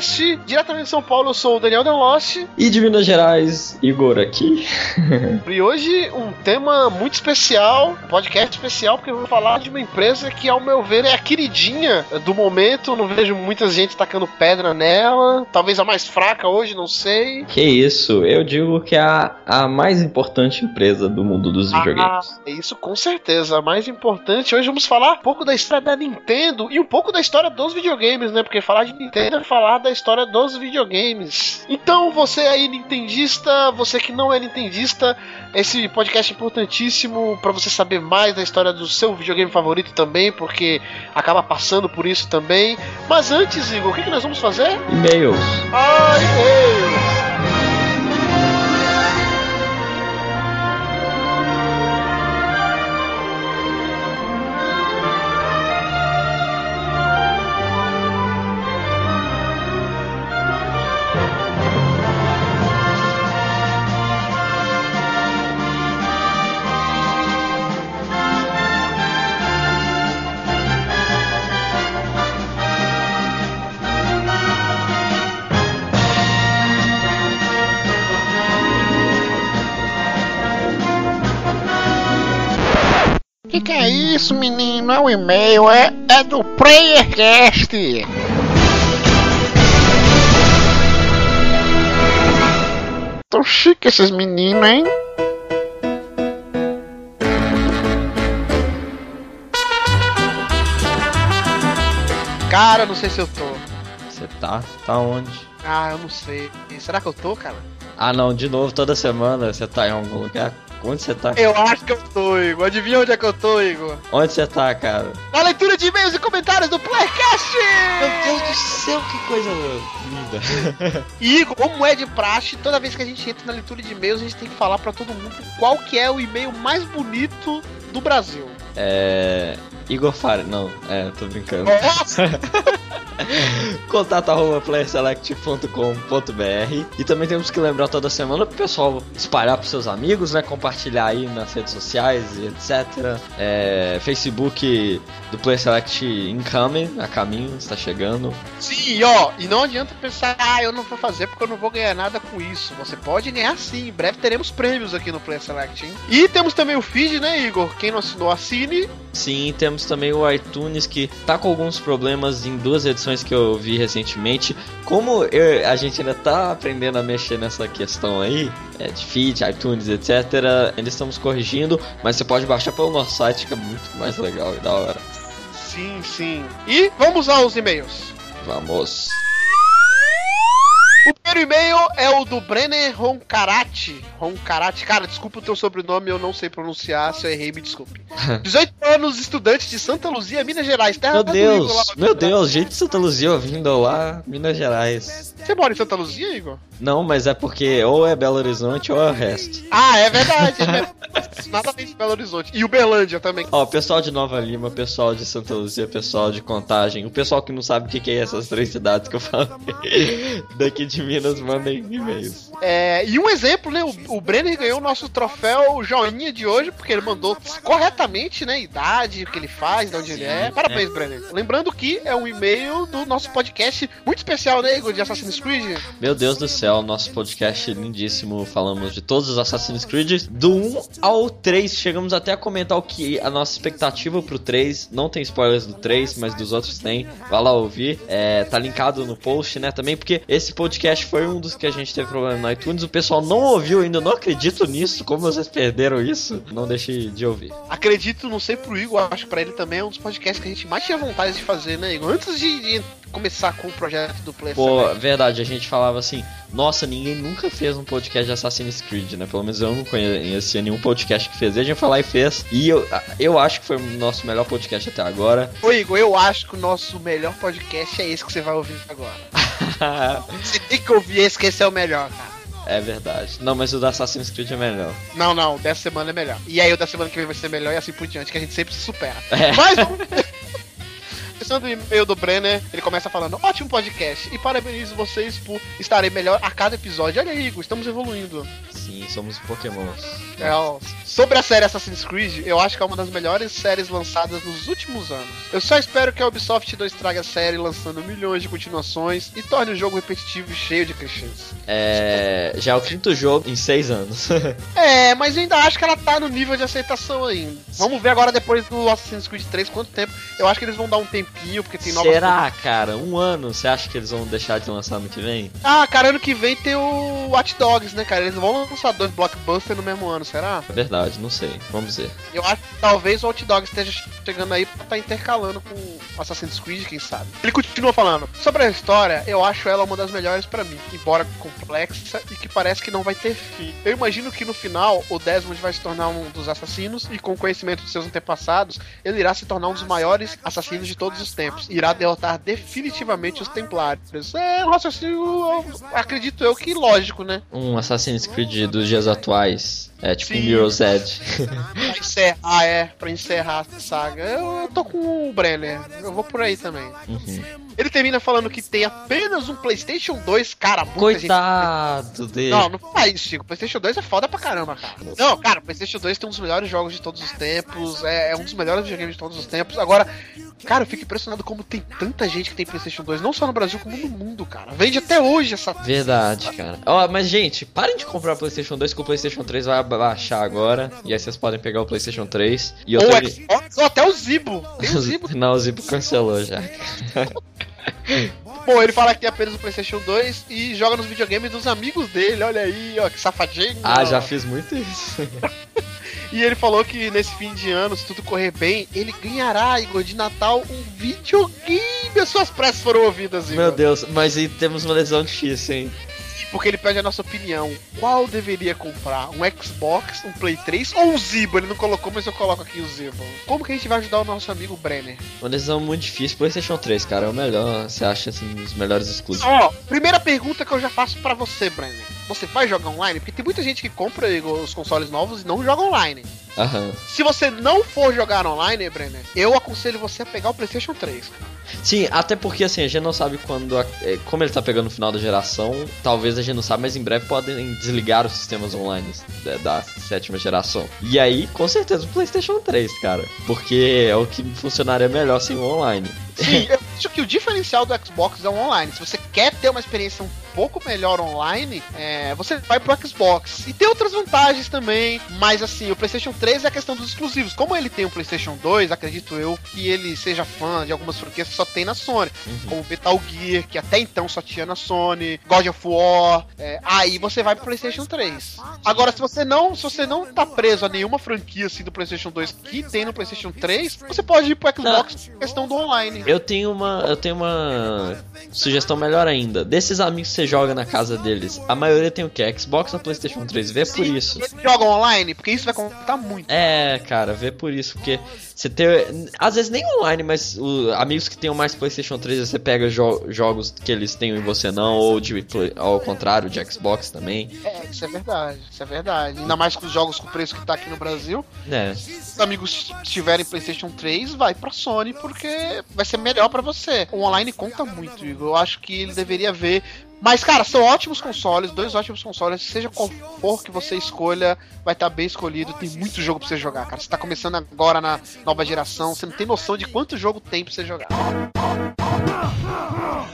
Playercast. Diretamente de São Paulo, eu sou o Daniel Deloche. E de Minas Gerais, Igor aqui. E hoje um tema muito especial, um podcast especial, porque eu vou falar de uma empresa que, ao meu ver, é a queridinha do momento. Não vejo muita gente tacando pedra nela. Talvez a mais fraca hoje, não sei. que isso, eu digo que é a, a mais importante empresa do mundo dos videogames. Ah, isso com certeza. A mais importante. Hoje vamos falar um pouco da história da Nintendo e um pouco da história dos videogames, né? Porque falar de Nintendo é falar da história dos videogames. Então, você aí, nintendista, você que não é nintendista, esse podcast é importantíssimo para você saber mais da história do seu videogame favorito também, porque acaba passando por isso também. Mas antes, Igor, o que, que nós vamos fazer? E-mails. Ai, Deus! Isso, menino? É um e-mail, é, é do PlayerCast. Tão chique esses meninos, hein? Cara, não sei se eu tô. Você tá? Tá onde? Ah, eu não sei. Será que eu tô, cara? Ah não, de novo, toda semana você tá em algum lugar. Onde você tá? Eu acho que eu tô, Igor. Adivinha onde é que eu tô, Igor? Onde você tá, cara? Na leitura de e-mails e comentários do Playcast! Meu Deus do céu, que coisa linda. Igor, como é de praxe, toda vez que a gente entra na leitura de e-mails, a gente tem que falar pra todo mundo qual que é o e-mail mais bonito do Brasil. É. Igor Fara. Não, é, tô brincando. Nossa! Contato arroba playerselect.com.br E também temos que lembrar toda semana pro pessoal espalhar pros seus amigos, né? Compartilhar aí nas redes sociais e etc. É, Facebook do Player Select Incoming, a caminho, está chegando. Sim, ó, e não adianta pensar, ah, eu não vou fazer porque eu não vou ganhar nada com isso. Você pode ganhar sim, em breve teremos prêmios aqui no Play Select, hein? E temos também o feed, né, Igor? Quem não assinou, assine. Sim, temos também o iTunes que tá com alguns problemas em duas edições que eu vi recentemente. Como eu- a gente ainda tá aprendendo a mexer nessa questão aí, é, de feed, iTunes, etc., ainda estamos corrigindo, mas você pode baixar pelo nosso site que é muito mais legal e da hora. Sim, sim. E vamos aos e-mails. Vamos! O primeiro e-mail é o do Brenner Roncarati. Roncarati, cara, desculpa o teu sobrenome, eu não sei pronunciar. Se eu errei, me desculpe. 18 anos, estudante de Santa Luzia, Minas Gerais. Terra Meu do Igor Deus, lá. meu Deus, gente de Santa Luzia ouvindo lá, Minas Gerais. Você mora em Santa Luzia, Igor? Não, mas é porque ou é Belo Horizonte ou é o resto. Ah, é verdade. Nada bem de Belo Horizonte. E Uberlândia também. Ó, pessoal de Nova Lima, pessoal de Santa Luzia, pessoal de Contagem, o pessoal que não sabe o que que é essas três cidades que eu falei daqui de Minas, mandem e-mails. É, e um exemplo, né? O, o Brenner ganhou o nosso troféu joinha de hoje, porque ele mandou corretamente, né? Idade, o que ele faz, de onde ele é. Parabéns, Brenner. Lembrando que é um e-mail do nosso podcast muito especial, né, Igor, de Assassin's Creed. Meu Deus do céu, nosso podcast lindíssimo. Falamos de todos os Assassin's Creed, do 1 ao 3. Chegamos até a comentar o que a nossa expectativa pro 3. Não tem spoilers do 3, mas dos outros tem. Vai lá ouvir. É, tá linkado no post, né? Também porque esse podcast foi um dos que a gente teve problema no iTunes. O pessoal não ouviu ainda, não acredito nisso. Como vocês perderam isso? Não deixe de ouvir. Acredito, não sei pro Igor, acho que pra ele também é um dos podcasts que a gente mais tinha vontade de fazer, né, Igor? Antes de, de começar com o projeto do Play Pô, Select. verdade, a gente falava assim, nossa, ninguém nunca fez um podcast de Assassin's Creed, né? Pelo menos eu não conhecia nenhum podcast que fez. E a gente foi lá e fez. E eu, eu acho que foi o nosso melhor podcast até agora. Ô, Igor, eu acho que o nosso melhor podcast é esse que você vai ouvir agora. Tem que esse, que esse é o melhor, cara. é verdade. Não, mas o da Assassin's Creed é melhor. Não, não, dessa semana é melhor. E aí o da semana que vem vai ser melhor e assim por diante, que a gente sempre se supera. É. Mas vamos. Começando o e-mail do Brenner, ele começa falando: ótimo podcast e parabenizo vocês por estarem melhor a cada episódio. Olha aí, Igor, estamos evoluindo. Sim, somos Pokémons. É, ó, sobre a série Assassin's Creed, eu acho que é uma das melhores séries lançadas nos últimos anos. Eu só espero que a Ubisoft não estrague a série lançando milhões de continuações e torne o jogo repetitivo e cheio de clichês. É. Já é o quinto jogo em seis anos. É, mas eu ainda acho que ela tá no nível de aceitação ainda. Vamos ver agora depois do Assassin's Creed 3 quanto tempo. Eu acho que eles vão dar um tempinho, porque tem novas. Será, cara? Um ano? Você acha que eles vão deixar de lançar no que vem? Ah, cara, ano que vem tem o Watch Dogs, né, cara? Eles não vão lançar dois blockbusters no mesmo ano, será? É verdade, não sei. Vamos ver. Eu acho que talvez o Watch Dogs esteja chegando aí pra tá intercalando com o Assassin's Creed, quem sabe. Ele continua falando. Sobre a história, eu acho ela uma das melhores pra mim, embora complexa e que parece que não vai ter fim. Eu imagino que no final o Desmond vai se tornar um dos assassinos e com o conhecimento dos seus antepassados, ele irá se tornar um dos maiores assassinos de todos os tempos. Irá derrotar definitivamente os Templários. É um raciocínio, acredito eu que lógico, né? Um Assassin's Creed dos dias atuais. É tipo Sim. Mirror's Edge. Pra encerrar, é, pra encerrar a saga. Eu, eu tô com o Brenner, eu vou por aí também. Uhum. Ele termina falando que tem apenas um PlayStation 2, cara, muita gente. Coitado dele. Não, não faz isso, Chico. PlayStation 2 é foda pra caramba, cara. Não, cara, PlayStation 2 tem um dos melhores jogos de todos os tempos, é, é um dos melhores videogames de todos os tempos. Agora, cara, eu fico impressionado como tem tanta gente que tem PlayStation 2, não só no Brasil, como no mundo, cara. Vende até hoje essa. Verdade, cara. Ó, mas gente, parem de comprar o PlayStation 2 que o PlayStation 3 vai baixar agora. E aí vocês podem pegar o PlayStation 3. E eu Ou. Xbox, ou até o Zibo. Tem o Zibo. Não, o Zipo cancelou já. Bom, ele fala que tem apenas o PlayStation 2 e joga nos videogames dos amigos dele. Olha aí, ó, que safadinho. Ah, ó. já fiz muito isso. E ele falou que nesse fim de ano, se tudo correr bem, ele ganhará, Igor, de Natal, um videogame. As suas pressas foram ouvidas, Igor. Meu Deus, mas aí temos uma lesão difícil, hein? Porque ele pede a nossa opinião. Qual deveria comprar? Um Xbox, um Play 3 ou um Zibo? Ele não colocou, mas eu coloco aqui o Zibo. Como que a gente vai ajudar o nosso amigo Brenner? Uma decisão muito difícil. PlayStation 3, cara, é o melhor. Você acha, assim, os melhores exclusivos. Ó, primeira pergunta que eu já faço pra você, Brenner. Você vai jogar online? Porque tem muita gente que compra os consoles novos e não joga online. Aham. Se você não for jogar online, Brenner, eu aconselho você a pegar o PlayStation 3. cara. Sim, até porque assim, a gente não sabe quando. a- é, Como ele tá pegando no final da geração, talvez a gente não sabe, mas em breve podem desligar os sistemas online da, da sétima geração. E aí, com certeza, o PlayStation 3, cara. Porque é o que funcionaria melhor sem o online. Sim, eu acho que o diferencial do Xbox é o online. Se você quer ter uma experiência um pouco melhor online, é, você vai pro Xbox. E tem outras vantagens também, mas assim, o PlayStation 3 é a questão dos exclusivos. Como ele tem o PlayStation 2, acredito eu que ele seja fã de algumas franquias que só tem na Sony, como Metal Gear, que até então só tinha na Sony, God of War. é, aí você vai pro PlayStation 3. Agora, se você não, se você não tá preso a nenhuma franquia assim do PlayStation 2 que tem no PlayStation 3, você pode ir pro Xbox por questão do online. Eu tenho uma. Eu tenho uma sugestão melhor ainda. Desses amigos você joga na casa deles, a maioria tem o quê? Xbox ou Playstation 3? Vê por isso. Eles jogam online, porque isso vai contar muito. É, cara, vê por isso, porque você tem. Às vezes nem online, mas o- amigos que tenham mais PlayStation 3, você pega jo- jogos que eles tenham e você não, ou de ao contrário, de Xbox também. É, isso é verdade, isso é verdade. Ainda mais com os jogos com o preço que tá aqui no Brasil. É. Se os amigos tiverem PlayStation 3, vai pra Sony, porque vai ser melhor pra você. O online conta muito, Igor. Eu acho que ele deveria ver. Mas, cara, são ótimos consoles, dois ótimos consoles. Seja qual for que você escolha, vai estar bem escolhido. Tem muito jogo pra você jogar, cara. Você tá começando agora na nova geração, você não tem noção de quanto jogo tem pra você jogar.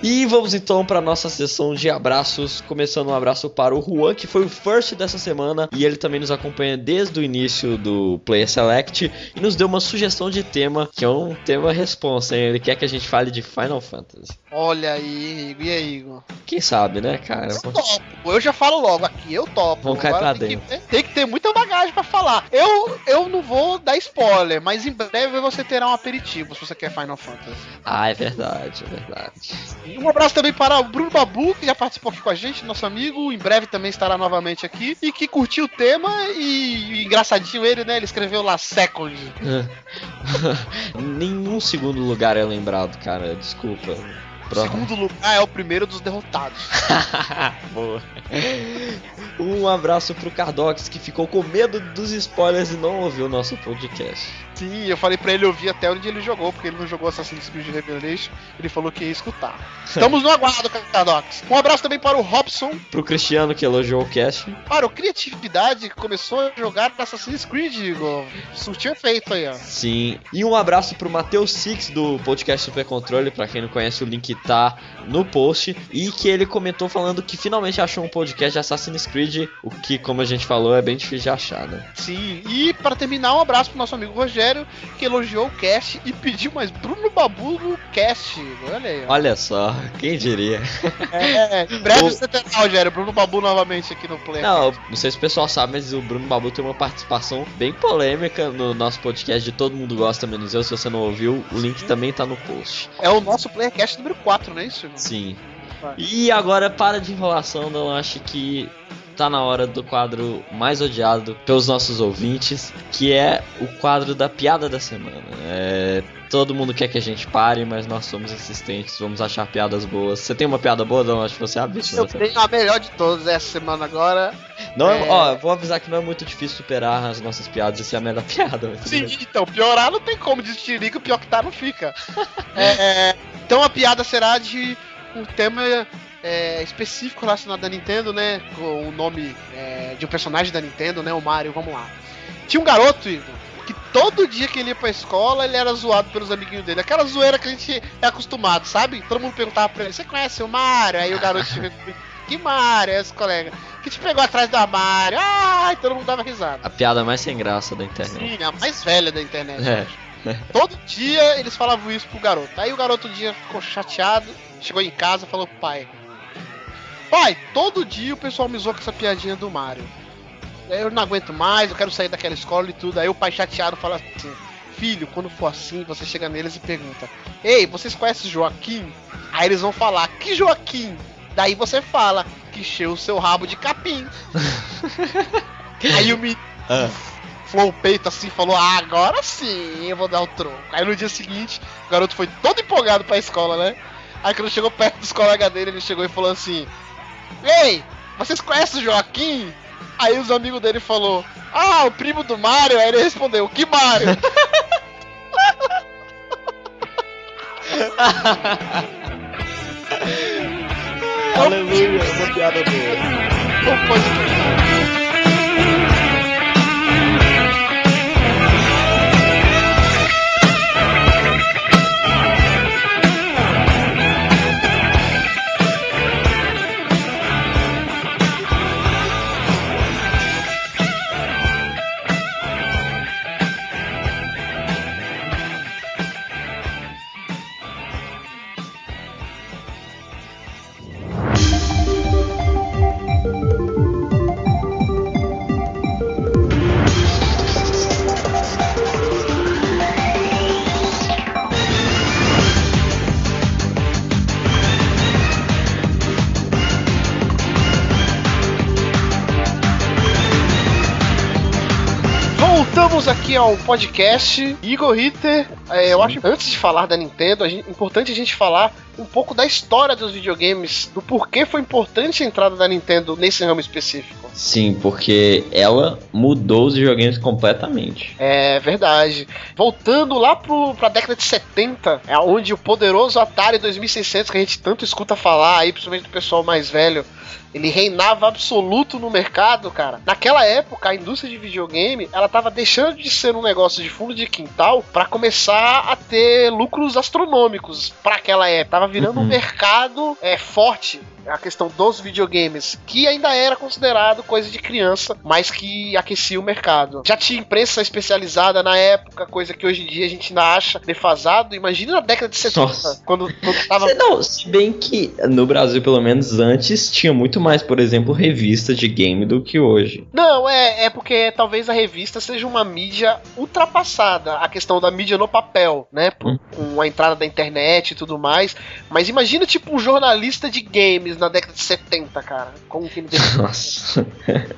E vamos então para nossa sessão de abraços, começando um abraço para o Juan, que foi o first dessa semana e ele também nos acompanha desde o início do Player Select e nos deu uma sugestão de tema, que é um tema responsa, hein? Ele quer que a gente fale de Final Fantasy. Olha aí, Igor. E aí, Igor? Quem sabe, né, cara? Eu topo. Eu já falo logo aqui, eu topo. Vamos cair pra tem dentro. Que, tem que ter muita bagagem pra falar. Eu, eu não vou dar spoiler, mas em breve você terá um aperitivo se você quer Final Fantasy. Ah, é verdade, é verdade. E um abraço também para o Bruno Babu, que já participou aqui com a gente, nosso amigo. Em breve também estará novamente aqui. E que curtiu o tema e, e engraçadinho ele, né? Ele escreveu lá Second. Nenhum segundo lugar é lembrado, cara. Desculpa. Pro- Segundo lugar é o primeiro dos derrotados. Boa. Um abraço pro Cardox que ficou com medo dos spoilers e não ouviu o nosso podcast. Sim, eu falei pra ele ouvir até onde ele jogou, porque ele não jogou Assassin's Creed Revelation. Ele falou que ia escutar. Estamos no aguardo, Cardox. Um abraço também para o Robson, Pro Cristiano que elogiou o cast. para o Criatividade, que começou a jogar Assassin's Creed, Igor. Surtiu efeito aí, ó. Sim. E um abraço pro Matheus Six do podcast Super Controle, pra quem não conhece, o link tá no post. E que ele comentou falando que finalmente achou um podcast de Assassin's Creed, o que, como a gente falou, é bem difícil de achar, né? Sim, e para terminar, um abraço pro nosso amigo Rogério, que elogiou o cast e pediu mais Bruno Babu no cast. Olha aí, ó. Olha só, quem diria? É, em breve O- você terá, Rogério, Bruno Babu novamente aqui no Play. Não, não sei se o pessoal sabe, mas o Bruno Babu tem uma participação bem polêmica no nosso podcast de Todo Mundo Gosta Menos Eu. Se você não ouviu, o link também tá no post. É o nosso Playercast número 4, não é isso? Sim. Vai. E agora, para de enrolação, não acho que tá na hora do quadro mais odiado pelos nossos ouvintes, que é o quadro da piada da semana. É, todo mundo quer que a gente pare, mas nós somos insistentes, vamos achar piadas boas. Você tem uma piada boa, não? Acho que você é a vítima. Eu dessa. tenho a melhor de todas essa semana agora. Não é... É. Ó, vou avisar que não é muito difícil superar as nossas piadas e ser a melhor piada. Sim, então, piorar não tem como, diz Tirico, pior que tá não fica. É, então a piada será de um tema é, específico relacionado à Nintendo, né? Com o nome é, de um personagem da Nintendo, né? O Mario, vamos lá. Tinha um garoto, Igor, que todo dia que ele ia pra escola, ele era zoado pelos amiguinhos dele. Aquela zoeira que a gente é acostumado, sabe? Todo mundo perguntava pra ele, você conhece o Mario? Aí o garoto chega que Mario, é esse colega? Que te pegou atrás do armário? Ai, todo mundo dava risada. A piada mais sem graça da internet. Sim, a mais velha da internet. É. Todo dia eles falavam isso pro garoto. Aí o garoto um dia ficou chateado, chegou em casa e falou pai: Pai, todo dia o pessoal me zoa com essa piadinha do Mario. Eu não aguento mais, eu quero sair daquela escola e tudo. Aí o pai chateado fala assim: Filho, quando for assim, você chega neles e pergunta: Ei, vocês conhecem Joaquim? Aí eles vão falar: Que Joaquim? Daí você fala: Que encheu o seu rabo de capim. Aí o menino Ah, flou o peito assim e falou: ah, agora sim eu vou dar o troco. Aí no dia seguinte, o garoto foi todo empolgado pra escola, né? Aí quando chegou perto dos colegas dele, ele chegou e falou assim: Ei, vocês conhecem o Joaquim? Aí os amigos dele falou: Ah, o primo do Mario. Aí ele respondeu: Que Mario? aleluia, uma piada boa. Não pode Voltamos aqui ao podcast Igor Ritter. É, eu acho que antes de falar da Nintendo, é importante a gente falar um pouco da história dos videogames, do porquê foi importante a entrada da Nintendo nesse ramo específico. Sim, porque ela mudou os videogames completamente. É verdade. Voltando lá pro, pra década de 70, é onde o poderoso Atari 2600, que a gente tanto escuta falar aí, principalmente do pessoal mais velho, ele reinava absoluto no mercado, cara. Naquela época, a indústria de videogame, ela tava deixando de ser um negócio de fundo de quintal para começar a ter lucros astronômicos para aquela época. Tava virando um mercado é, forte a questão dos videogames, que ainda era considerado coisa de criança, mas que aquecia o mercado. Já tinha imprensa especializada na época, coisa que hoje em dia a gente ainda acha defasado. Imagina na década de 70, Nossa. quando, quando tava. Não, se bem que no Brasil, pelo menos antes, tinha muito mais, por exemplo, revista de game do que hoje. Não, é, é porque talvez a revista seja uma mídia ultrapassada, a questão da mídia no papel, né? Por- Hum. Com a entrada da internet e tudo mais. Mas imagina, tipo, um jornalista de games na década de 70, cara. Como que Nossa.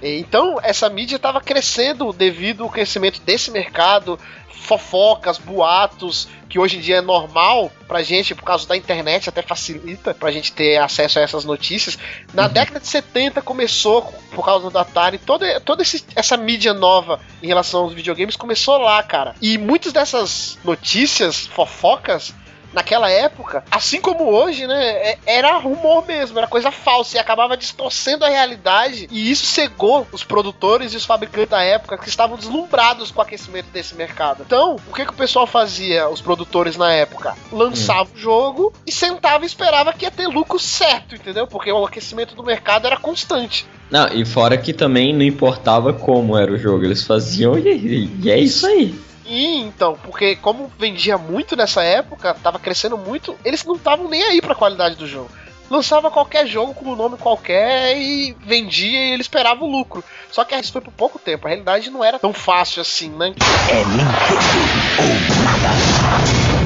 Então, essa mídia estava crescendo devido ao crescimento desse mercado, fofocas, boatos, que hoje em dia é normal pra gente, por causa da internet, até facilita pra gente ter acesso a essas notícias. Na década de 70 começou, por causa do Atari, toda, toda esse- essa mídia nova em relação aos videogames começou lá, cara. E muitas dessas notícias, fofocas, naquela época, assim como hoje, né, é- era rumor mesmo, era coisa falsa e acabava distorcendo a realidade e isso cegou os produtores e os fabricantes da época que estavam deslumbrados com o aquecimento desse mercado. Então, o que, que o pessoal fazia, os produtores na época? Lançava o jogo e sentava e esperava que ia ter lucro certo, entendeu? Porque o aquecimento do mercado era constante. Não, e fora que também não importava como era o jogo, eles faziam e, e é isso aí. E então, porque como vendia muito nessa época, tava crescendo muito, eles não estavam nem aí pra qualidade do jogo. Lançava qualquer jogo com um nome qualquer e vendia e ele esperava o lucro. Só que isso foi por pouco tempo, a realidade não era tão fácil assim, né?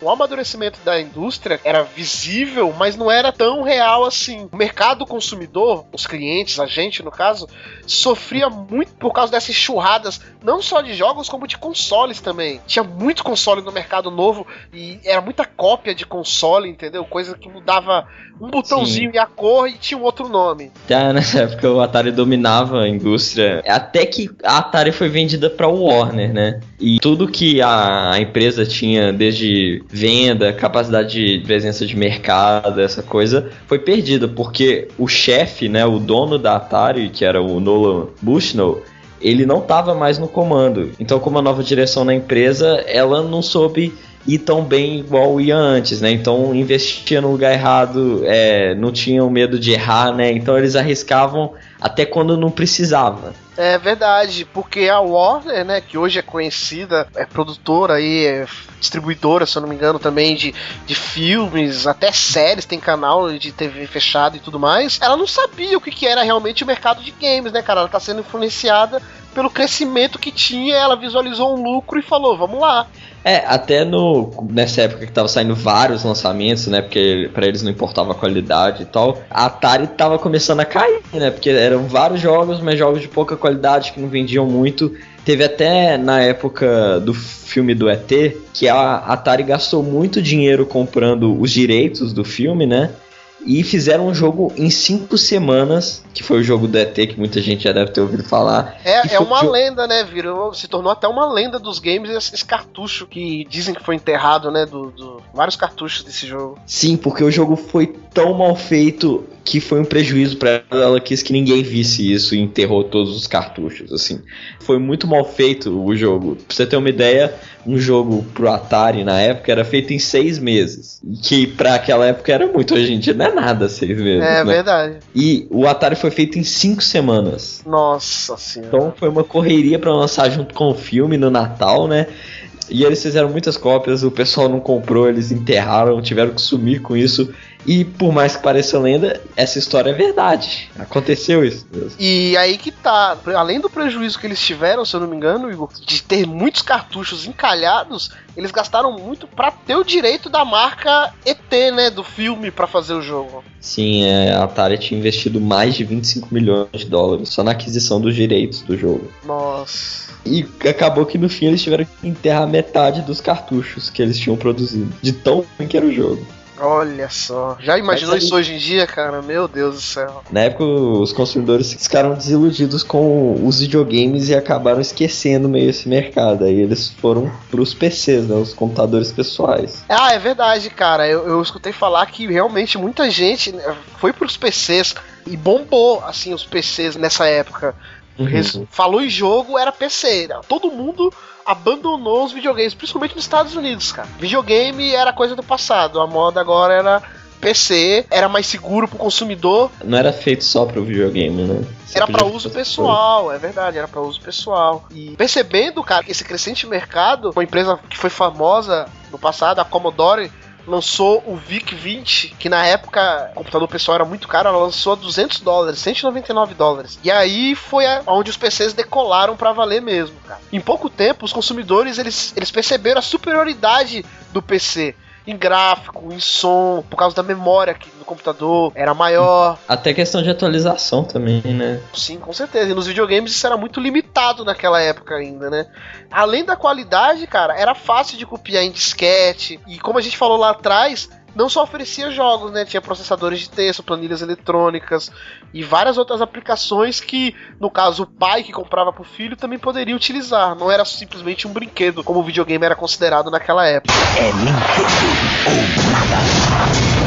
O amadurecimento da indústria era visível, mas não era tão real assim. O mercado consumidor, os clientes, a gente no caso, sofria muito por causa dessas churradas, não só de jogos, como de consoles também. Tinha muito console no mercado novo e era muita cópia de console, entendeu? Coisa que mudava um botãozinho e a cor e tinha um outro nome. Até nessa época o Atari dominava a indústria. Até que a Atari foi vendida pra Warner, né? E tudo que a, a empresa tinha, desde venda, capacidade de presença de mercado, essa coisa, foi perdida. Porque o chefe, né, o dono da Atari, que era o Nolan Bushnell, ele não estava mais no comando. Então, como a nova direção na empresa, ela não soube ir tão bem igual ia antes, né? Então investia no lugar errado, é, não tinham medo de errar, né? Então eles arriscavam até quando não precisava. É verdade, porque a Warner, né, que hoje é conhecida, é produtora aí, é distribuidora, se eu não me engano, também de, de filmes, até séries, tem canal de TV fechado e tudo mais. Ela não sabia o que, que era realmente o mercado de games, né, cara? Ela tá sendo influenciada pelo crescimento que tinha, ela visualizou um lucro e falou, vamos lá. É, até no nessa época que tava saindo vários lançamentos, né? Porque pra eles não importava a qualidade e tal. A Atari tava começando a cair, né? Porque eram vários jogos, mas jogos de pouca qualidade que não vendiam muito. Teve até na época do filme do ET que a Atari gastou muito dinheiro comprando os direitos do filme, né? E fizeram um jogo em cinco semanas, que foi o jogo do ET, que muita gente já deve ter ouvido falar. É, é uma lenda, né? Virou, se tornou até uma lenda dos games esse, esse cartucho que dizem que foi enterrado, né? Do, do- vários cartuchos desse jogo. Sim, porque o jogo foi tão mal feito que foi um prejuízo pra ela. Ela quis que ninguém visse isso e enterrou todos os cartuchos, assim. Foi muito mal feito o jogo. Pra você ter uma ideia, um jogo pro Atari na época era feito em seis meses. Que pra aquela época era muito. Hoje em dia não é nada seis meses. É né? verdade. E o Atari foi feito em cinco semanas. Nossa senhora. Então foi uma correria pra lançar junto com o filme no Natal, né? E eles fizeram muitas cópias, o pessoal não comprou, eles enterraram, tiveram que sumir com isso. E por mais que pareça lenda, essa história é verdade. Aconteceu isso mesmo. E aí que tá, além do prejuízo que eles tiveram, se eu não me engano, Igor, de ter muitos cartuchos encalhados, eles gastaram muito pra ter o direito da marca ET, né, do filme pra fazer o jogo. Sim, é, a Atari tinha investido mais de 25 milhões de dólares só na aquisição dos direitos do jogo. Nossa. E acabou que no fim eles tiveram que enterrar metade dos cartuchos que eles tinham produzido. De tão ruim que era o jogo. Olha só. Já imaginou Mas aí- isso hoje em dia, cara? Meu Deus do céu. Na época, os consumidores ficaram desiludidos com os videogames e acabaram esquecendo meio esse mercado. Aí eles foram pros PCs, né, os computadores pessoais. Ah, é verdade, cara. Eu, eu escutei falar que realmente muita gente né, foi pros PCs e bombou, assim, os PCs nessa época. Res- Falou em jogo, era PC. Todo mundo abandonou os videogames, principalmente nos Estados Unidos, cara. Videogame era coisa do passado, a moda agora era PC era mais seguro pro consumidor. Não era feito só pro videogame, né? Você Era para uso pessoal, é verdade, era para uso pessoal. E percebendo, cara, esse crescente mercado, uma empresa que foi famosa no passado, a Commodore, lançou o VIC-20, que na época o computador pessoal era muito caro, ela lançou a 200 dólares, 199 dólares. E aí foi onde os PCs decolaram pra valer mesmo, cara. Em pouco tempo, os consumidores eles, eles perceberam a superioridade do PC. Em gráfico, em som, por causa da memória que no computador era maior. Até questão de atualização também, né? Sim, com certeza. E nos videogames isso era muito limitado naquela época ainda, né? Além da qualidade, cara, era fácil de copiar em disquete. E como a gente falou lá atrás, não só oferecia jogos, né? Tinha processadores de texto, planilhas eletrônicas e várias outras aplicações que, no caso, o pai que comprava pro filho também poderia utilizar. Não era simplesmente um brinquedo, como o videogame era considerado naquela época.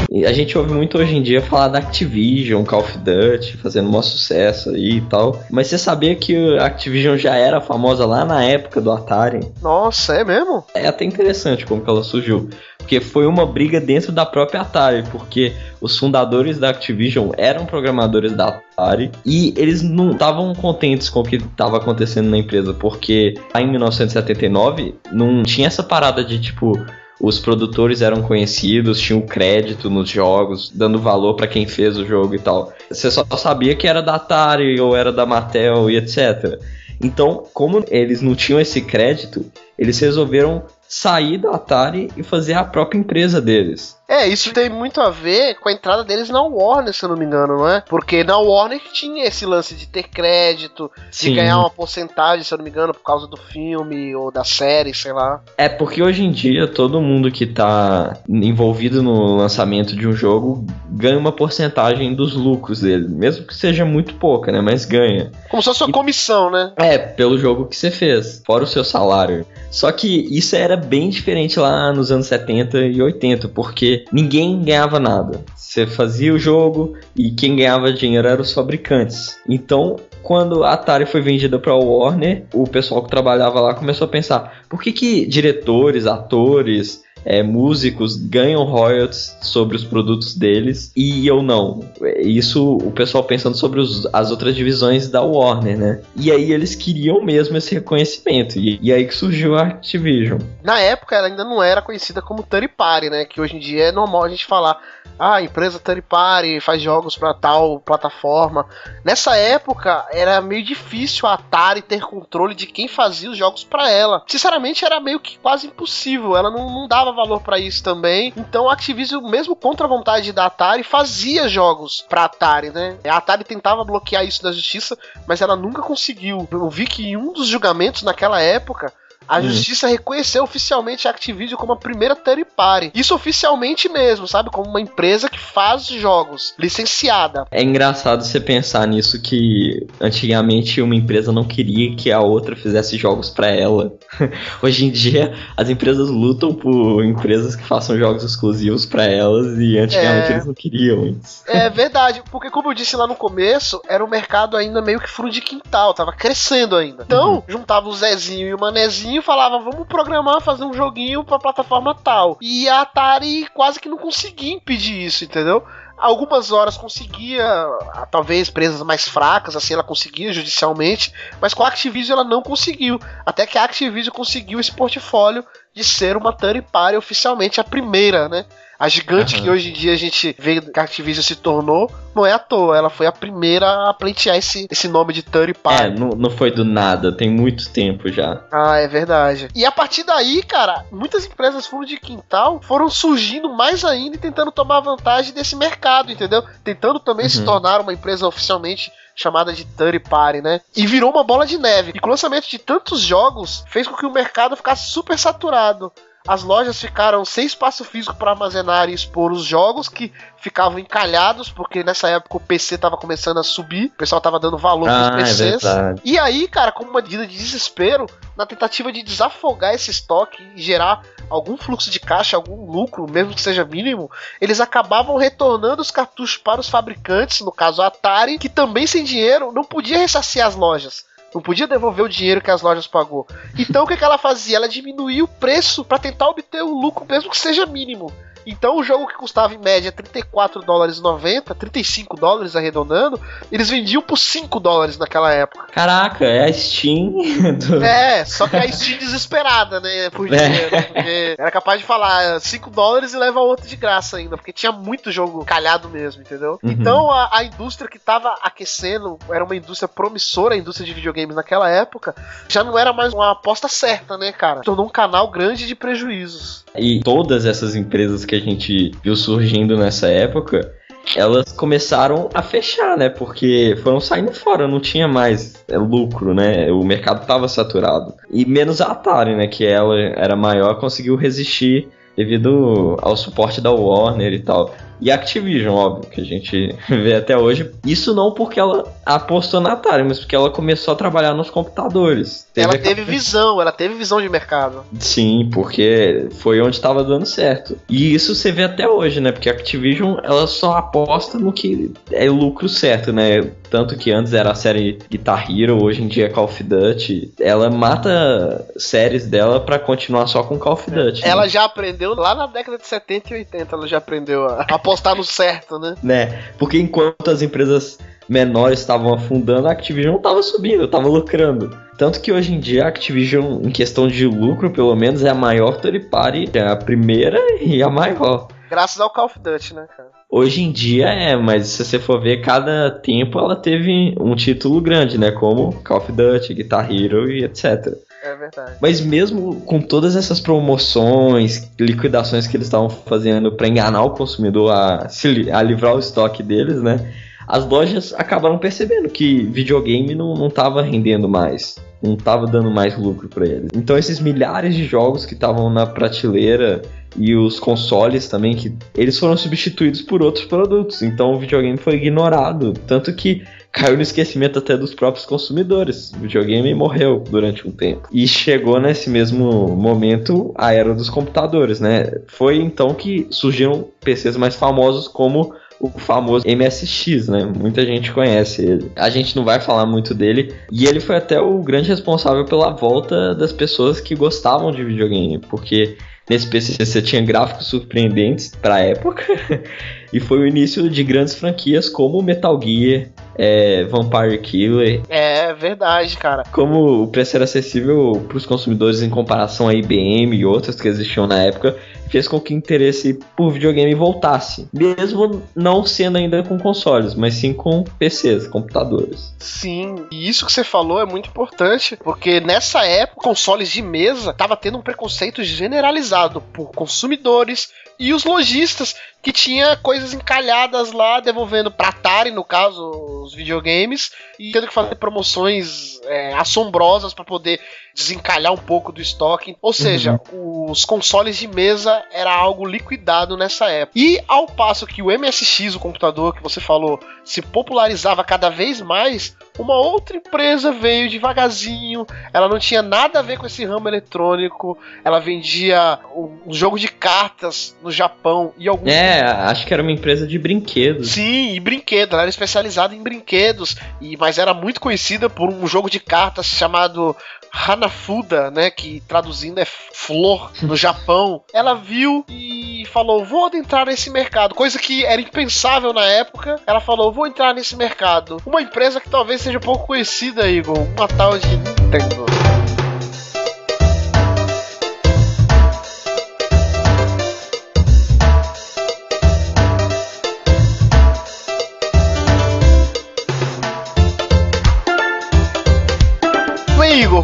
E a gente ouve muito hoje em dia falar da Activision, Call of Duty, fazendo um sucesso aí e tal. Mas você sabia que a Activision já era famosa lá na época do Atari? Nossa, é mesmo? É até interessante como que ela surgiu. Porque foi uma briga dentro da própria Atari, porque os fundadores da Activision eram programadores da Atari e eles não estavam contentes com o que estava acontecendo na empresa, porque lá em 1979 não tinha essa parada de tipo os produtores eram conhecidos, tinham crédito nos jogos, dando valor pra quem fez o jogo e tal. Você só sabia que era da Atari ou era da Mattel e etc. Então, como eles não tinham esse crédito, eles resolveram sair da Atari e fazer a própria empresa deles. É, isso tem muito a ver com a entrada deles na Warner, se eu não me engano, não é? Porque na Warner tinha esse lance de ter crédito, de Sim. ganhar uma porcentagem, se eu não me engano, por causa do filme ou da série, sei lá. É porque hoje em dia todo mundo que tá envolvido no lançamento de um jogo ganha uma porcentagem dos lucros dele, mesmo que seja muito pouca, né? Mas ganha. Como se fosse uma comissão, né? É, pelo jogo que você fez, fora o seu salário. Só que isso era bem diferente lá nos anos 70 e 80, porque ninguém ganhava nada. Você fazia o jogo e quem ganhava dinheiro eram os fabricantes. Então, quando a Atari foi vendida para Warner, o pessoal que trabalhava lá começou a pensar: por que, que diretores, atores, é, músicos ganham royalties sobre os produtos deles e eu não. Isso o pessoal pensando sobre os- as outras divisões da Warner, né? E aí eles queriam mesmo esse reconhecimento. E, e aí que surgiu a Activision. Na época ela ainda não era conhecida como Third Party, né? Que hoje em dia é normal a gente falar, ah, empresa Third Party faz jogos pra tal plataforma. Nessa época era meio difícil a Atari ter controle de quem fazia os jogos pra ela. Sinceramente era meio que quase impossível, ela não, não dava valor pra isso também. Então a Activision, mesmo contra a vontade da Atari, fazia jogos pra Atari, né? A Atari tentava bloquear isso da justiça, mas ela nunca conseguiu. Eu vi que em um dos julgamentos naquela época a Hum. justiça reconheceu oficialmente a Activision como a primeira third party. Isso oficialmente mesmo, sabe? Como uma empresa que faz jogos, licenciada. É engraçado você pensar nisso que antigamente uma empresa não queria que a outra fizesse jogos pra ela. Hoje em dia as empresas lutam por empresas que façam jogos exclusivos pra elas e antigamente É. eles não queriam isso. É verdade, porque como eu disse lá no começo, era um mercado ainda meio que fundo de quintal, tava crescendo ainda. Então, juntava o Zezinho e o Manezinho e falava, vamos programar, fazer um joguinho pra plataforma tal. E a Atari quase que não conseguia impedir isso, entendeu? Algumas horas conseguia, ah, talvez presas mais fracas, assim ela conseguia judicialmente, mas com a Activision ela não conseguiu. Até que a Activision conseguiu esse portfólio de ser uma third party oficialmente, a primeira, né? A gigante Aham. que hoje em dia a gente vê que a Activision se tornou, não é à toa, ela foi a primeira a pleitear esse, esse nome de third É, party. não, não foi do nada, tem muito tempo já. Ah, é verdade. E a partir daí, cara, muitas empresas fundo de quintal foram surgindo mais ainda e tentando tomar vantagem desse mercado, entendeu? Tentando também se Uhum. tornar uma empresa oficialmente chamada de third party, né? E virou uma bola de neve. E com o lançamento de tantos jogos, fez com que o mercado ficasse super saturado. As lojas ficaram sem espaço físico para armazenar e expor os jogos que ficavam encalhados, porque nessa época o PC tava começando a subir, o pessoal tava dando valor Ah, pros é PCs. verdade. E aí, cara, como uma medida de desespero, na tentativa de desafogar esse estoque e gerar algum fluxo de caixa, algum lucro, mesmo que seja mínimo, eles acabavam retornando os cartuchos para os fabricantes, no caso a Atari, que também sem dinheiro não podia ressarcir as lojas. Não podia devolver o dinheiro que as lojas pagou. Então o que, que ela fazia? Ela diminuía o preço para tentar obter o lucro, mesmo que seja mínimo. Então o jogo que custava em média 34 dólares 90, 35 dólares arredondando, eles vendiam por 5 dólares naquela época. Caraca, é a Steam do... É, só que a Steam desesperada, né, por dinheiro. Porque era capaz de falar 5 dólares e leva outro de graça ainda, porque tinha muito jogo calhado mesmo, entendeu? Uhum. Então a, a indústria que tava aquecendo, era uma indústria promissora, a indústria de videogames naquela época, já não era mais uma aposta certa, né, cara? Tornou um canal grande de prejuízos. E todas essas empresas que a gente viu surgindo nessa época, elas começaram a fechar, né? Porque foram saindo fora, não tinha mais é, lucro, né? O mercado estava saturado. E menos a Atari, né? Que ela era maior, conseguiu resistir devido ao suporte da Warner e tal. E a Activision, óbvio, que a gente vê até hoje. Isso não porque ela apostou na Atari, mas porque ela começou a trabalhar nos computadores. ela a- teve visão, ela teve visão de mercado. Sim, porque foi onde estava dando certo. E isso você vê até hoje, né? Porque a Activision ela só aposta no que é lucro certo, né? Tanto que antes era a série Guitar Hero, hoje em dia é Call of Duty. Ela mata séries dela pra continuar só com Call of Duty. né? Ela já aprendeu lá na década de 70 e 80, ela já aprendeu a apostar no certo, né? né? Porque enquanto as empresas menores estavam afundando, a Activision estava subindo, estava lucrando. Tanto que hoje em dia a Activision, em questão de lucro, pelo menos, é a maior third party, é a primeira e a maior. Graças ao Call of Duty, né, cara? Hoje em dia é, mas se você for ver, cada tempo ela teve um título grande, né? Como Call of Duty, Guitar Hero e etc. É verdade. Mas mesmo com todas essas promoções, liquidações que eles estavam fazendo para enganar o consumidor a, a livrar o estoque deles, né? As lojas acabaram percebendo que videogame não, não tava rendendo mais, não tava dando mais lucro para eles. Então esses milhares de jogos que estavam na prateleira e os consoles também, que eles foram substituídos por outros produtos. Então o videogame foi ignorado, tanto que caiu no esquecimento até dos próprios consumidores. O videogame morreu durante um tempo. E chegou nesse mesmo momento a era dos computadores, né? Foi então que surgiram PCs mais famosos como o famoso MSX, né? Muita gente conhece ele. A gente não vai falar muito dele. E ele foi até o grande responsável pela volta das pessoas que gostavam de videogame, porque nesse PC você tinha gráficos surpreendentes para época e foi o início de grandes franquias como Metal Gear, é, Vampire Killer, É verdade, cara. como o preço era acessível para os consumidores em comparação a IBM e outras que existiam na época, fez com que o interesse por videogame voltasse, mesmo não sendo ainda com consoles, mas sim com PCs, computadores. Sim, e isso que você falou é muito importante, porque nessa época, consoles de mesa tava tendo um preconceito generalizado por consumidores e os lojistas que tinha coisas encalhadas lá, devolvendo pra Atari, no caso, os videogames, e tendo que fazer promoções é, assombrosas para poder desencalhar um pouco do estoque. Ou seja, os consoles de mesa era algo liquidado nessa época. E ao passo que o MSX, o computador que você falou, se popularizava cada vez mais, uma outra empresa veio devagarzinho. Ela não tinha nada a ver com esse ramo eletrônico. Ela vendia um jogo de cartas no Japão e alguns É, acho que era uma empresa de brinquedos. Sim, e brinquedo. Ela era especializada em brinquedos, e mas era muito conhecida por um jogo de cartas chamado Hanafuda, né? Que traduzindo é flor no Japão. Ela viu e falou: vou adentrar nesse mercado. Coisa que era impensável na época. Ela falou: vou entrar nesse mercado. Uma empresa que talvez seja pouco conhecida, Igor. Uma tal de Nintendo.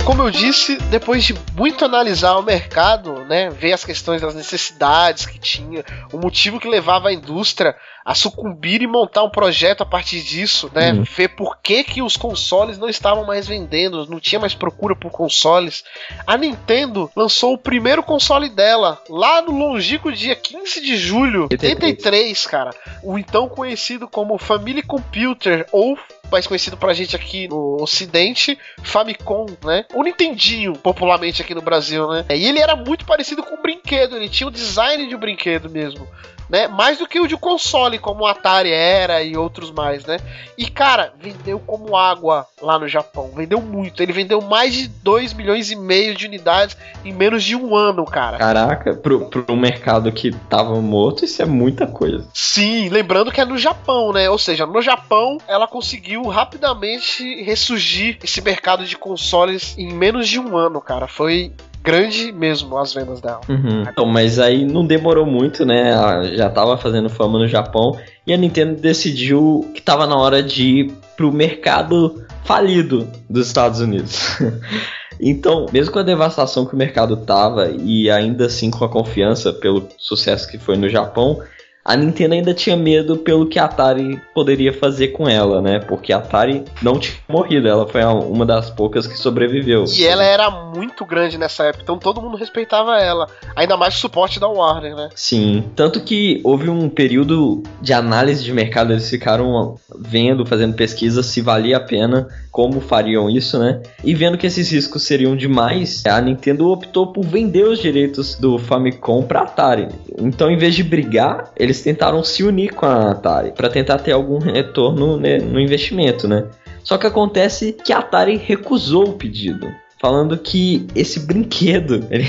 Como eu disse, depois de muito analisar o mercado, né, ver as questões das necessidades que tinha, o motivo que levava a indústria a sucumbir e montar um projeto a partir disso, né, Uhum. ver por que, que os consoles não estavam mais vendendo, não tinha mais procura por consoles, a Nintendo lançou o primeiro console dela lá no longínquo dia 15 de julho de 83, cara. O então conhecido como Family Computer ou mais conhecido pra gente aqui no ocidente, Famicom, né? O Nintendinho, popularmente aqui no Brasil, né? E ele era muito parecido com um brinquedo, ele tinha o design de um brinquedo mesmo. Né? Mais do que o de console, como o Atari era e outros mais, né? E cara, vendeu como água lá no Japão. Vendeu muito. Ele vendeu mais de 2 milhões e meio de unidades em menos de um ano, cara. Caraca, pro, pro mercado que tava morto, isso é muita coisa. Sim, lembrando que é no Japão, né? Ou seja, no Japão ela conseguiu rapidamente ressurgir esse mercado de consoles em menos de um ano, cara. Foi grande mesmo as vendas dela. Uhum. Então, mas aí não demorou muito, né? Ela já tava fazendo fama no Japão e a Nintendo decidiu que tava na hora de ir pro mercado falido dos Estados Unidos. Então, mesmo com a devastação que o mercado tava e ainda assim com a confiança pelo sucesso que foi no Japão, a Nintendo ainda tinha medo pelo que a Atari poderia fazer com ela, né? Porque a Atari não tinha morrido, ela foi uma das poucas que sobreviveu. E ela era muito grande nessa época, então todo mundo respeitava ela. Ainda mais o suporte da Warner, né? Sim, tanto que houve um período de análise de mercado, eles ficaram vendo, fazendo pesquisa se valia a pena, como fariam isso, né? E vendo que esses riscos seriam demais, a Nintendo optou por vender os direitos do Famicom para Atari. Então, em vez de brigar, eles eles tentaram se unir com a Atari para tentar ter algum retorno né, no investimento, né? Só que acontece que a Atari recusou o pedido. Falando que esse brinquedo ele,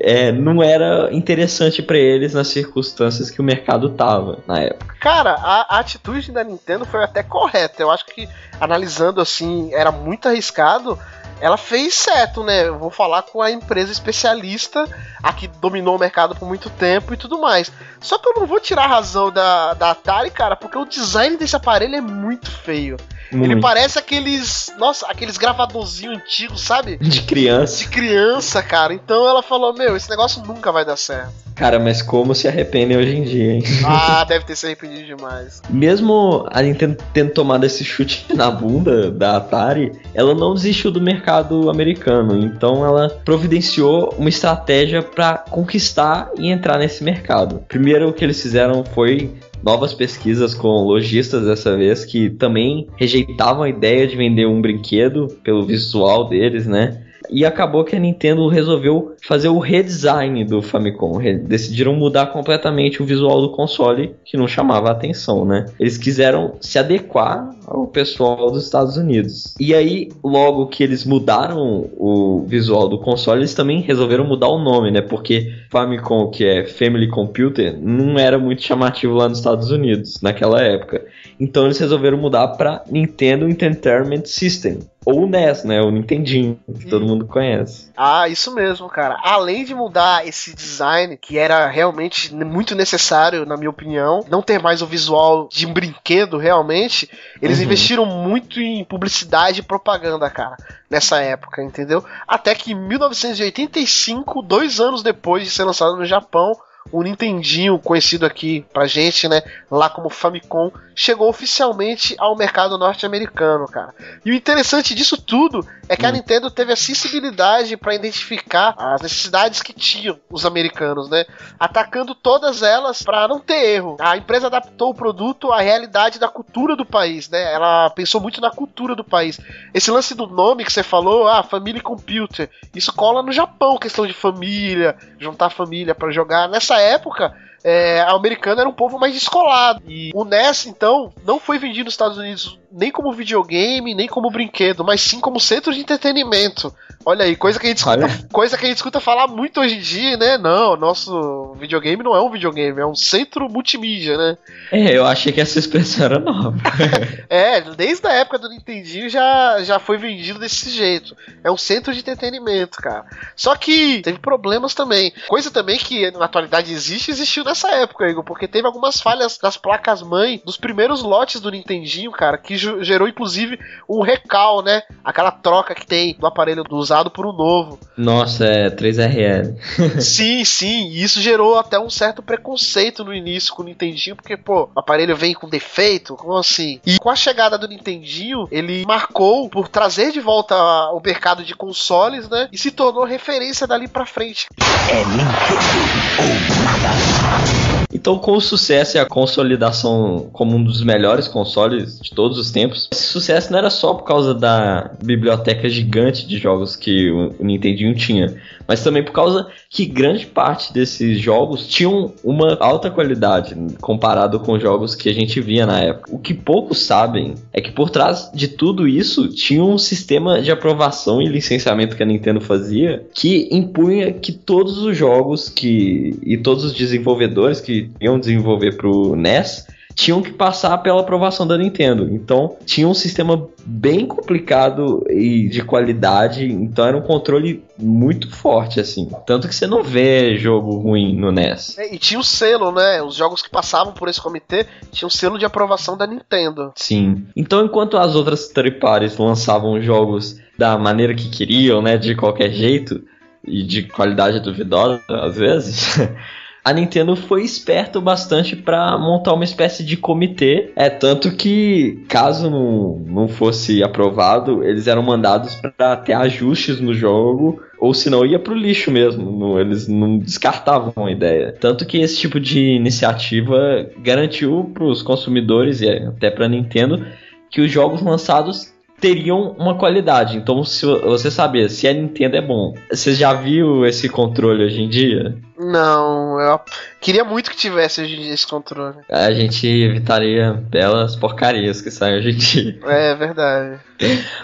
é, não era interessante para eles nas circunstâncias que o mercado tava na época. Cara, a, a atitude da Nintendo foi até correta. Eu acho que, analisando assim, era muito arriscado ela fez certo, né? Eu vou falar com a empresa especialista, a que dominou o mercado por muito tempo e tudo mais. Só que eu não vou tirar a razão da, da Atari, cara, porque o design desse aparelho é muito feio. Muito. Ele parece aqueles. Nossa, aqueles gravadorzinhos antigos, sabe? De criança. De criança, cara. Então ela falou: Meu, esse negócio nunca vai dar certo. Cara, mas como se arrependem hoje em dia, hein? Ah, deve ter se arrependido demais. Mesmo a Nintendo tendo tomado esse chute na bunda da Atari, ela não desistiu do mercado americano. Então ela providenciou uma estratégia para conquistar e entrar nesse mercado. Primeiro o que eles fizeram foi novas pesquisas com lojistas dessa vez que também rejeitavam a ideia de vender um brinquedo pelo visual deles, né? E acabou que a Nintendo resolveu fazer o redesign do Famicom. Decidiram mudar completamente o visual do console, que não chamava a atenção, né? Eles quiseram se adequar ao pessoal dos Estados Unidos. E aí, logo que eles mudaram o visual do console, eles também resolveram mudar o nome, né? Porque Famicom, que é Family Computer, não era muito chamativo lá nos Estados Unidos naquela época. Então eles resolveram mudar para Nintendo Entertainment System ou o NES, né? O Nintendinho, que hum. todo mundo conhece. Ah, isso mesmo, cara. Além de mudar esse design, que era realmente muito necessário, na minha opinião, não ter mais o visual de um brinquedo realmente, eles uhum. investiram muito em publicidade e propaganda, cara, nessa época, entendeu? Até que em 1985, dois anos depois de ser lançado no Japão, o Nintendinho, conhecido aqui pra gente, né, lá como Famicom, chegou oficialmente ao mercado norte-americano, cara. E o interessante disso tudo é que a hum. Nintendo teve a sensibilidade para identificar as necessidades que tinham os americanos, né, atacando todas elas para não ter erro. A empresa adaptou o produto à realidade da cultura do país, né? Ela pensou muito na cultura do país. Esse lance do nome que você falou, ah, Family Computer, isso cola no Japão, questão de família, juntar família para jogar. Nessa época, é, americana era um povo mais descolado. E o NES, então, não foi vendido nos Estados Unidos nem como videogame, nem como brinquedo, mas sim como centro de entretenimento. Olha aí, coisa que a gente escuta, coisa que a gente escuta falar muito hoje em dia, né? Não, nosso videogame não é um videogame, é um centro multimídia, né? É, eu achei que essa expressão era nova. é, desde a época do Nintendinho já, já foi vendido desse jeito. É um centro de entretenimento, cara. Só que teve problemas também. Coisa também que na atualidade existe, existiu nessa época, Igor, porque teve algumas falhas das placas mãe dos primeiros lotes do Nintendinho, cara, que gerou inclusive um recal, né? Aquela troca que tem do aparelho usado por um novo. Nossa, é 3RL. sim, sim. E isso gerou até um certo preconceito no início com o Nintendinho, porque, pô, o aparelho vem com defeito, como assim? E com a chegada do Nintendinho, ele marcou por trazer de volta o mercado de consoles, né? E se tornou referência dali pra frente. É Nintendo ou nada. Então, com o sucesso e a consolidação como um dos melhores consoles de todos os os tempos. Esse sucesso não era só por causa da biblioteca gigante de jogos que o Nintendinho tinha, mas também por causa que grande parte desses jogos tinham uma alta qualidade comparado com jogos que a gente via na época. O que poucos sabem é que por trás de tudo isso tinha um sistema de aprovação e licenciamento que a Nintendo fazia que impunha que todos os jogos que e todos os desenvolvedores que iam desenvolver para o NES tinham que passar pela aprovação da Nintendo. Então, tinha um sistema bem complicado e de qualidade, então era um controle muito forte, assim. Tanto que você não vê jogo ruim no NES. É, e tinha o selo, né? Os jogos que passavam por esse comitê tinham o selo de aprovação da Nintendo. Sim. Então, enquanto as outras third parties lançavam jogos da maneira que queriam, né? De qualquer jeito, e de qualidade duvidosa, às vezes. a Nintendo foi esperto bastante para montar uma espécie de comitê. É tanto que, caso não, não fosse aprovado, eles eram mandados para ter ajustes no jogo. Ou senão ia pro lixo mesmo, não, eles não descartavam a ideia. Tanto que esse tipo de iniciativa garantiu para os consumidores e até para a Nintendo que os jogos lançados teriam uma qualidade. Então, se você saber se a Nintendo é bom, você já viu esse controle hoje em dia? Não, eu queria muito que tivesse hoje em dia esse controle. A gente evitaria belas porcarias que saem hoje em dia. É verdade.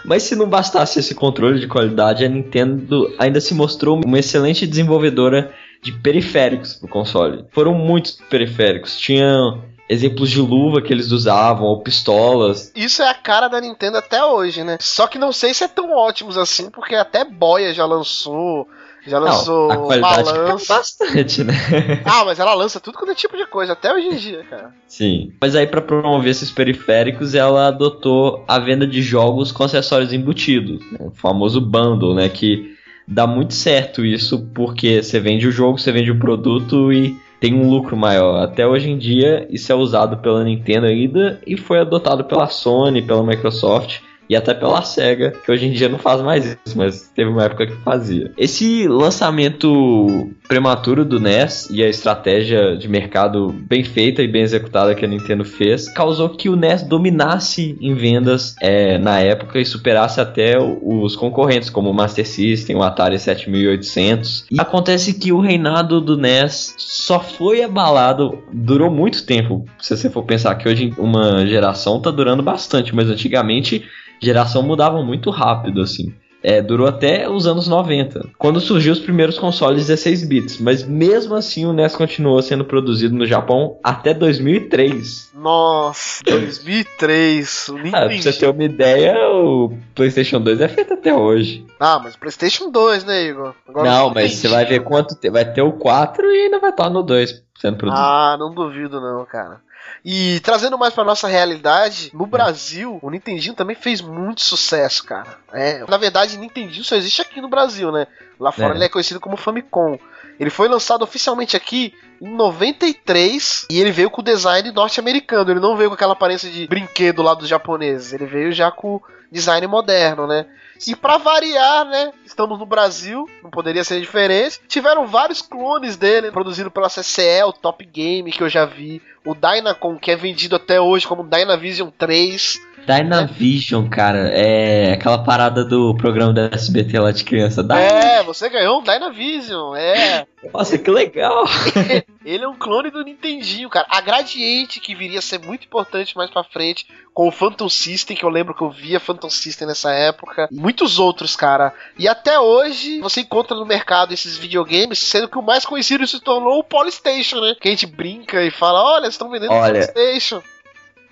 Mas se não bastasse esse controle de qualidade, a Nintendo ainda se mostrou uma excelente desenvolvedora de periféricos pro console. Foram muitos periféricos. Tinha exemplos de luva que eles usavam, ou pistolas. Isso é a cara da Nintendo até hoje, né? Só que não sei se é tão ótimos assim, porque até Boia já lançou. Já lançou não, a qualidade balança. bastante, né? ah, mas ela lança tudo quanto é tipo de coisa, até hoje em dia, cara. Sim. Mas aí, para promover esses periféricos, ela adotou a venda de jogos com acessórios embutidos. Né? O famoso bundle, né? Que dá muito certo isso, porque você vende o jogo, você vende o produto e tem um lucro maior. Até hoje em dia, isso é usado pela Nintendo ainda e foi adotado pela Sony, pela Microsoft e até pela SEGA, que hoje em dia não faz mais isso, mas teve uma época que fazia. Esse lançamento prematuro do NES e a estratégia de mercado bem feita e bem executada que a Nintendo fez causou que o NES dominasse em vendas é, na época e superasse até os concorrentes como o Master System, o Atari 7800. E acontece que o reinado do NES só foi abalado, durou muito tempo. Se você for pensar que hoje uma geração tá durando bastante, mas antigamente geração mudava muito rápido, assim. É, durou até os anos 90, quando surgiu os primeiros consoles 16 bits, mas mesmo assim o NES continuou sendo produzido no Japão até 2003. Nossa, 2003. O ah, pra você ter uma ideia, o PlayStation 2 é feito até hoje. Ah, mas PlayStation 2, né, Igor? Agora não, mas você vai ver quanto vai ter o 4 e ainda vai estar no 2 sendo produzido. Ah, não duvido não, cara. E trazendo mais pra nossa realidade, no Brasil, o Nintendinho também fez muito sucesso, cara. É, na verdade, Nintendinho só existe aqui no Brasil, né? Lá fora é. ele é conhecido como Famicom. Ele foi lançado oficialmente aqui em 93 e ele veio com o design norte-americano. Ele não veio com aquela aparência de brinquedo lá dos japoneses. Ele veio já com design moderno, né? E para variar, né? Estamos no Brasil, não poderia ser diferente. Tiveram vários clones dele, produzido pela CCE, o Top Game, que eu já vi. O Dynacon, que é vendido até hoje como Dynavision 3. Dynavision, cara, é aquela parada do programa da SBT lá de criança. Dyna... É, você ganhou um Dynavision, é. Nossa, que legal! Ele é um clone do Nintendinho, cara. A Gradiente, que viria a ser muito importante mais pra frente, com o Phantom System, que eu lembro que eu via Phantom System nessa época. Muitos outros, cara. E até hoje, você encontra no mercado esses videogames, sendo que o mais conhecido se tornou o Polystation, né? Que a gente brinca e fala, olha, estão vendendo olha, Polystation.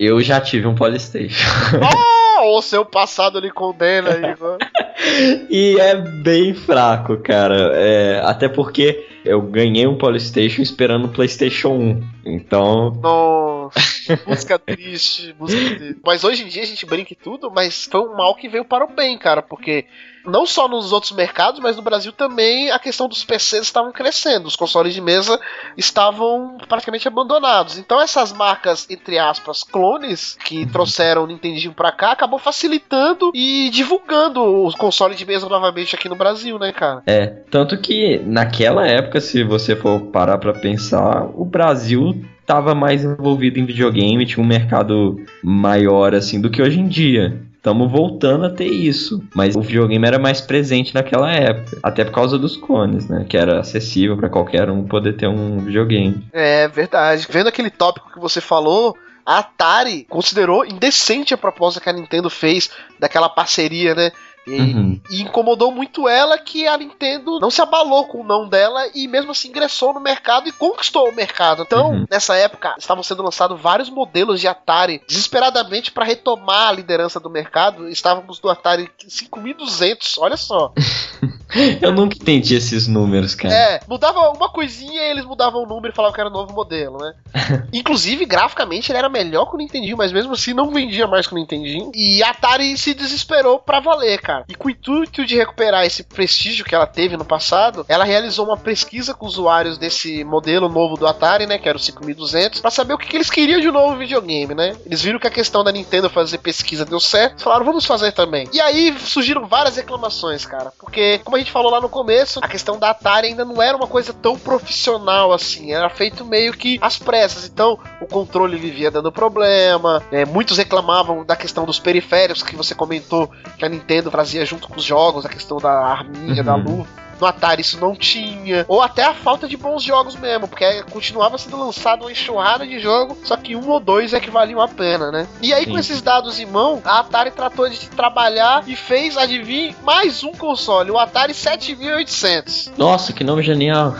Eu já tive um Polystation. Oh, o seu passado lhe condena, Igor. e é bem fraco, cara. É, até porque eu ganhei um Polystation esperando o PlayStation 1. Então. Nossa, música triste, música triste. Mas hoje em dia a gente brinca e tudo, mas foi um mal que veio para o bem, cara, porque não só nos outros mercados, mas no Brasil também a questão dos PCs estavam crescendo, os consoles de mesa estavam praticamente abandonados. Então essas marcas, entre aspas, clones que trouxeram o Nintendinho para cá, acabou facilitando e divulgando os consoles console de mesa novamente aqui no Brasil, né, cara? É, tanto que naquela época, se você for parar pra pensar, o Brasil estava mais envolvido em videogame, tinha um mercado maior assim do que hoje em dia. Estamos voltando a ter isso, mas o videogame era mais presente naquela época, até por causa dos cones, né? Que era acessível para qualquer um poder ter um videogame. É verdade. Vendo aquele tópico que você falou, a Atari considerou indecente a proposta que a Nintendo fez daquela parceria, né? E, Uhum. e incomodou muito ela que a Nintendo não se abalou com o não dela e mesmo assim ingressou no mercado e conquistou o mercado. Então, Uhum. nessa época, estavam sendo lançados vários modelos de Atari desesperadamente para retomar a liderança do mercado. Estávamos no Atari 5200, olha só. Eu nunca entendi esses números, cara. É, mudava uma coisinha e eles mudavam o número e falavam que era novo modelo, né? Inclusive, graficamente, ele era melhor que o Nintendinho, mas mesmo assim não vendia mais que o Nintendinho. E a Atari se desesperou pra valer, cara. E com o intuito de recuperar esse prestígio que ela teve no passado, ela realizou uma pesquisa com usuários desse modelo novo do Atari, né? Que era o 5200, pra saber o que, que eles queriam de um novo videogame, né? Eles viram que a questão da Nintendo fazer pesquisa deu certo, falaram, vamos fazer também. E aí surgiram várias reclamações, cara. Porque, como a gente falou lá no começo, a questão da Atari ainda não era uma coisa tão profissional assim. Era feito meio que às pressas. Então, o controle vivia dando problema. né? Muitos reclamavam da questão dos periféricos que você comentou que a Nintendo trazia junto com os jogos, a questão da arminha, Uhum. da luva. No Atari isso não tinha. Ou até a falta de bons jogos mesmo, porque continuava sendo lançado uma enxurrada de jogo, só que um ou dois é que valiam a pena, né? E aí, com Sim. esses dados em mão, a Atari tratou de trabalhar e fez, adivinhe, mais um console, o Atari 7800. Nossa, que nome genial.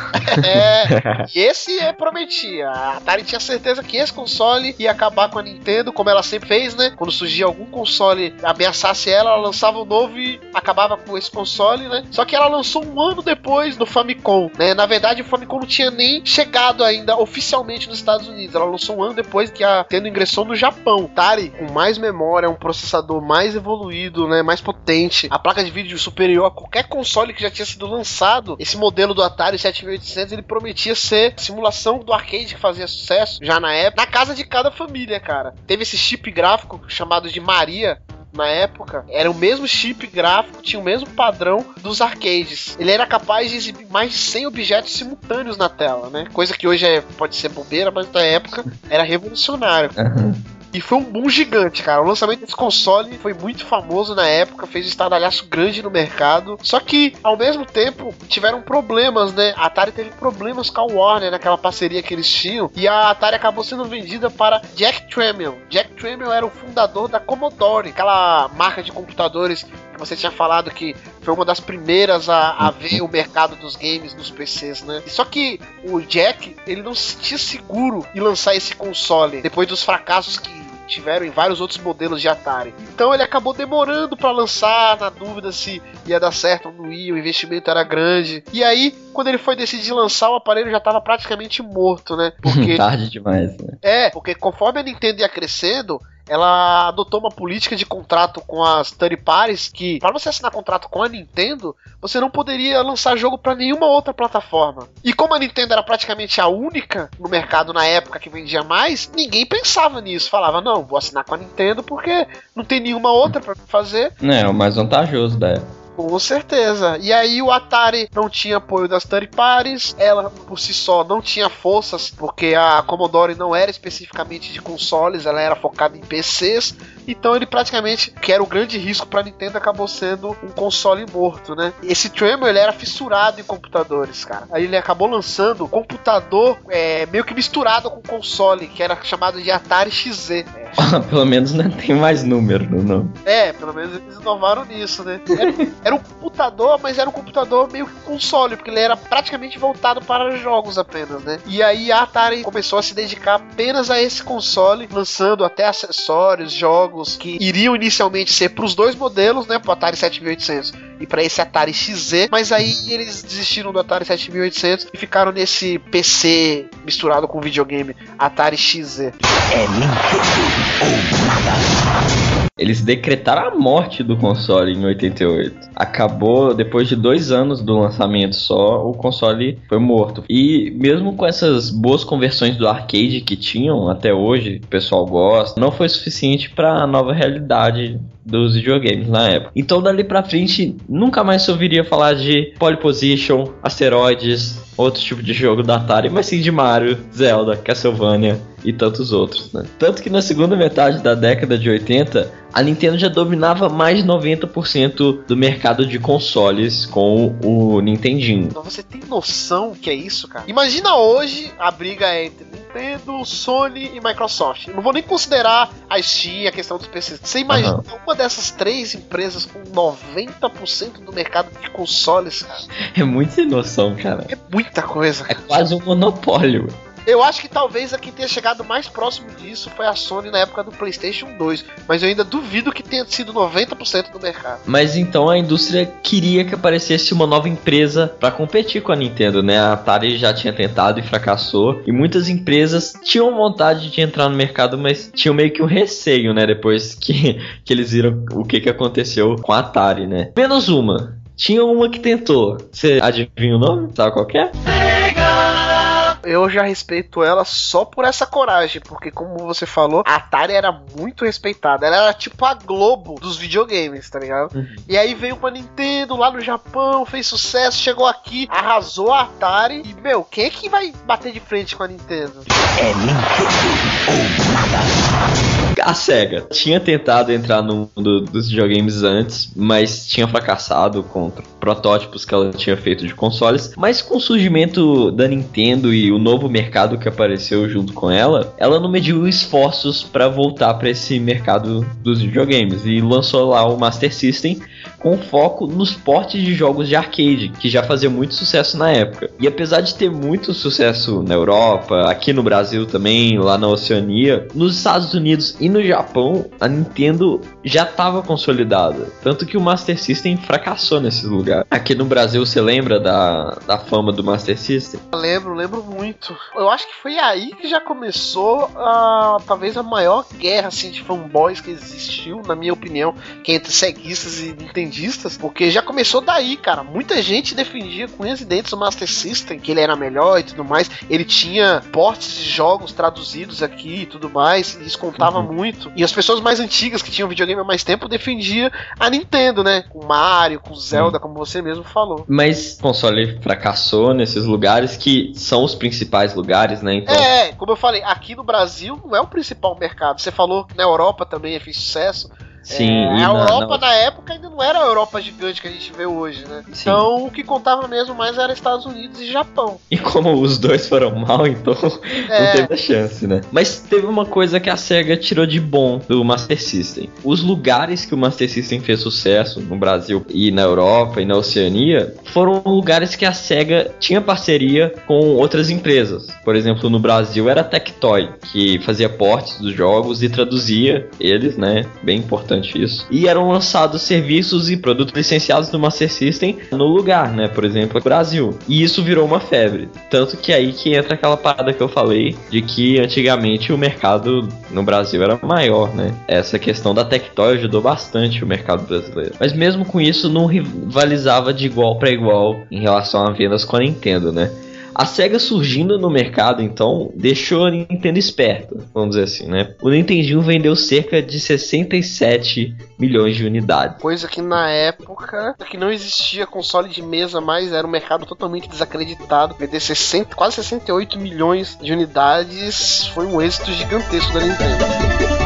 É, e esse é, prometia. A Atari tinha certeza que esse console ia acabar com a Nintendo, como ela sempre fez, né? Quando surgia algum console ameaçasse ela, ela lançava um novo e acabava com esse console, né? Só que ela lançou um ano depois no Famicom, né? Na verdade, o Famicom não tinha nem chegado ainda oficialmente nos Estados Unidos. Ela lançou um ano depois que a Nintendo ingressou no Japão. Atari, com mais memória, um processador mais evoluído, né? Mais potente, a placa de vídeo superior a qualquer console que já tinha sido lançado. Esse modelo do Atari 7800 ele prometia ser simulação do arcade que fazia sucesso já na época, na casa de cada família, cara. Teve esse chip gráfico chamado de Maria, na época, era o mesmo chip gráfico, tinha o mesmo padrão dos arcades. Ele era capaz de exibir mais de 100 objetos simultâneos na tela, né? Coisa que hoje é, pode ser bobeira, mas na época era revolucionário. Aham. E foi um boom gigante, cara. O lançamento desse console foi muito famoso na época, fez um estardalhaço grande no mercado. Só que, ao mesmo tempo, tiveram problemas, né? A Atari teve problemas com a Warner naquela parceria que eles tinham. E a Atari acabou sendo vendida para Jack Tramiel. Jack Tramiel era o fundador da Commodore, aquela marca de computadores que você tinha falado que foi uma das primeiras a, a ver o mercado dos games nos PCs, né? Só que o Jack, ele não se sentia seguro em lançar esse console depois dos fracassos que tiveram em vários outros modelos de Atari. Então ele acabou demorando para lançar, na dúvida se ia dar certo ou não ia, o investimento era grande. E aí, quando ele foi decidir lançar, o aparelho já estava praticamente morto, né? Porque Tarde demais, né? é, porque conforme a Nintendo ia crescendo, ela adotou uma política de contrato com as third parties que, para você assinar contrato com a Nintendo, você não poderia lançar jogo para nenhuma outra plataforma. E como a Nintendo era praticamente a única no mercado na época que vendia mais, ninguém pensava nisso. Falava, não, vou assinar com a Nintendo porque não tem nenhuma outra para fazer. É o mais vantajoso da época. Com certeza. E aí o Atari não tinha apoio das third parties, ela por si só não tinha forças, porque a Commodore não era especificamente de consoles, ela era focada em PCs. Então ele praticamente, que era o grande risco para Nintendo, acabou sendo um console morto, né? Esse Tremor ele era fissurado em computadores, cara. Aí ele acabou lançando um computador é, meio que misturado com console, que era chamado de Atari XZ. É, Pelo menos não tem mais número no nome. é, pelo menos eles inovaram nisso, né? Era, era um computador, mas era um computador meio que console, porque ele era praticamente voltado para jogos apenas, né? E aí a Atari começou a se dedicar apenas a esse console, lançando até acessórios, jogos que iriam inicialmente ser para os dois modelos, né? Pro Atari 7800 e para esse Atari XZ, mas aí eles desistiram do Atari 7800 e ficaram nesse PC misturado com videogame Atari XZ. Eles decretaram a morte do console em 88. Acabou, depois de dois anos do lançamento só, o console foi morto. E mesmo com essas boas conversões do arcade que tinham até hoje, o pessoal gosta, não foi suficiente para a nova realidade dos videogames na época. Então dali pra frente nunca mais se ouviria falar de Pole Position, asteroides, outro tipo de jogo da Atari, mas sim de Mario, Zelda, Castlevania e tantos outros, né? Tanto que na segunda metade da década de 80, a Nintendo já dominava mais de 90% do mercado de consoles com o Nintendinho. Então você tem noção que é isso, cara? Imagina hoje a briga entre Nintendo, Sony e Microsoft. Não vou nem considerar a Steam, a questão dos PCs. Você imagina uhum. uma dessas três empresas com 90% do mercado de consoles, cara? É muito sem noção, cara. É muita coisa. É quase um monopólio. Eu acho que talvez a que tenha chegado mais próximo disso foi a Sony na época do PlayStation 2, mas eu ainda duvido que tenha sido 90% do mercado. Mas então a indústria queria que aparecesse uma nova empresa para competir com a Nintendo, né? A Atari já tinha tentado e fracassou, e muitas empresas tinham vontade de entrar no mercado, mas tinham meio que um receio, né? Depois que, que eles viram o que, que aconteceu com a Atari, né? Menos uma. Tinha uma que tentou. Você adivinha o nome? Sabe qual é? Eu já respeito ela só por essa coragem, porque como você falou, a Atari era muito respeitada. Ela era tipo a Globo dos videogames, tá ligado? Uhum. E aí veio pra Nintendo lá no Japão, fez sucesso, chegou aqui, arrasou a Atari. E, meu, quem é que vai bater de frente com a Nintendo? É Nintendo ou nada. A SEGA tinha tentado entrar no mundo dos videogames antes, mas tinha fracassado contra protótipos que ela tinha feito de consoles. Mas com o surgimento da Nintendo e o novo mercado que apareceu junto com ela, ela não mediu esforços para voltar para esse mercado dos videogames. E lançou lá o Master System com foco nos portes de jogos de arcade, que já fazia muito sucesso na época. E apesar de ter muito sucesso na Europa, aqui no Brasil também, lá na Oceania, nos Estados Unidos e no Japão, a Nintendo já estava consolidada. Tanto que o Master System fracassou nesses lugares. Aqui no Brasil, você lembra da, da fama do Master System? Eu lembro, lembro muito. Eu acho que foi aí que já começou a, talvez a maior guerra assim, de fanboys que existiu, na minha opinião, que é entre ceguistas e nintendistas, porque já começou daí, cara. Muita gente defendia com unhas e dentes o Master System, que ele era melhor e tudo mais. Ele tinha portes de jogos traduzidos aqui e tudo mais, e isso contava uhum. muito. E as pessoas mais antigas que tinham videogame há mais tempo defendia a Nintendo, né? Com Mario, com Zelda, uhum. como você mesmo falou. Mas o console fracassou nesses lugares que são os principais lugares, né? Então... É, como eu falei, aqui no Brasil não é o principal mercado. Você falou que na Europa também fez sucesso. Sim, é, a Europa na... na... época ainda não era a Europa gigante que a gente vê hoje, né? Sim. Então o que contava mesmo mais era Estados Unidos e Japão. E como os dois foram mal, então é. não teve a chance, né? Mas teve uma coisa que a SEGA tirou de bom do Master System. Os lugares que o Master System fez sucesso no Brasil e na Europa e na Oceania foram lugares que a SEGA tinha parceria com outras empresas. Por exemplo, no Brasil era a Tectoy, que fazia portes dos jogos e traduzia eles, né? Bem importante importante isso. E eram lançados serviços e produtos licenciados do Master System no lugar, né? Por exemplo, Brasil. E isso virou uma febre. Tanto que aí que entra aquela parada que eu falei de que antigamente o mercado no Brasil era maior, né? Essa questão da Tectoy ajudou bastante o mercado brasileiro. Mas mesmo com isso não rivalizava de igual para igual em relação a vendas com a Nintendo, né? A SEGA surgindo no mercado, então, deixou a Nintendo esperta, vamos dizer assim, né? O Nintendinho vendeu cerca de 67 milhões de unidades. Coisa que na época que não existia console de mesa mais, era um mercado totalmente desacreditado. Vender 60, quase 68 milhões de unidades foi um êxito gigantesco da Nintendo.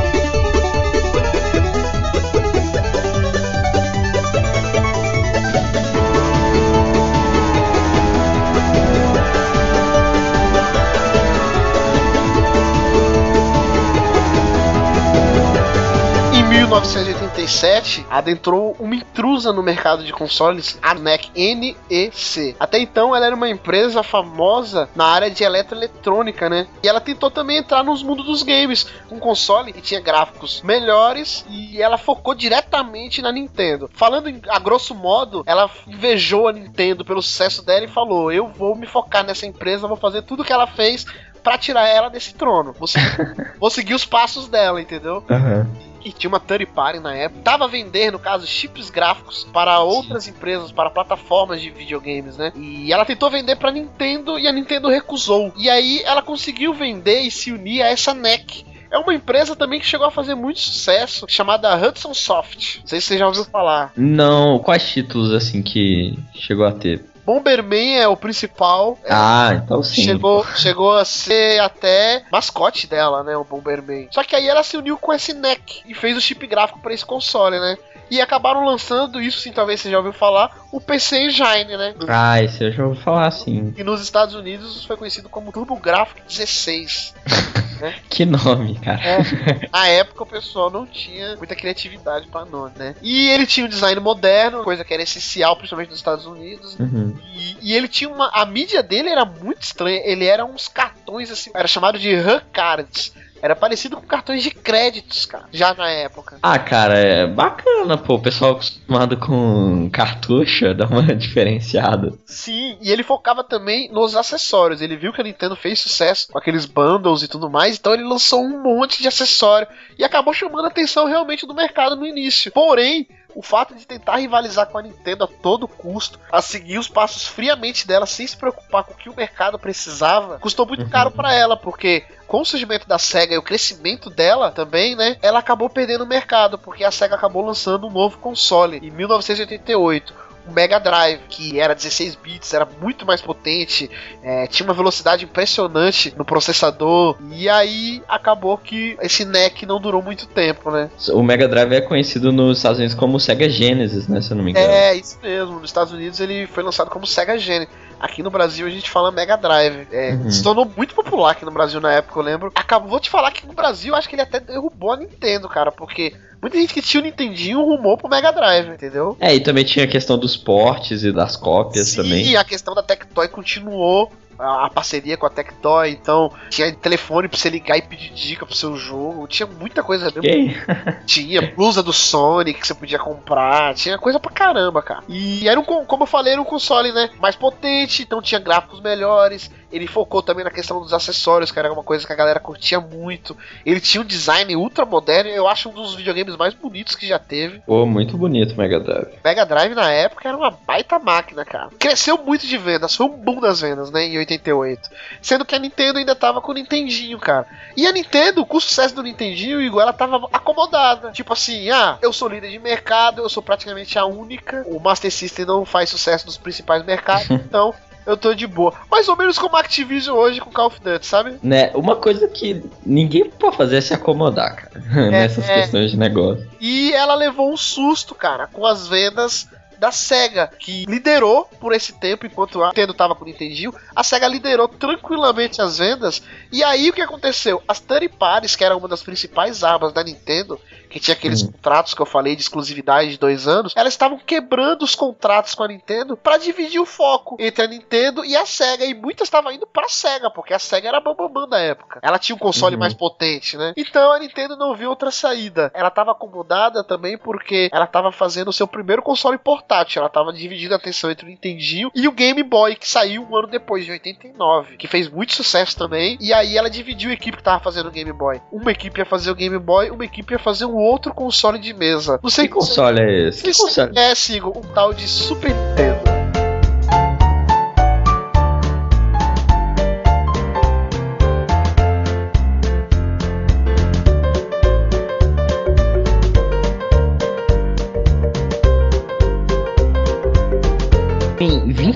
1987, adentrou uma intrusa no mercado de consoles, a NEC, NEC. Até então, ela era uma empresa famosa na área de eletroeletrônica, né? E ela tentou também entrar nos mundos dos games, um console que tinha gráficos melhores e ela focou diretamente na Nintendo. Falando em, a grosso modo, ela invejou a Nintendo pelo sucesso dela e falou: Eu vou me focar nessa empresa, vou fazer tudo que ela fez para tirar ela desse trono. Vou seguir, vou seguir os passos dela, entendeu? Uhum e tinha uma third party na época, tava a vender, no caso, chips gráficos para outras Sim. empresas, para plataformas de videogames, né? E ela tentou vender para Nintendo e a Nintendo recusou. E aí ela conseguiu vender e se unir a essa NEC é uma empresa também que chegou a fazer muito sucesso, chamada Hudson Soft. Não sei se você já ouviu falar. Não, quais títulos assim que chegou a ter? Bomberman é o principal. é, Ah, então sim. Chegou, chegou a ser até mascote dela, né? O Bomberman. Só que aí ela se uniu com esse NEC e fez o chip gráfico para esse console, né? E acabaram lançando, isso sim, talvez você já ouviu falar, o PC Engine, né? Ah, esse eu já vou falar assim. E nos Estados Unidos foi conhecido como TurboGrafx 16. Que nome, cara. É, na época o pessoal não tinha muita criatividade pra nome, né? E ele tinha um design moderno, coisa que era essencial, principalmente nos Estados Unidos. Uhum. E, e ele tinha uma. A mídia dele era muito estranha. Ele era uns cartões assim. Era chamado de RAM cards. Era parecido com cartões de créditos, cara. Já na época. Ah, cara, é bacana, pô. O pessoal acostumado com cartucho dá uma diferenciada. Sim, e ele focava também nos acessórios. Ele viu que a Nintendo fez sucesso com aqueles bundles e tudo mais, então ele lançou um monte de acessório e acabou chamando a atenção realmente do mercado no início. Porém, o fato de tentar rivalizar com a Nintendo a todo custo, a seguir os passos friamente dela sem se preocupar com o que o mercado precisava, custou muito caro para ela, porque com o surgimento da SEGA e o crescimento dela também, né, ela acabou perdendo o mercado, porque a SEGA acabou lançando um novo console em 1988 o Mega Drive, que era 16 bits, era muito mais potente, é, tinha uma velocidade impressionante no processador, e aí acabou que esse NEC não durou muito tempo, né? O Mega Drive é conhecido nos Estados Unidos como Sega Genesis, né? Se eu não me engano. É, isso mesmo. Nos Estados Unidos ele foi lançado como Sega Genesis. Aqui no Brasil a gente fala Mega Drive. É, Uhum. Se tornou muito popular aqui no Brasil na época, eu lembro. Acabou, vou te falar que no Brasil acho que ele até derrubou a Nintendo, cara, porque muita gente que tinha o Nintendinho rumou pro Mega Drive, entendeu? É, e também tinha a questão dos portes e das cópias Sim, também. a questão da Tectoy continuou. A a parceria com a Tectoy, então tinha telefone pra você ligar e pedir dica pro seu jogo. Tinha muita coisa mesmo. Tinha blusa do Sonic que você podia comprar, tinha coisa pra caramba, cara. E era um, como eu falei, era um console, né? Mais potente, então tinha gráficos melhores. Ele focou também na questão dos acessórios, que era uma coisa que a galera curtia muito. Ele tinha um design ultra moderno, eu acho um dos videogames mais bonitos que já teve. Pô, muito bonito o Mega Drive. Mega Drive na época era uma baita máquina, cara. Cresceu muito de vendas, foi um boom das vendas, né, em 88. Sendo que a Nintendo ainda tava com o Nintendinho, cara. E a Nintendo, com o sucesso do Nintendinho, igual ela tava acomodada. Tipo assim, ah, eu sou líder de mercado, eu sou praticamente a única. O Master System não faz sucesso nos principais mercados, então eu tô de boa. Mais ou menos como a Activision hoje com Call of Duty, sabe? Né, uma coisa que ninguém pode fazer é se acomodar, cara. Nessas é. questões de negócio. E ela levou um susto, cara, com as vendas da SEGA, que liderou por esse tempo, enquanto a Nintendo tava com o Nintendinho, a SEGA liderou tranquilamente as vendas. E aí o que aconteceu? As third parties, que era uma das principais armas da Nintendo, que tinha aqueles Hum. contratos que eu falei de exclusividade de dois anos, elas estavam quebrando os contratos com a Nintendo para dividir o foco entre a Nintendo e a SEGA. E muitas estavam indo pra SEGA, porque a SEGA era a bambambam da época. Ela tinha um console Uhum. mais potente, né? Então a Nintendo não viu outra saída. Ela tava acomodada também porque ela tava fazendo o seu primeiro console portátil. Ela tava dividindo a atenção entre o Nintendinho e o Game Boy, que saiu um ano depois, de 89, que fez muito sucesso também. E aí ela dividiu a equipe que tava fazendo o Game Boy. Uma equipe ia fazer o Game Boy, uma equipe ia fazer um outro console de mesa. Não sei Que console é esse? Que que console? é, Sigo, um tal de Super Nintendo.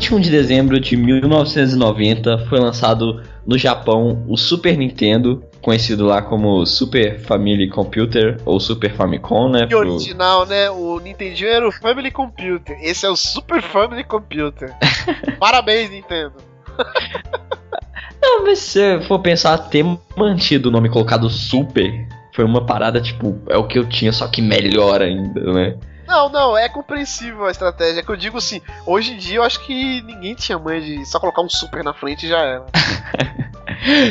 21 de dezembro de 1990 foi lançado no Japão o Super Nintendo, conhecido lá como Super Family Computer ou Super Famicom, né? Pro- original, né? O Nintendinho era o Family Computer. Esse é o Super Family Computer. Parabéns, Nintendo. Não, mas se for pensar, ter mantido o nome colocado Super foi uma parada tipo, é o que eu tinha, só que melhor ainda, né? Não, não, é compreensível a estratégia. É que eu digo assim, hoje em dia eu acho que ninguém tinha mãe de só colocar um super na frente e já era.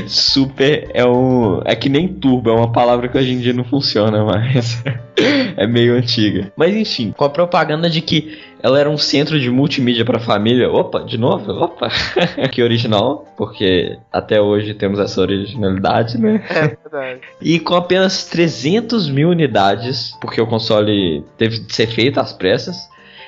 Super é um. É que nem turbo, é uma palavra que hoje em dia não funciona mais. é meio antiga. Mas enfim, com a propaganda de que ela era um centro de multimídia pra família. Opa, de novo? Opa! que original, porque até hoje temos essa originalidade, né? É verdade. E com apenas 300 mil unidades, porque o console teve de ser feito às pressas,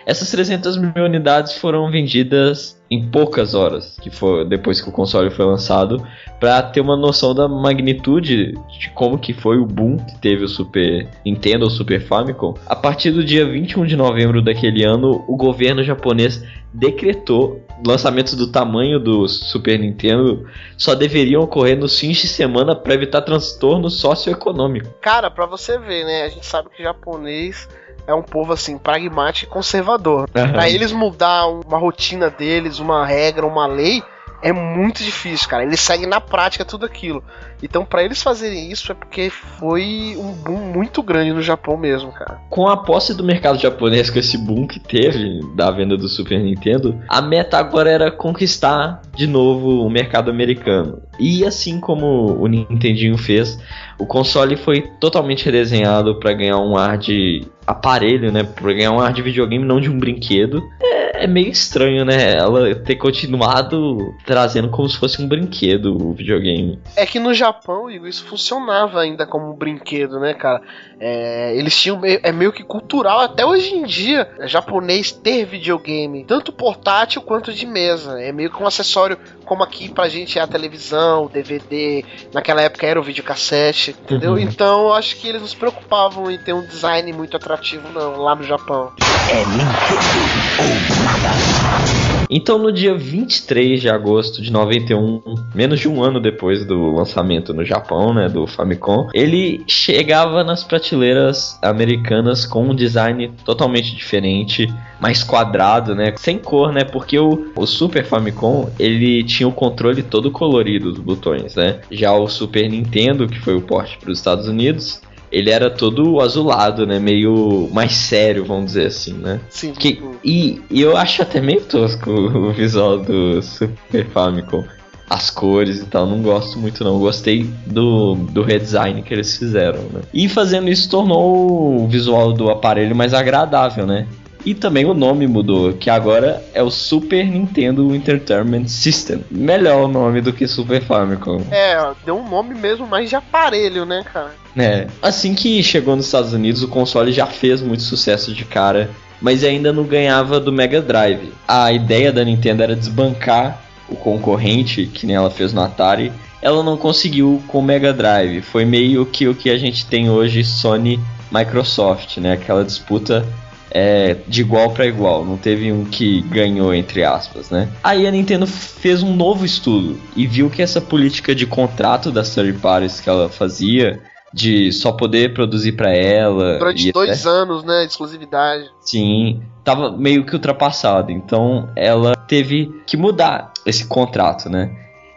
Essas 300 mil unidades foram vendidas em poucas horas, que foi depois que o console foi lançado, para ter uma noção da magnitude de como que foi o boom que teve o Super Nintendo ou Super Famicom. A partir do dia 21 de novembro daquele ano, o governo japonês decretou lançamentos do tamanho do Super Nintendo só deveriam ocorrer nos fins de semana para evitar transtorno socioeconômico. Cara, para você ver, né? A gente sabe que japonês é um povo assim pragmático e conservador. Uhum. Para eles mudar uma rotina deles, uma regra, uma lei, é muito difícil, cara. Eles seguem na prática tudo aquilo. Então, para eles fazerem isso é porque foi um boom muito grande no Japão mesmo, cara. Com a posse do mercado japonês, com esse boom que teve da venda do Super Nintendo, a meta agora era conquistar de novo o mercado americano. E assim como o Nintendinho fez, o console foi totalmente redesenhado para ganhar um ar de aparelho, né? Pra ganhar um ar de videogame, não de um brinquedo. É, é, meio estranho, né? Ela ter continuado trazendo como se fosse um brinquedo o videogame. É que no Japão, Igor, isso funcionava ainda como um brinquedo, né, cara? É, eles tinham. É meio que cultural até hoje em dia. É japonês ter videogame, tanto portátil quanto de mesa. É meio que um acessório, como aqui pra gente é a televisão, o DVD. Naquela época era o videocassete, entendeu? Uhum. Então eu acho que eles não se preocupavam em ter um design muito atrativo, não, lá no Japão. É Nintendo ou nada. Então, no dia 23 de agosto de 91, menos de um ano depois do lançamento no Japão, né, do Famicom, ele chegava nas prateleiras americanas com um design totalmente diferente, mais quadrado, né, sem cor, né, porque o, o Super Famicom, ele tinha o controle todo colorido dos botões, né. Já o Super Nintendo, que foi o porte para os Estados Unidos, ele era todo azulado, né? Meio mais sério, vamos dizer assim, né? Sim. Que, e, e eu acho até meio tosco o visual do Super Famicom. As cores e tal, não gosto muito não. Gostei do, do redesign que eles fizeram, né? E fazendo isso tornou o visual do aparelho mais agradável, né? E também o nome mudou, que agora é o Super Nintendo Entertainment System. Melhor o nome do que Super Famicom. É, deu um nome mesmo mais de aparelho, né, cara? É, assim que chegou nos Estados Unidos, o console já fez muito sucesso de cara, mas ainda não ganhava do Mega Drive. A ideia da Nintendo era desbancar o concorrente, que nem ela fez no Atari. Ela não conseguiu com o Mega Drive. Foi meio que o que a gente tem hoje Sony Microsoft, né? Aquela disputa é, de igual para igual, não teve um que ganhou entre aspas, né? Aí a Nintendo fez um novo estudo e viu que essa política de contrato das third parties que ela fazia de só poder produzir para ela durante dois até... anos, né, de exclusividade. Sim, tava meio que ultrapassado, então ela teve que mudar esse contrato, né?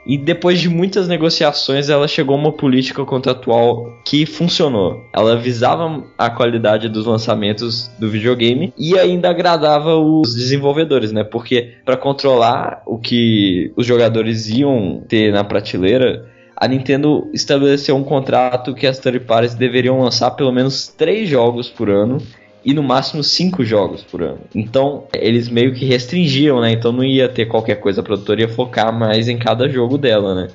E depois de muitas negociações, ela chegou a uma política contratual que funcionou. Ela visava a qualidade dos lançamentos do videogame e ainda agradava os desenvolvedores, né? Porque para controlar o que os jogadores iam ter na prateleira, a Nintendo estabeleceu um contrato que as third parties deveriam lançar pelo menos três jogos por ano e no máximo cinco jogos por ano. Então eles meio que restringiam, né? Então não ia ter qualquer coisa, a produtora ia focar mais em cada jogo dela, né?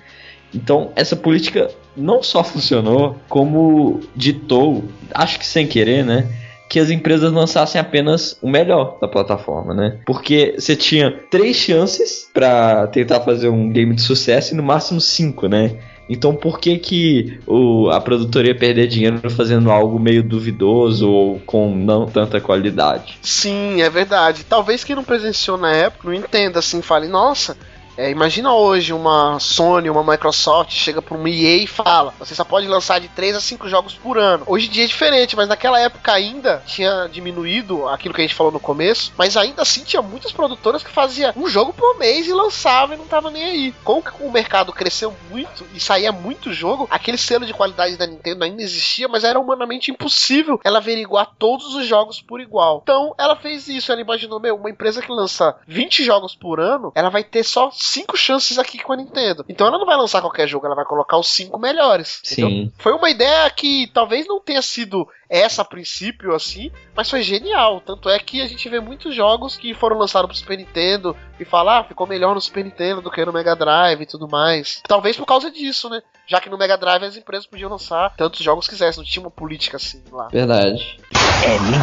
Então essa política não só funcionou, como ditou, acho que sem querer, né? Que as empresas lançassem apenas o melhor da plataforma, né? Porque você tinha três chances para tentar fazer um game de sucesso e no máximo cinco, né? Então por que que o, a produtora ia perder dinheiro fazendo algo meio duvidoso ou com não tanta qualidade? Sim, é verdade. Talvez quem não presenciou na época não entenda assim, fale, nossa, é, imagina hoje uma Sony, uma Microsoft chega para um EA e fala: você só pode lançar de 3 a 5 jogos por ano. Hoje em dia é diferente, mas naquela época ainda tinha diminuído aquilo que a gente falou no começo, mas ainda assim tinha muitas produtoras que faziam um jogo por mês e lançava e não tava nem aí. Com o mercado cresceu muito e saía muito jogo, aquele selo de qualidade da Nintendo ainda existia, mas era humanamente impossível ela averiguar todos os jogos por igual. Então ela fez isso, ela imaginou, meu, uma empresa que lança 20 jogos por ano, ela vai ter só cinco chances aqui com a Nintendo. Então ela não vai lançar qualquer jogo, ela vai colocar os cinco melhores. Sim. Foi uma ideia que talvez não tenha sido essa a princípio, assim, mas foi genial. Tanto é que a gente vê muitos jogos que foram lançados pro Super Nintendo e falar, ah, ficou melhor no Super Nintendo do que no Mega Drive e tudo mais. Talvez por causa disso, né? Já que no Mega Drive as empresas podiam lançar tantos jogos que quisessem, não tinha uma política assim lá. Verdade. É Nintendo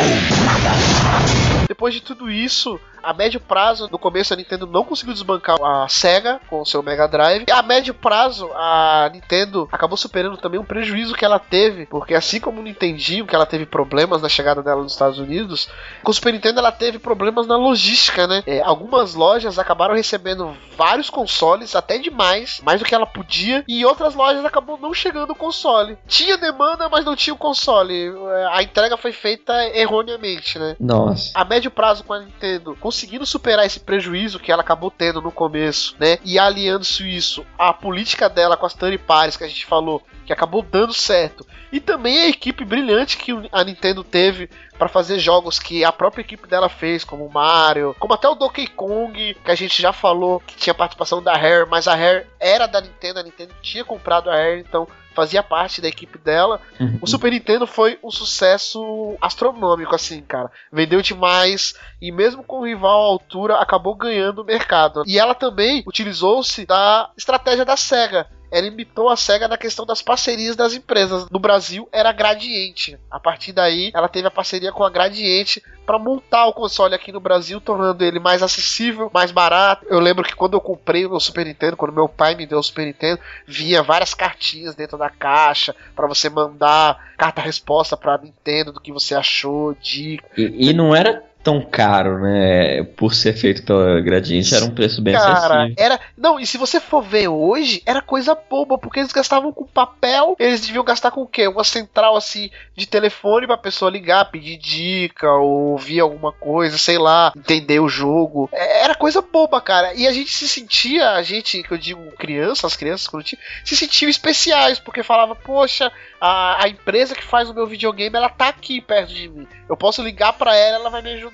ou nada. Depois de tudo isso, a médio prazo, no começo a Nintendo não conseguiu desbancar a SEGA com o seu Mega Drive. E a médio prazo, a Nintendo acabou superando também um prejuízo que ela teve, porque assim como o Nintendinho, que ela teve problemas na chegada dela nos Estados Unidos, com o Super Nintendo ela teve problemas na logística, né? É, algumas lojas acabaram recebendo vários consoles, até demais, mais do que ela podia, e outras lojas acabou não chegando o console. Tinha demanda, mas não tinha o console. É, A entrega foi feita erroneamente, né? Nossa. a médio prazo com a Nintendo conseguindo superar esse prejuízo que ela acabou tendo no começo, né? E aliando-se isso à política dela com as third parties que a gente falou, que acabou dando certo. E também a equipe brilhante que a Nintendo teve para fazer jogos que a própria equipe dela fez, como Mario, como até o Donkey Kong, que a gente já falou que tinha participação da Rare, mas a Rare era da Nintendo, a Nintendo tinha comprado a Rare, então fazia parte da equipe dela. O Super Nintendo foi um sucesso astronômico, assim, cara. Vendeu demais e mesmo com o rival à altura, acabou ganhando o mercado. E ela também utilizou-se da estratégia da SEGA. Ela imitou a SEGA na questão das parcerias das empresas. No Brasil era a Gradiente. A partir daí, ela teve a parceria com a Gradiente para montar o console aqui no Brasil, tornando ele mais acessível, mais barato. Eu lembro que quando eu comprei o meu Super Nintendo, quando meu pai me deu o Super Nintendo, vinha várias cartinhas dentro da caixa para você mandar carta-resposta para Nintendo do que você achou, dica. E, e não era tão caro, né? Por ser feito pela Gradiente, era um preço bem Cara, acessível. era. Não, e se você for ver hoje, era coisa boba, porque eles gastavam com papel, eles deviam gastar com o quê? Uma central assim de telefone pra pessoa ligar, pedir dica, ou ouvir alguma coisa, sei lá, entender o jogo. É, Era coisa boba, cara. E a gente se sentia, a gente, que eu digo criança, as crianças, quando tinha, se sentiam especiais, porque falava, poxa, a, a empresa que faz o meu videogame, ela tá aqui perto de mim. Eu posso ligar pra ela, ela vai me ajudar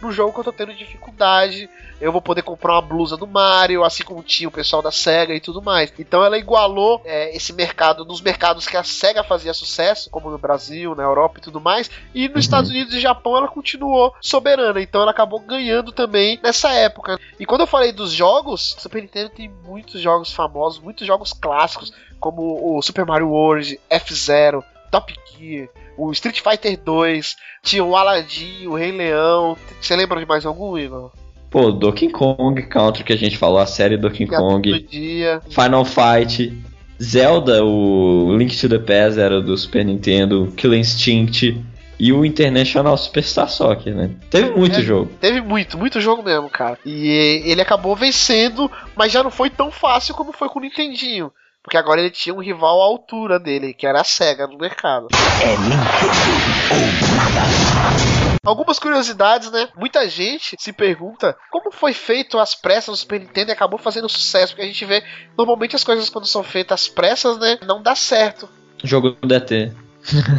no jogo que eu tô tendo dificuldade. Eu vou poder comprar uma blusa do Mario, assim como tinha o pessoal da SEGA e tudo mais. Então ela igualou é, esse mercado nos mercados que a SEGA fazia sucesso, como no Brasil, na Europa e tudo mais. E nos Estados Unidos e Japão ela continuou soberana. Então ela acabou ganhando também nessa época. E quando eu falei dos jogos, o Super Nintendo tem muitos jogos famosos, muitos jogos clássicos, como o Super Mario World, F-Zero, Top Gear, o Street Fighter 2, tinha o Aladdin, o Rei Leão. Você lembra de mais algum, Igor? Pô, Donkey Kong Country que a gente falou, a série Donkey Criatura do Kong, dia. Final Fight, Zelda, o Link to the Past era do Super Nintendo, Killer Instinct e o International Superstar Soccer, né? Teve muito É. jogo. Teve muito, muito jogo mesmo, cara. E ele acabou vencendo, mas já não foi tão fácil como foi com o Nintendinho. Porque agora ele tinha um rival à altura dele, que era a SEGA no mercado. É Nintendo ou nada. Algumas curiosidades, né? Muita gente se pergunta como foi feito às pressas no Super Nintendo e acabou fazendo sucesso. Porque a gente vê, normalmente as coisas quando são feitas às pressas, né? Não dá certo. Jogo do DT.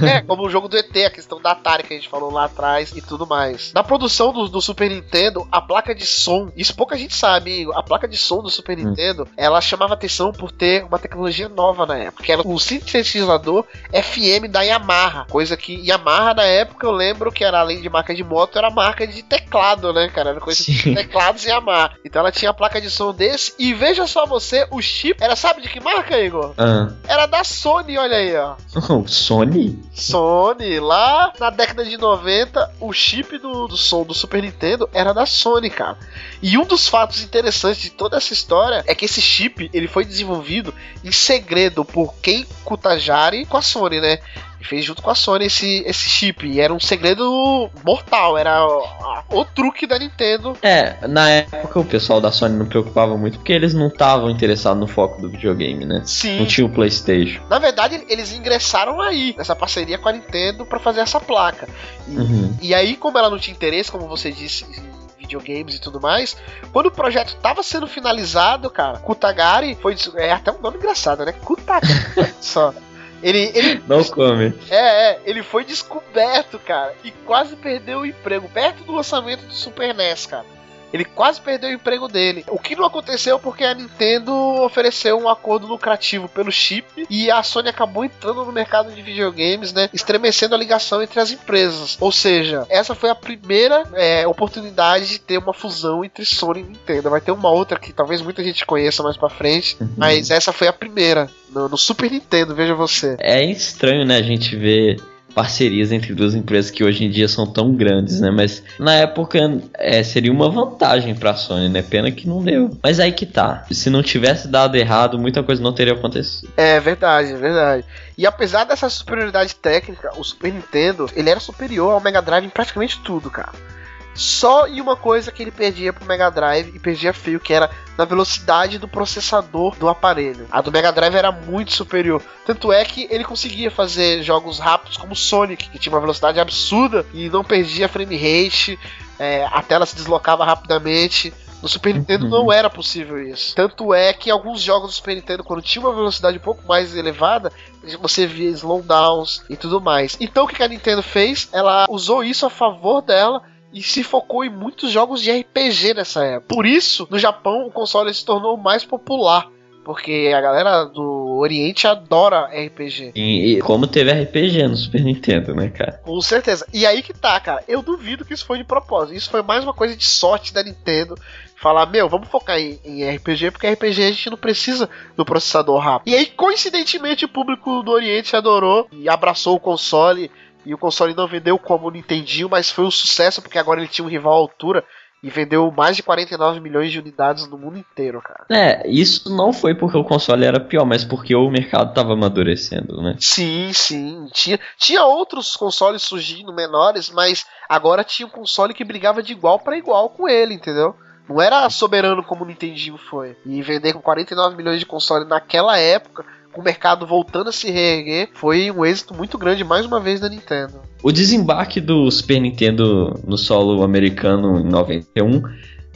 É, como o jogo do ET, a questão da Atari que a gente falou lá atrás e tudo mais. Na produção do, do Super Nintendo, a placa de som, isso pouca gente sabe, Igor, a placa de som do Super Nintendo, ela chamava atenção por ter uma tecnologia nova na época, que era o sintetizador FM da Yamaha, coisa que Yamaha na época eu lembro que era além de marca de moto, era marca de teclado, né, cara? Era coisa de Sim. teclados Yamaha. Então ela tinha a placa de som desse e veja só você, o chip era sabe de que marca, Igor? Ah. Era da Sony, olha aí, ó. Sony? Sony, lá na década de 90, o chip do, do som do Super Nintendo era da Sony, cara. E um dos fatos interessantes de toda essa história é que esse chip ele foi desenvolvido em segredo por Ken Kutajari com a Sony, né? E fez junto com a Sony esse, esse chip. E era um segredo mortal, era o, o truque da Nintendo. É, na época o pessoal da Sony não preocupava muito porque eles não estavam interessados no foco do videogame, né? Sim. Não tinha o PlayStation. Na verdade, eles ingressaram aí, nessa parceria com a Nintendo, pra fazer essa placa. E, Uhum. e aí, como ela não tinha interesse, como você disse, em videogames e tudo mais, quando o projeto tava sendo finalizado, cara, Kutagari foi. É até um nome engraçado, né? Kutagari. Só. Ele, ele, Não come. é, é, ele foi descoberto, cara, e quase perdeu o emprego perto do lançamento do Super NES, cara. Ele quase perdeu o emprego dele. O que não aconteceu porque a Nintendo ofereceu um acordo lucrativo pelo chip e a Sony acabou entrando no mercado de videogames, né? Estremecendo a ligação entre as empresas. Ou seja, essa foi a primeira é, oportunidade de ter uma fusão entre Sony e Nintendo. Vai ter uma outra que talvez muita gente conheça mais pra frente, mas essa foi a primeira. No, no Super Nintendo, veja você. É estranho, né, a gente ver parcerias entre duas empresas que hoje em dia são tão grandes, né? Mas na época é, seria uma vantagem pra Sony, né? Pena que não deu. Mas aí que tá. Se não tivesse dado errado, muita coisa não teria acontecido. É verdade, é verdade. E apesar dessa superioridade técnica, o Super Nintendo, ele era superior ao Mega Drive em praticamente tudo, cara. Só em uma coisa que ele perdia pro Mega Drive e perdia feio, que era na velocidade do processador do aparelho. A do Mega Drive era muito superior. Tanto é que ele conseguia fazer jogos rápidos como Sonic, que tinha uma velocidade absurda e não perdia frame rate, é, a tela se deslocava rapidamente. No Super Nintendo Uhum. não era possível isso. Tanto é que alguns jogos do Super Nintendo, quando tinha uma velocidade um pouco mais elevada, você via slowdowns e tudo mais. Então o que a Nintendo fez? Ela usou isso a favor dela e se focou em muitos jogos de RPG nessa época. Por isso, no Japão, o console se tornou mais popular. Porque a galera do Oriente adora RPG. E, e como teve RPG no Super Nintendo, né, cara? Com certeza. E aí que tá, cara. Eu duvido que isso foi de propósito. Isso foi mais uma coisa de sorte da Nintendo. Falar, meu, vamos focar em, em RPG, porque RPG a gente não precisa do processador rápido. E aí, coincidentemente, o público do Oriente adorou e abraçou o console. E o console não vendeu como o Nintendinho, mas foi um sucesso, porque agora ele tinha um rival à altura. E vendeu mais de 49 milhões de unidades no mundo inteiro, cara. É, isso não foi porque o console era pior, mas porque o mercado tava amadurecendo, né? Sim, sim. Tinha, tinha outros consoles surgindo menores, mas agora tinha um console que brigava de igual para igual com ele, entendeu? Não era soberano como o Nintendinho foi. E vender com 49 milhões de console naquela época, o mercado voltando a se reerguer, foi um êxito muito grande mais uma vez da Nintendo. O desembarque do Super Nintendo no solo americano em 91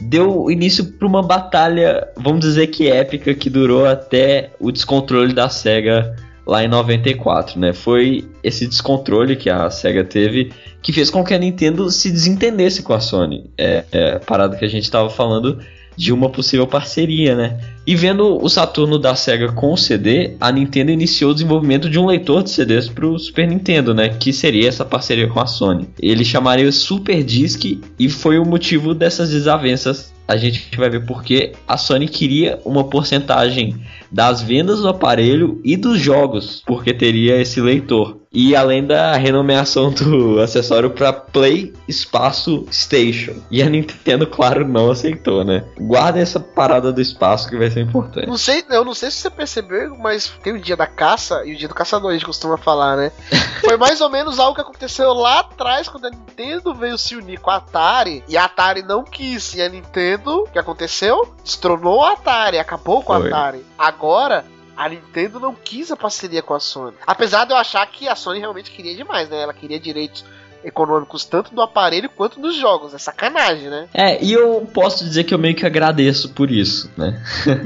deu início para uma batalha, vamos dizer que épica, que durou até o descontrole da SEGA lá em 94, né? Foi esse descontrole que a SEGA teve que fez com que a Nintendo se desentendesse com a Sony. É, é parada que a gente estava falando de uma possível parceria, né? E vendo o Saturno da Sega com o CD, a Nintendo iniciou o desenvolvimento de um leitor de CDs para o Super Nintendo, né? Que seria essa parceria com a Sony. Ele chamaria Super Disc e foi o motivo dessas desavenças. A gente vai ver porque a Sony queria uma porcentagem das vendas do aparelho e dos jogos, porque teria esse leitor. E além da renomeação do acessório para Play Espaço Station. E a Nintendo, claro, não aceitou, né? Guarda essa parada do espaço que vai ser importante. Não sei, eu não sei se você percebeu, mas tem o dia da caça e o dia do caçador, a gente costuma falar, né? Foi mais ou menos algo que aconteceu lá atrás, quando a Nintendo veio se unir com a Atari, e a Atari não quis. E a Nintendo, o que aconteceu? Destronou a Atari, acabou com a Foi. Atari. Agora. A Nintendo não quis a parceria com a Sony. Apesar de eu achar que a Sony realmente queria demais, né? Ela queria direitos econômicos tanto do aparelho quanto dos jogos. É sacanagem, né? É, e eu posso dizer que eu meio que agradeço por isso, né?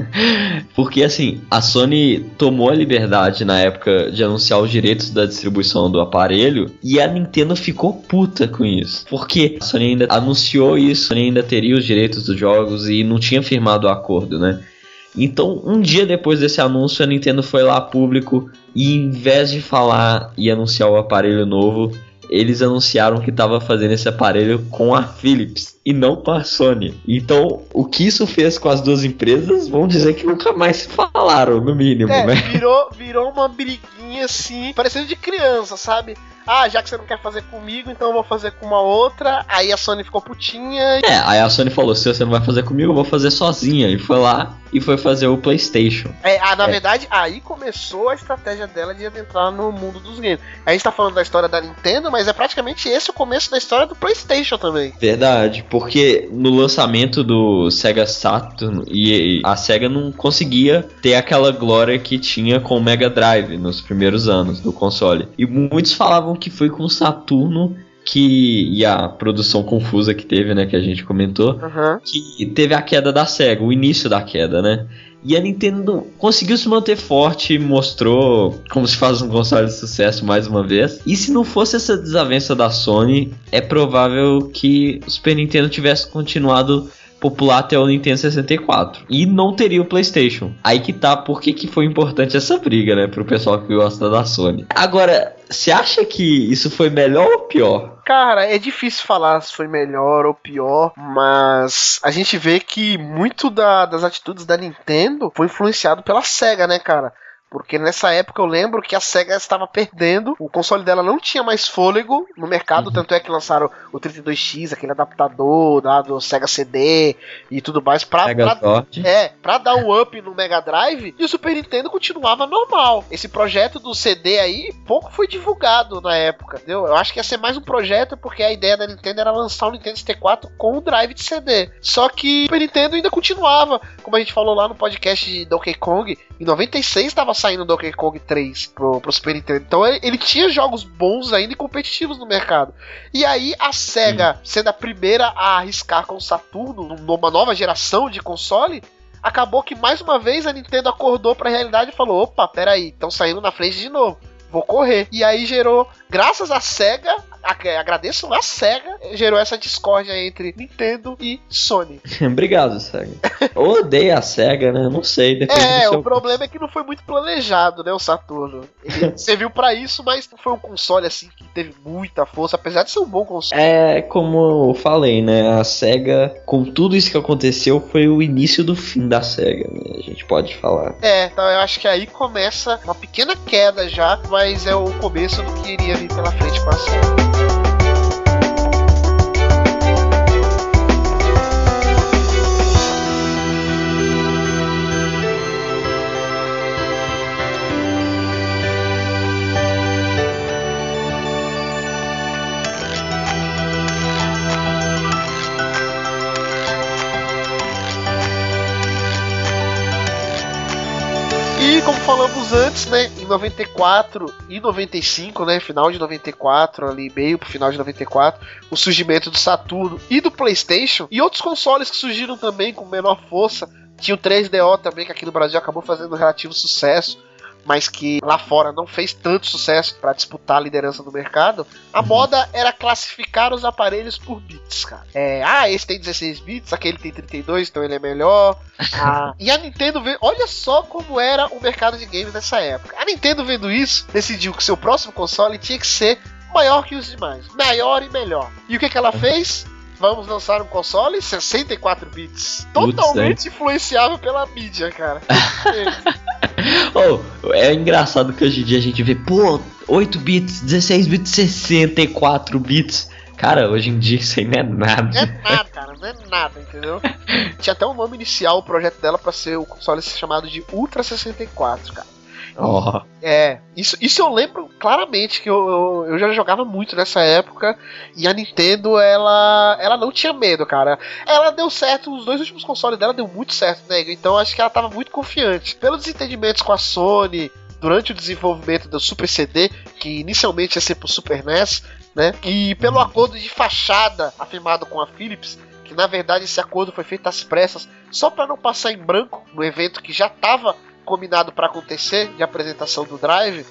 Porque assim, a Sony tomou a liberdade na época de anunciar os direitos da distribuição do aparelho e a Nintendo ficou puta com isso. Porque a Sony ainda anunciou isso, a Sony ainda teria os direitos dos jogos e não tinha firmado o acordo, né? Então, um dia depois desse anúncio, a Nintendo foi lá público e, em vez de falar e anunciar o aparelho novo, eles anunciaram que estava fazendo esse aparelho com a Philips e não com a Sony. Então, o que isso fez com as duas empresas, vamos dizer que nunca mais se falaram, no mínimo, É, né? virou, virou uma briguinha assim, parecendo de criança, sabe? Ah, já que você não quer fazer comigo, então eu vou fazer com uma outra. Aí a Sony ficou putinha. É, aí a Sony falou: se você não vai fazer comigo, eu vou fazer sozinha. E foi lá e foi fazer o PlayStation. É, ah, na É. verdade, aí começou a estratégia dela de adentrar no mundo dos games. A gente tá falando da história da Nintendo, mas é praticamente esse o começo da história do PlayStation também. Verdade, porque no lançamento do Sega Saturn e a Sega não conseguia ter aquela glória que tinha com o Mega Drive nos primeiros anos do console. E muitos falavam que foi com o Saturno que e a produção confusa que teve, né, que a gente comentou, Aham. que teve a queda da SEGA, o início da queda, né? E a Nintendo conseguiu se manter forte, mostrou como se faz um console de sucesso mais uma vez. E se não fosse essa desavença da Sony, é provável que o Super Nintendo tivesse continuado popular até o Nintendo 64. E não teria o PlayStation. Aí que tá por que, foi importante essa briga, né? Pro pessoal que gosta da Sony. Agora, você acha que isso foi melhor ou pior? Cara, é difícil falar se foi melhor ou pior, mas a gente vê que muito da- das atitudes da Nintendo foi influenciado pela SEGA, né, cara? Porque nessa época eu lembro que a SEGA estava perdendo, o console dela não tinha mais fôlego no mercado, tanto é que lançaram o 32X, aquele adaptador lá do Sega CD e tudo mais, pra, pra, é, pra dar um up no Mega Drive e o Super Nintendo continuava normal. Esse projeto do CD aí pouco foi divulgado na época, entendeu? Eu acho que ia ser mais um projeto porque a ideia da Nintendo era lançar o Nintendo 64 com o drive de CD. Só que o Super Nintendo ainda continuava, como a gente falou lá no podcast de Donkey Kong, em 96 estava saindo o Donkey Kong 3 pro, pro Super Nintendo. Então ele, ele tinha jogos bons ainda e competitivos no mercado. E aí a SEGA, sendo a primeira a arriscar com o Saturno numa nova geração de console, acabou que mais uma vez a Nintendo acordou pra realidade e falou: opa, peraí, estão saindo na frente de novo. Vou correr. E aí gerou, graças à SEGA, a- agradeço a SEGA, gerou essa discórdia entre Nintendo e Sony. Obrigado, SEGA. Eu odeio a SEGA, né? Não sei. É, seu o problema é que não foi muito planejado, né, o Saturno. Ele serviu pra isso, mas não foi um console assim que teve muita força, apesar de ser um bom console. É como eu falei, né? A SEGA, com tudo isso que aconteceu, foi o início do fim da SEGA, né? A gente pode falar. É, então eu acho que aí começa uma pequena queda já, mas é o começo do que iria vir pela frente com a série. E como falamos antes, né, em 94 e 95, né, final de 94, ali meio pro final de 94, o surgimento do Saturno e do PlayStation e outros consoles que surgiram também com menor força. Tinha o 3DO também, que aqui no Brasil acabou fazendo relativo sucesso, mas que lá fora não fez tanto sucesso para disputar a liderança do mercado. A moda era classificar os aparelhos por bits, cara. É, ah, esse tem 16 bits, aquele tem 32, então ele é melhor. Ah, e a Nintendo vê, olha só como era o mercado de games nessa época. A Nintendo vendo isso, decidiu que seu próximo console tinha que ser maior que os demais, maior e melhor. E o que, que ela fez? Vamos lançar um console 64 bits. Totalmente influenciável pela mídia, cara. Oh, é engraçado que hoje em dia a gente vê, pô, 8 bits, 16 bits, 64 bits. Cara, hoje em dia isso aí não é Não é nada. nada, cara, não é nada, entendeu? Tinha até um nome inicial o projeto dela pra ser o console chamado de Ultra 64, cara. Ó, É, isso, isso eu lembro claramente que eu, eu, eu já jogava muito nessa época e a Nintendo ela, ela não tinha medo, cara. Ela deu certo, os dois últimos consoles dela deu muito certo, né? Então acho que ela tava muito confiante. Pelos desentendimentos com a Sony durante o desenvolvimento do Super CD, que inicialmente ia ser pro Super NES, né? E pelo acordo de fachada afirmado com a Philips, que na verdade esse acordo foi feito às pressas só para não passar em branco no evento que já estava combinado para acontecer de apresentação do Drive,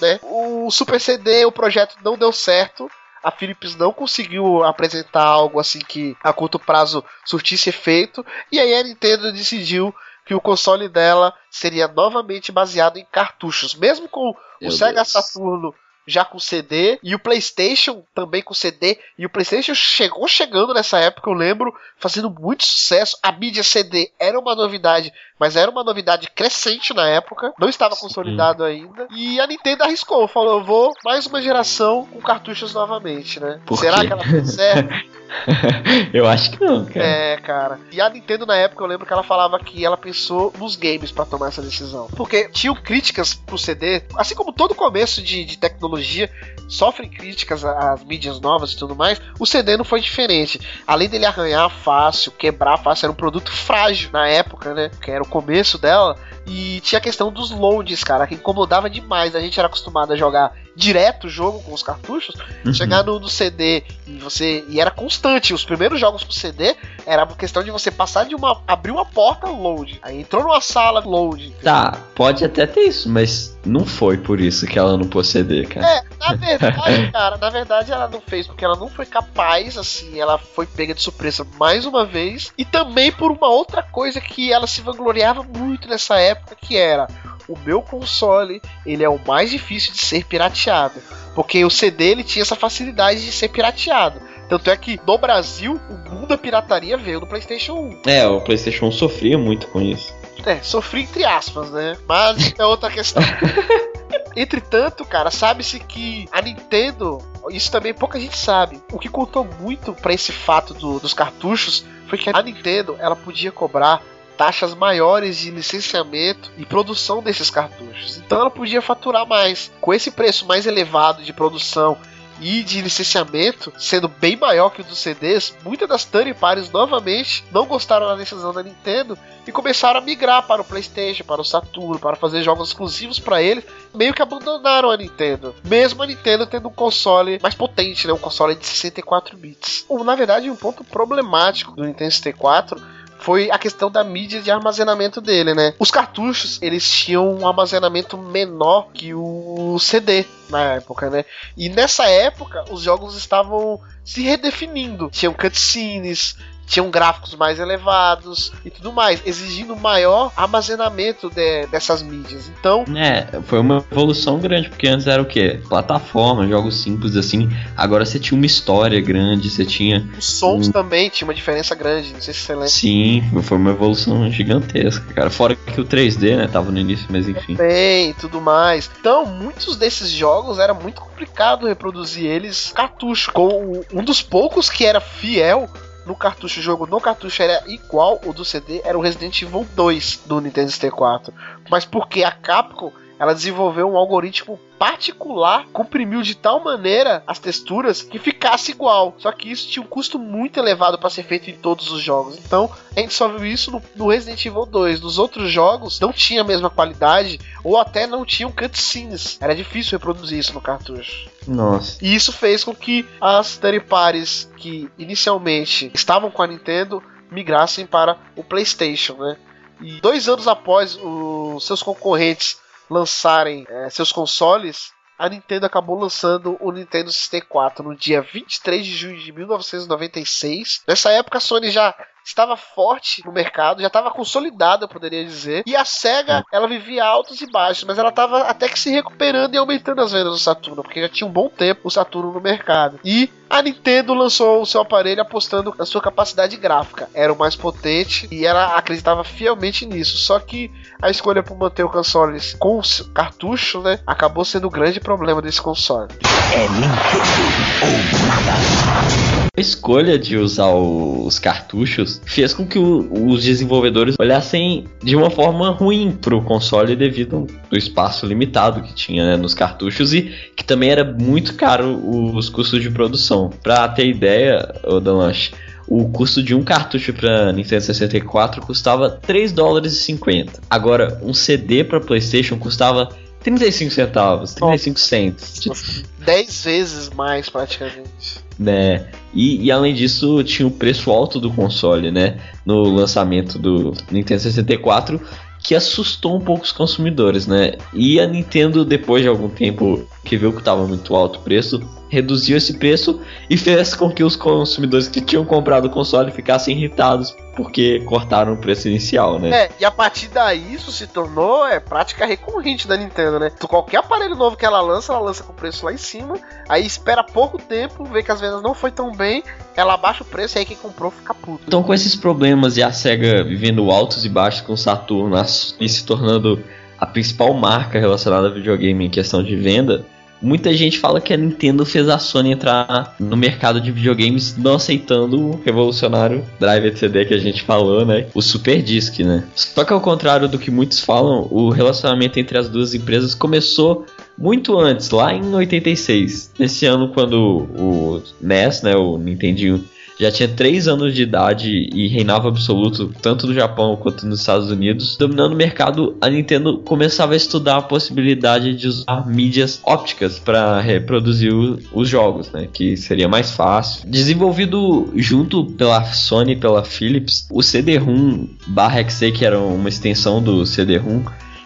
né? O Super CD, o projeto não deu certo. A Philips não conseguiu apresentar algo assim que a curto prazo surtisse efeito, e aí a Nintendo decidiu que o console dela seria novamente baseado em cartuchos, mesmo com Meu o Sega Deus. Saturno já com CD e o PlayStation também com CD e o PlayStation chegou chegando nessa época, eu lembro, fazendo muito sucesso. A mídia CD era uma novidade, mas era uma novidade crescente na época, não estava consolidado ainda. E a Nintendo arriscou, falou: "Eu vou mais uma geração com cartuchos novamente, né?" Por Será quê? que ela fez certo? eu acho que não, cara. É, cara. E a Nintendo na época eu lembro que ela falava que ela pensou nos games pra tomar essa decisão. Porque tinham críticas pro CD, assim como todo começo de, de tecnologia sofrem críticas às mídias novas e tudo mais, o CD não foi diferente. Além dele arranhar fácil, quebrar fácil, era um produto frágil na época, né? Que era o começo dela. E tinha a questão dos loads, cara, que incomodava demais. A gente era acostumado a jogar direto o jogo com os cartuchos, Uhum. chegar no, no CD e você. E era constante. Os primeiros jogos pro CD Era uma questão de você passar de uma. abrir uma porta, load. Aí entrou numa sala, load. entendeu? Tá, pode até ter isso, mas não foi por isso que ela não pôs CD, cara. É, na verdade, cara, na verdade ela não fez porque ela não foi capaz, assim, ela foi pega de surpresa mais uma vez. E também por uma outra coisa que ela se vangloriava muito nessa época, que era o meu console, ele é o mais difícil de ser pirateado. Porque o CD ele tinha essa facilidade de ser pirateado. Tanto é que no Brasil, o mundo da pirataria veio no PlayStation 1. É, o PlayStation 1 sofria muito com isso. É, sofri entre aspas, né? Mas é outra questão. Entretanto, cara, sabe-se que a Nintendo, isso também pouca gente sabe. O que contou muito pra esse fato do- dos cartuchos foi que a Nintendo ela podia cobrar taxas maiores de licenciamento e produção desses cartuchos. Então ela podia faturar mais. Com esse preço mais elevado de produção e de licenciamento sendo bem maior que o dos CDs, muitas das third parties novamente não gostaram da decisão da Nintendo e começaram a migrar para o PlayStation, para o Saturno, para fazer jogos exclusivos para eles, meio que abandonaram a Nintendo. Mesmo a Nintendo tendo um console mais potente, né, um console de 64 bits. Na verdade, um ponto problemático do Nintendo 64 foi a questão da mídia de armazenamento dele, né? Os cartuchos, eles tinham um armazenamento menor que o CD na época, né? E nessa época, os jogos estavam se redefinindo. Tinham cutscenes, tinham gráficos mais elevados e tudo mais, exigindo maior armazenamento de- dessas mídias. Então, É, foi uma evolução grande, porque antes era o quê? Plataforma, jogos simples assim. Agora você tinha uma história grande, você tinha. os sons Hum. também tinha uma diferença grande. Não sei se você lembra. Sim, foi uma evolução gigantesca, cara. Fora que o 3D, né, tava no início, mas enfim. Bem, e tudo mais. Então, muitos desses jogos era muito complicado reproduzir eles cartucho. Com um dos poucos que era fiel no cartucho, o jogo no cartucho era igual o do CD, era o Resident Evil 2 do Nintendo 64. Mas porque a Capcom ela desenvolveu um algoritmo particular, comprimiu de tal maneira as texturas que ficasse igual. Só que isso tinha um custo muito elevado para ser feito em todos os jogos. Então, a gente só viu isso no, no Resident Evil 2. Nos outros jogos não tinha a mesma qualidade ou até não tinham cutscenes. Era difícil reproduzir isso no cartucho. Nossa. E isso fez com que as third parties que inicialmente estavam com a Nintendo migrassem para o PlayStation, né? E dois anos após os seus concorrentes lançarem eh, seus consoles, a Nintendo acabou lançando o Nintendo 64 no dia 23 de junho de 1996. Nessa época a Sony já estava forte no mercado, já estava consolidada, eu poderia dizer. E a Sega, ela vivia altos e baixos, mas ela estava até que se recuperando e aumentando as vendas do Saturno, porque já tinha um bom tempo o Saturno no mercado. E a Nintendo lançou o seu aparelho apostando na sua capacidade gráfica. Era o mais potente e ela acreditava fielmente nisso. Só que a escolha por manter o console com os cartucho, né, acabou sendo o grande problema desse console. É Nintendo ou nada. A escolha de usar os cartuchos fez com que o- os desenvolvedores olhassem de uma forma ruim pro console devido ao espaço limitado que tinha né, nos cartuchos e que também era muito caro os custos de produção. Pra ter ideia, ô Dalanche, o custo de um cartucho para Nintendo 64 custava 3 dólares e 50. Agora, um CD para PlayStation custava 35 centavos, 35 cents. 10 vezes mais praticamente. né? E, e além disso, tinha o preço alto do console, né? No lançamento do Nintendo 64, que assustou um pouco os consumidores, né? E a Nintendo, depois de algum tempo que viu que estava muito alto o preço, reduziu esse preço e fez com que os consumidores que tinham comprado o console ficassem irritados porque cortaram o preço inicial, né? É, e a partir daí isso se tornou é, prática recorrente da Nintendo, né? Qualquer aparelho novo que ela lança, ela lança com o preço lá em cima, aí espera pouco tempo, vê que as vendas não foi tão bem, ela abaixa o preço e aí quem comprou fica puto. Então, com esses problemas e a SEGA vivendo altos e baixos com o Saturno e se tornando a principal marca relacionada a videogame em questão de venda, muita gente fala que a Nintendo fez a Sony entrar no mercado de videogames não aceitando o revolucionário driver de CD que a gente falou, né? O Super Disc, né? Só que ao contrário do que muitos falam, o relacionamento entre as duas empresas começou muito antes, lá em 86. Nesse ano, quando o NES, né, o Nintendinho, já tinha 3 anos de idade e reinava absoluto tanto no Japão quanto nos Estados Unidos. Dominando o mercado, a Nintendo começava a estudar a possibilidade de usar mídias ópticas para reproduzir o, os jogos, né, que seria mais fácil. Desenvolvido junto pela Sony e pela Philips, o CD-ROM barra XC, que era uma extensão do CD-ROM,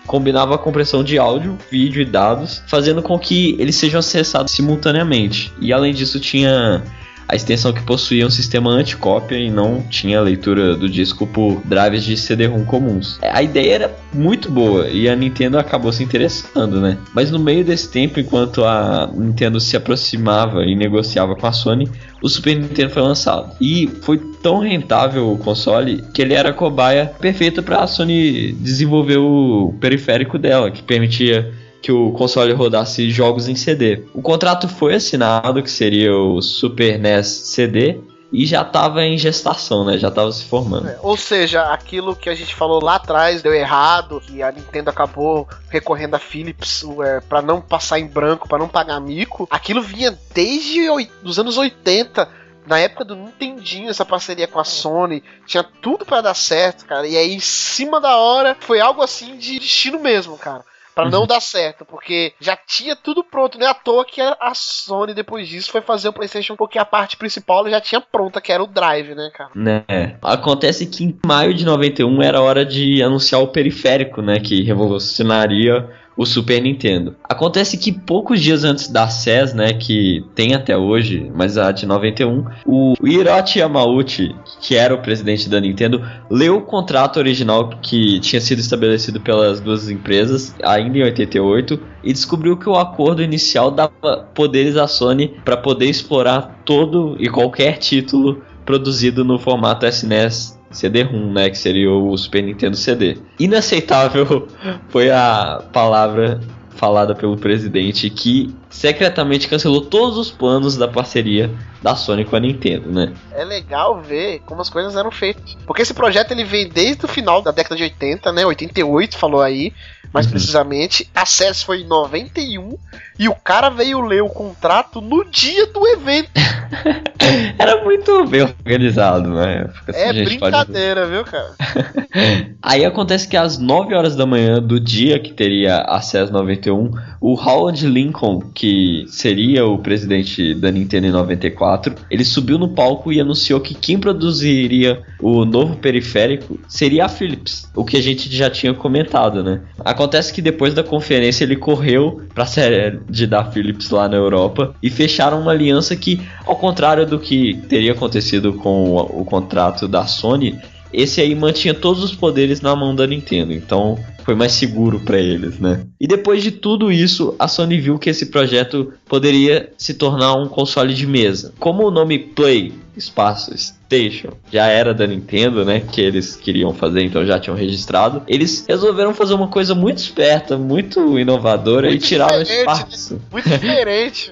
combinava a compressão de áudio, vídeo e dados, fazendo com que eles sejam acessados simultaneamente. E além disso, tinha a extensão que possuía um sistema anticópia e não tinha leitura do disco por drives de CD-ROM comuns. A ideia era muito boa e a Nintendo acabou se interessando, né? Mas no meio desse tempo, enquanto a Nintendo se aproximava e negociava com a Sony, o Super Nintendo foi lançado. E foi tão rentável o console que ele era a cobaia perfeita para a Sony desenvolver o periférico dela, que permitia que o console rodasse jogos em CD. O contrato foi assinado, que seria o Super NES CD, e já estava em gestação, né? Já estava se formando. É, ou seja, aquilo que a gente falou lá atrás deu errado, que a Nintendo acabou recorrendo a Philips é, para não passar em branco, para não pagar mico, aquilo vinha desde os anos 80 na época do Nintendinho, essa parceria com a Sony, tinha tudo para dar certo, cara. E aí, em cima da hora, foi algo assim de destino mesmo, cara para uhum. não dar certo, porque já tinha tudo pronto, não é à toa que a Sony depois disso foi fazer o PlayStation porque a parte principal já tinha pronta, que era o Drive, né, cara? Né. Acontece que em maio de 91 era hora de anunciar o periférico, né, que revolucionaria o Super Nintendo. Acontece que poucos dias antes da SES, né, que tem até hoje, mas a de 91, o Hiroshi Yamauchi, que era o presidente da Nintendo, leu o contrato original que tinha sido estabelecido pelas duas empresas, ainda em 88, e descobriu que o acordo inicial dava poderes à Sony para poder explorar todo e qualquer título produzido no formato SNES CD-ROM, né, que seria o Super Nintendo CD. Inaceitável foi a palavra falada pelo presidente que secretamente cancelou todos os planos da parceria da Sony com a Nintendo, né? É legal ver como as coisas eram feitas. Porque esse projeto ele vem desde o final da década de 80, né? 88 falou aí, mais uhum. precisamente. A SES foi em 91 e o cara veio ler o contrato no dia do evento. Era muito bem organizado, né? Assim, é brincadeira, pode... viu, cara? Aí acontece que às 9 horas da manhã do dia que teria a SES 91, o Howard Lincoln, que seria o presidente da Nintendo em 94, ele subiu no palco e anunciou que quem produziria o novo periférico seria a Philips, o que a gente já tinha comentado, né? Acontece que depois da conferência ele correu para a sede da Philips lá na Europa e fecharam uma aliança que, ao contrário do que teria acontecido com o, o contrato da Sony, esse aí mantinha todos os poderes na mão da Nintendo, então foi mais seguro para eles, né? E depois de tudo isso, a Sony viu que esse projeto poderia se tornar um console de mesa. Como o nome Play, espaço Station, já era da Nintendo, né? Que eles queriam fazer, então já tinham registrado. Eles resolveram fazer uma coisa muito esperta, muito inovadora muito e tiraram o né? espaço. Muito diferente.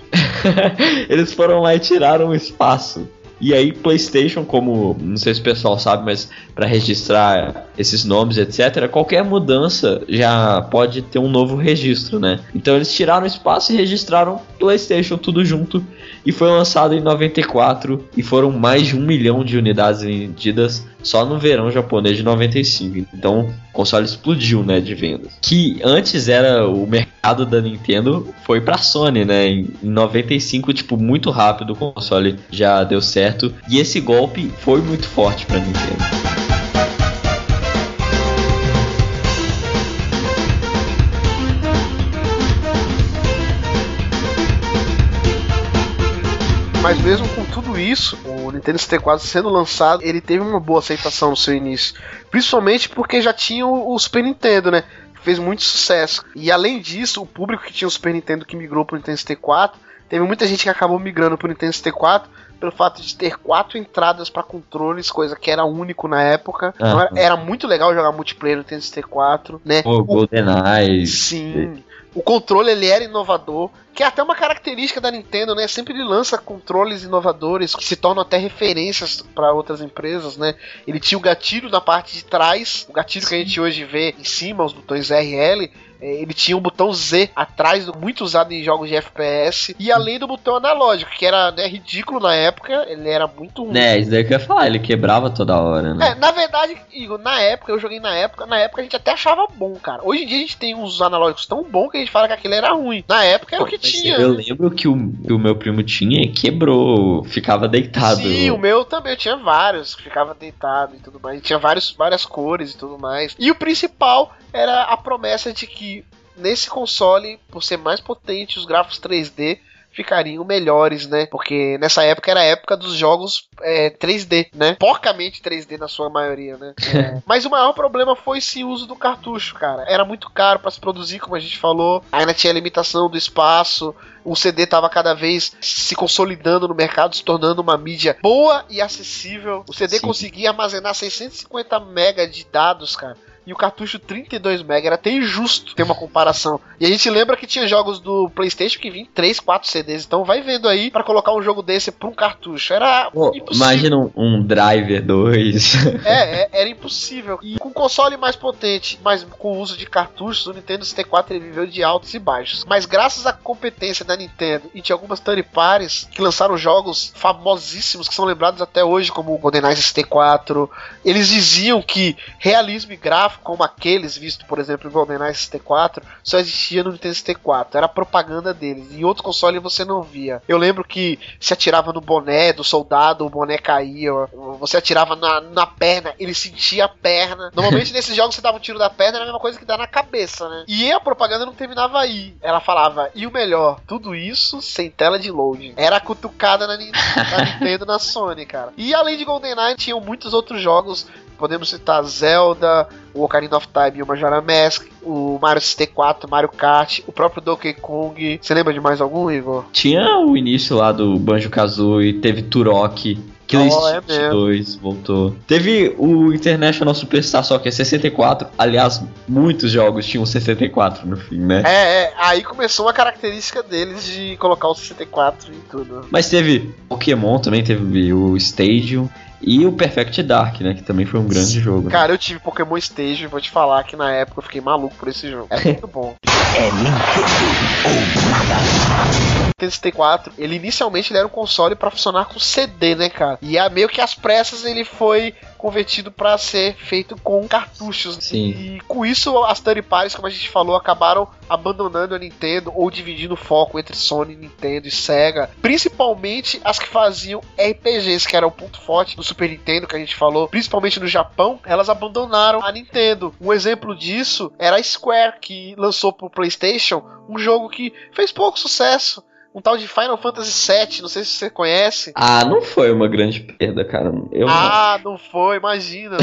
eles foram lá e tiraram o espaço e aí, PlayStation, como não sei se o pessoal sabe, mas para registrar esses nomes, etc., qualquer mudança já pode ter um novo registro, né? Então eles tiraram espaço e registraram PlayStation tudo junto e foi lançado em 94 e foram mais de um milhão de unidades vendidas só no verão japonês de 95. Então o console explodiu, né, de vendas. Que antes era o mercado da Nintendo foi para Sony, né? Em 95, tipo, muito rápido o console já deu certo e esse golpe foi muito forte para Nintendo. Mas mesmo com tudo isso, o Nintendo 64 sendo lançado, ele teve uma boa aceitação no seu início. Principalmente porque já tinha o Super Nintendo, né? Fez muito sucesso. E além disso, o público que tinha o Super Nintendo que migrou pro Nintendo 64, teve muita gente que acabou migrando pro Nintendo 64 pelo fato de ter quatro entradas para controles, coisa que era único na época. Então era, era, muito legal jogar multiplayer no Nintendo 64, né? O, o GoldenEye. Sim. O controle ele era inovador, que é até uma característica da Nintendo, né? Sempre ele lança controles inovadores que se tornam até referências para outras empresas, né? Ele tinha o gatilho na parte de trás, o gatilho Sim. que a gente hoje vê em cima, os botões RL, ele tinha um botão Z atrás, muito usado em jogos de FPS, e além do botão analógico, que era né, ridículo na época, ele era muito ruim. É, isso daí que eu ia falar, ele quebrava toda hora, né? É, na verdade, Igor, na época, eu joguei na época, na época a gente até achava bom, cara. Hoje em dia a gente tem uns analógicos tão bons que a gente fala que aquele era ruim. Na época era o que tinha. Eu né? lembro que o, que o meu primo tinha e quebrou, ficava deitado. Sim, o meu também, eu tinha vários, que ficava deitado e tudo mais. Tinha vários, várias cores e tudo mais. E o principal era a promessa de que nesse console, por ser mais potente, os gráficos 3D ficariam melhores, né? Porque nessa época era a época dos jogos é, 3D, né? Porcamente 3D na sua maioria, né? É. Mas o maior problema foi o uso do cartucho, cara. Era muito caro para se produzir, como a gente falou. Ainda tinha a limitação do espaço. O CD estava cada vez se consolidando no mercado, se tornando uma mídia boa e acessível. O CD Sim. conseguia armazenar 650 MB de dados, cara. E o cartucho 32 MB era até injusto ter uma comparação. E a gente lembra que tinha jogos do PlayStation que vinham 3, 4 CDs. Então vai vendo aí para colocar um jogo desse pra um cartucho. Era impossível. imagina um, um Driver 2. É, é, era impossível. E com console mais potente, mas com o uso de cartuchos, o Nintendo 64 ele viveu de altos e baixos. Mas graças à competência da Nintendo e de algumas third parties que lançaram jogos famosíssimos que são lembrados até hoje, como o GoldenEye 64, eles diziam que realismo e gráfico, como aqueles vistos, por exemplo, em GoldenEye 64, só existia no Nintendo 64. Era propaganda deles. Em outro console você não via. Eu lembro que se atirava no boné do soldado, o boné caía. Você atirava na, na perna, ele sentia a perna. Normalmente nesses jogos você dava um tiro da perna, era a mesma coisa que dá na cabeça, né? E a propaganda não terminava aí. Ela falava, e o melhor, tudo isso sem tela de loading. Era cutucada na, na Nintendo na Sony, cara. E além de GoldenEye, tinham muitos outros jogos. Podemos citar Zelda, o Ocarina of Time e o Majora Mask, o Mario 64, Mario Kart, o próprio Donkey Kong. Você lembra de mais algum, Igor? Tinha o início lá do Banjo Kazooie, teve Turok. Killer Oh, é Instinct mesmo. 2 voltou. Teve o International Superstar só que é 64. Aliás, muitos jogos tinham 64 no fim, né? É, é, aí começou uma característica deles de colocar o 64 em tudo. Mas teve Pokémon também, teve o Stadium e o Perfect Dark, né? Que também foi um grande jogo. Cara, eu tive Pokémon Stage e vou te falar que na época eu fiquei maluco por esse jogo. É muito bom. É Nintendo ou nada. Nintendo 64, ele inicialmente ele era um console pra funcionar com CD, né, cara? E a, meio que às pressas ele foi convertido pra ser feito com cartuchos. Sim. E com isso as third parties, como a gente falou, acabaram abandonando a Nintendo ou dividindo o foco entre Sony, Nintendo e Sega. Principalmente as que faziam RPGs, que era o ponto forte do Super Nintendo que a gente falou, principalmente no Japão, elas abandonaram a Nintendo. Um exemplo disso era a Square, que lançou pro PlayStation um jogo que fez pouco sucesso. Um tal de Final Fantasy VII, não sei se você conhece. Ah, não foi uma grande perda, cara. Eu Ah, não foi, imagina.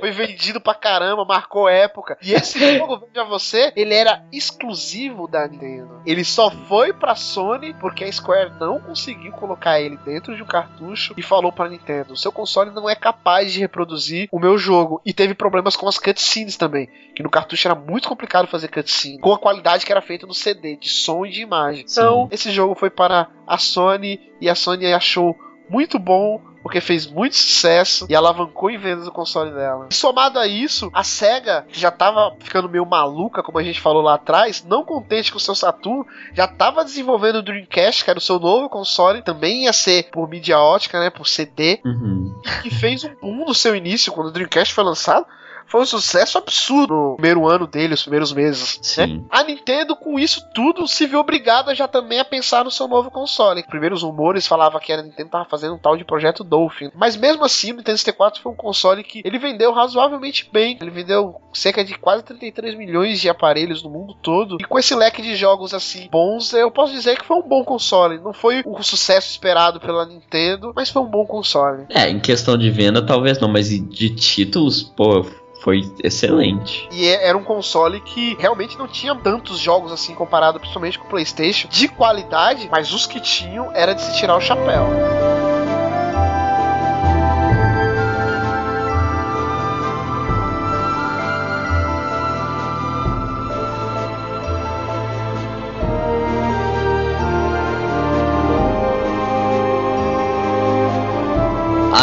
Foi vendido pra caramba, marcou época. E esse jogo, veja você, ele era exclusivo da Nintendo. Ele só foi pra Sony porque a Square não conseguiu colocar ele dentro de um cartucho e falou pra Nintendo: seu console não é capaz de reproduzir o meu jogo. E teve problemas com as cutscenes também, que no cartucho era muito complicado fazer cutscene, com a qualidade que era feita no CD, de som e de imagem. Então, esse jogo foi para a Sony e a Sony achou muito bom porque fez muito sucesso e alavancou em vendas o console dela. Somado a isso, a SEGA, que já tava ficando meio maluca, como a gente falou lá atrás, não contente com o seu Saturn, já tava desenvolvendo o Dreamcast, que era o seu novo console, também ia ser por mídia ótica, né, por CD, Uhum. que fez um boom no seu início, quando o Dreamcast foi lançado. Foi um sucesso absurdo no primeiro ano dele, os primeiros meses. né? Sim. A Nintendo, com isso tudo, se viu obrigada já também a pensar no seu novo console. Primeiro, os rumores falavam que a Nintendo tava fazendo um tal de projeto Dolphin. Mas mesmo assim, o Nintendo 64 foi um console que ele vendeu razoavelmente bem. Ele vendeu cerca de quase 33 milhões de aparelhos no mundo todo. E com esse leque de jogos assim bons, eu posso dizer que foi um bom console. Não foi o sucesso esperado pela Nintendo, mas foi um bom console. É, em questão de venda, talvez não, mas de títulos, pô, foi excelente. E é- era um console que realmente não tinha tantos jogos assim comparado principalmente com o PlayStation de qualidade, mas os que tinham era de se tirar o chapéu.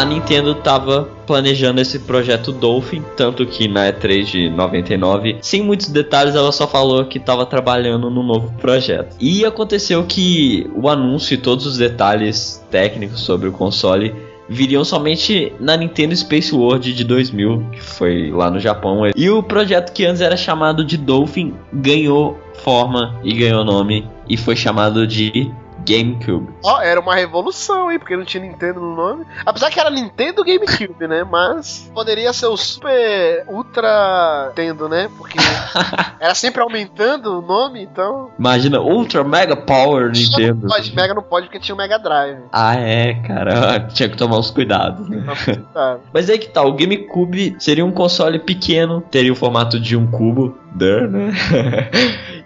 A Nintendo tava planejando esse projeto Dolphin, tanto que na E3 de 99, sem muitos detalhes, ela só falou que estava trabalhando no novo projeto. E aconteceu que o anúncio e todos os detalhes técnicos sobre o console viriam somente na Nintendo Space World de 2000, que foi lá no Japão. E o projeto que antes era chamado de Dolphin ganhou forma e ganhou nome e foi chamado de GameCube. Ó, era uma revolução, hein? Porque não tinha Nintendo no nome. Apesar que era Nintendo GameCube, né? Mas poderia ser o Super Ultra Nintendo, né? Porque era sempre aumentando o nome, então. Imagina, Ultra Mega Power Nintendo. Não pode, Mega não pode porque tinha o Mega Drive. Ah, é, cara. Tinha que tomar os cuidados, né? Mas aí que tá, o GameCube seria um console pequeno, teria o formato de um cubo, né?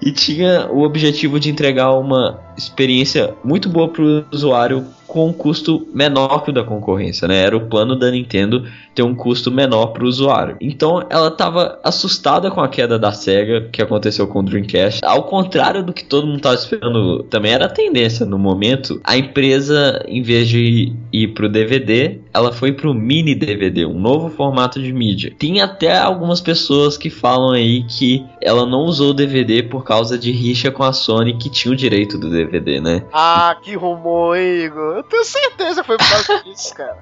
E tinha o objetivo de entregar uma experiência muito boa pro usuário com um custo menor que o da concorrência, né? Era o plano da Nintendo ter um custo menor para o usuário. Então ela estava assustada com a queda da Sega que aconteceu com o Dreamcast. Ao contrário do que todo mundo estava esperando, também era a tendência no momento. A empresa, em vez de ir pro DVD, ela foi pro mini DVD, um novo formato de mídia. Tem até algumas pessoas que falam aí que ela não usou o DVD por causa de rixa com a Sony que tinha o direito do DVD, né? Ah, que rumor, Igor? Eu tenho certeza que foi por causa disso, cara.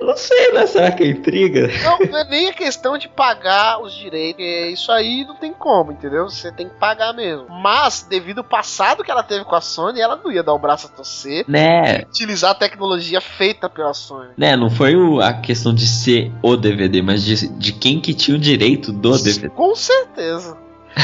Não sei, né? Será que é intriga? Não, não é nem a questão de pagar os direitos. Isso aí não tem como, entendeu? Você tem que pagar mesmo. Mas, devido ao passado que ela teve com a Sony, ela não ia dar o braço a torcer. Né? Utilizar a tecnologia feita pela Sony. Né, não foi o- a questão de ser o DVD, mas de, de quem que tinha o direito do DVD. Com certeza.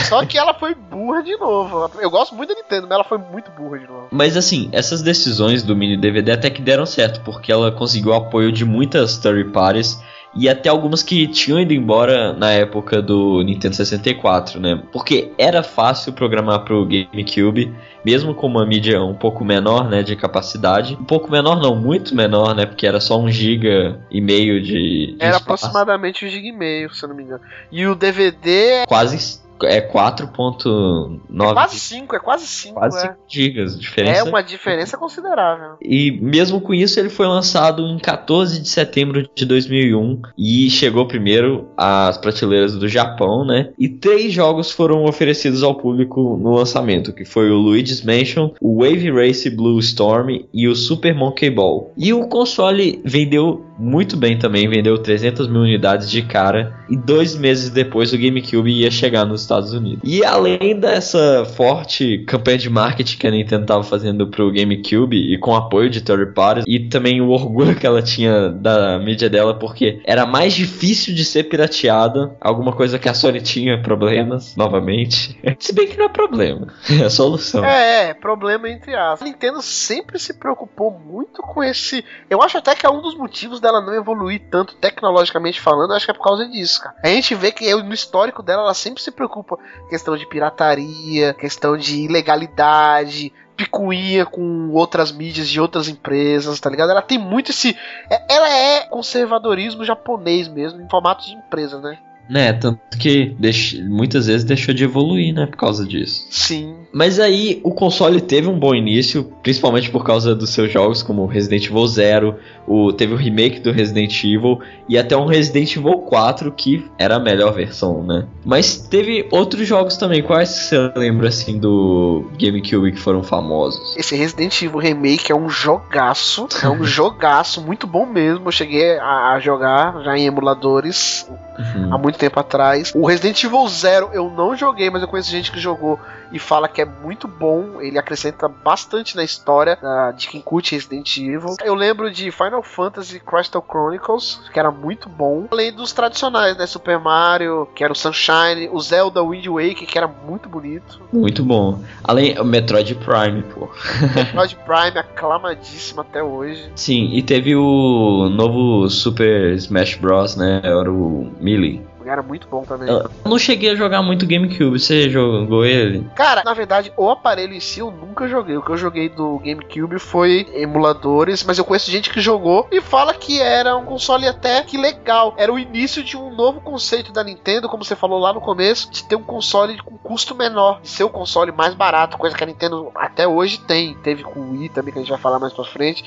Só que ela foi burra de novo. Eu gosto muito da Nintendo, mas ela foi muito burra de novo. Mas assim, essas decisões do mini DVD até que deram certo, porque ela conseguiu o apoio de muitas third parties e até algumas que tinham ido embora na época do Nintendo 64, né? Porque era fácil programar pro GameCube, mesmo com uma mídia um pouco menor, né, de capacidade. Um pouco menor não, muito menor, né, porque era só um giga e meio de, de Era espaço. aproximadamente um giga e meio, se eu não me engano. E o DVD quase é 4.9 é quase 5, é quase 5, quase é. 5 gigas de diferença. É uma diferença considerável. E mesmo com isso, ele foi lançado em 14 de setembro de 2001 e chegou primeiro às prateleiras do Japão, né? E três jogos foram oferecidos ao público no lançamento, que foi o Luigi's Mansion, o Wave Race Blue Storm e o Super Monkey Ball. E o console vendeu muito bem também, vendeu 300 mil unidades de cara e dois meses depois o GameCube ia chegar nos Estados Unidos. E além dessa forte campanha de marketing que a Nintendo estava fazendo pro GameCube e com apoio de third parties e também o orgulho que ela tinha da mídia dela porque era mais difícil de ser pirateada, alguma coisa que a Sony tinha problemas novamente. Se bem que não é problema, é solução. É, é, problema entre aspas. A Nintendo sempre se preocupou muito com esse. Eu acho até que é um dos motivos dela não evoluir tanto tecnologicamente falando, acho que é por causa disso, cara. A gente vê que no histórico dela, ela sempre se preocupa questão de pirataria, questão de ilegalidade, picuinha com outras mídias de outras empresas, tá ligado? Ela tem muito esse. é- Ela é conservadorismo japonês mesmo, em formato de empresa, né? Né, tanto que deix- muitas vezes deixou de evoluir, né, por causa disso. Sim. Mas aí o console teve um bom início, principalmente por causa dos seus jogos como Resident Evil Zero, o, teve o remake do Resident Evil e até um Resident Evil 4 que era a melhor versão, né? Mas teve outros jogos também, quais que você lembra assim do GameCube que foram famosos? Esse Resident Evil Remake é um jogaço, é um jogaço muito bom mesmo. Eu cheguei a, a jogar já em emuladores Uhum. há muito tempo atrás. O Resident Evil Zero eu não joguei, mas eu conheço gente que jogou e fala que é muito bom. Ele acrescenta bastante na história ah, de quem curte Resident Evil. Eu lembro de Final Fantasy Crystal Chronicles, que era muito bom. Além dos tradicionais, né? Super Mario, que era o Sunshine, o Zelda Wind Waker, que era muito bonito. Muito bom. Além o Metroid Prime, pô. Metroid Prime, aclamadíssimo até hoje. Sim, e teve o novo Super Smash Bros, né? Era o Melee. era muito bom também. Eu não cheguei a jogar muito GameCube, você jogou ele? Cara, na verdade, o aparelho em si eu nunca joguei. O que eu joguei do GameCube foi emuladores, mas eu conheço gente que jogou e fala que era um console até que legal. Era o início de um novo conceito da Nintendo, como você falou lá no começo, de ter um console com custo menor, de ser o console mais barato, coisa que a Nintendo até hoje tem. Teve com o Wii também, que a gente vai falar mais pra frente.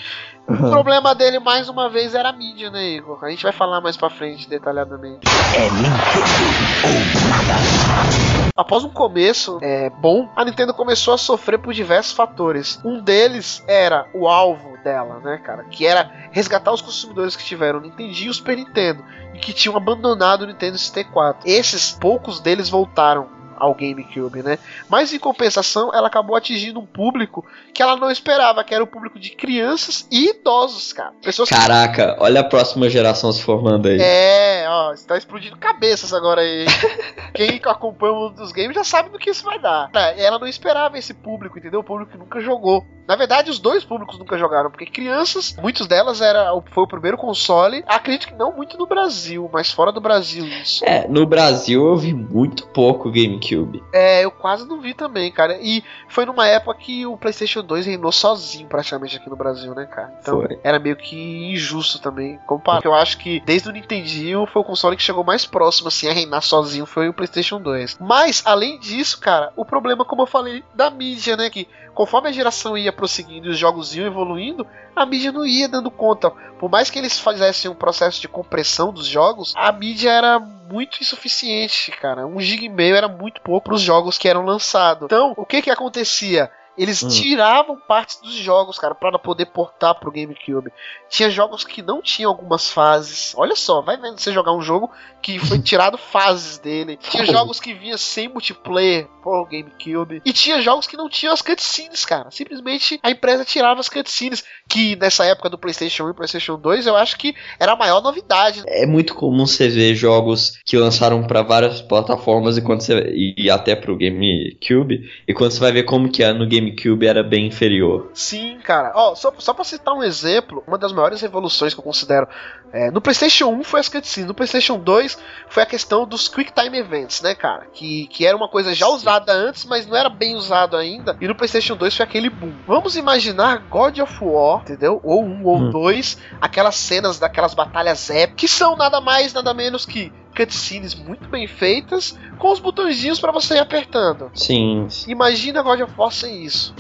O problema dele, mais uma vez, era a mídia, né, Igor? A gente vai falar mais pra frente detalhadamente. É Nintendo ou nada. Após um começo é, bom, a Nintendo começou a sofrer por diversos fatores. Um deles era o alvo dela, né, cara? Que era resgatar os consumidores que tiveram o Nintendo e o Super Nintendo e que tinham abandonado o Nintendo 64. Esses poucos deles voltaram ao GameCube, né? Mas em compensação, ela acabou atingindo um público que ela não esperava, que era o público de crianças e idosos, cara. Pessoas que Caraca, olha a próxima geração se formando aí. é, ó, está explodindo cabeças agora aí. Quem acompanha o mundo dos games já sabe do que isso vai dar. É, Ela não esperava esse público, entendeu? O público que nunca jogou. Na verdade, os dois públicos nunca jogaram, porque crianças, muitos delas era foi o primeiro console. Acredito que não muito no Brasil, mas fora do Brasil isso. É, no Brasil eu vi muito pouco GameCube. É, eu quase não vi também, cara. E foi numa época que o PlayStation 2 reinou sozinho praticamente aqui no Brasil, né, cara? Então Foi. era meio que injusto também. Comparar. Eu acho que desde o Nintendinho foi o console que chegou mais próximo assim a reinar sozinho foi o PlayStation 2. Mas além disso, cara, o problema como eu falei da mídia, né, que conforme a geração ia prosseguindo e os jogos iam evoluindo, a mídia não ia dando conta. Por mais que eles fizessem um processo de compressão dos jogos, a mídia era muito insuficiente, cara. Um giga e meio era muito pouco para os jogos que eram lançados. Então, o que que acontecia? Eles Hum. tiravam partes dos jogos, cara, para poder portar pro GameCube. Tinha jogos que não tinham algumas fases. Olha só, vai vendo você jogar um jogo que foi tirado fases dele. Tinha jogos que vinha sem multiplayer pro GameCube. E tinha jogos que não tinham as cutscenes, cara. Simplesmente a empresa tirava as cutscenes. Que nessa época do PlayStation 1 e PlayStation 2 eu acho que era a maior novidade. É muito comum você ver jogos que lançaram pra várias plataformas e, quando você, e, e até pro GameCube, e quando você vai ver como que é no GameCube era bem inferior. Sim, cara. Ó, só, só pra citar um exemplo, uma das maiores revoluções que eu considero. É, no PlayStation 1 foi as cutscenes, no PlayStation 2 foi a questão dos Quick Time Events, né, cara? Que, que era uma coisa já usada antes, mas não era bem usado ainda. E no PlayStation 2 foi aquele boom. Vamos imaginar God of War, entendeu? Ou um ou Hum. dois, aquelas cenas daquelas batalhas épicas, que são nada mais, nada menos que cutscenes muito bem feitas, com os botõezinhos pra você ir apertando. Sim. Imagina God of War sem isso.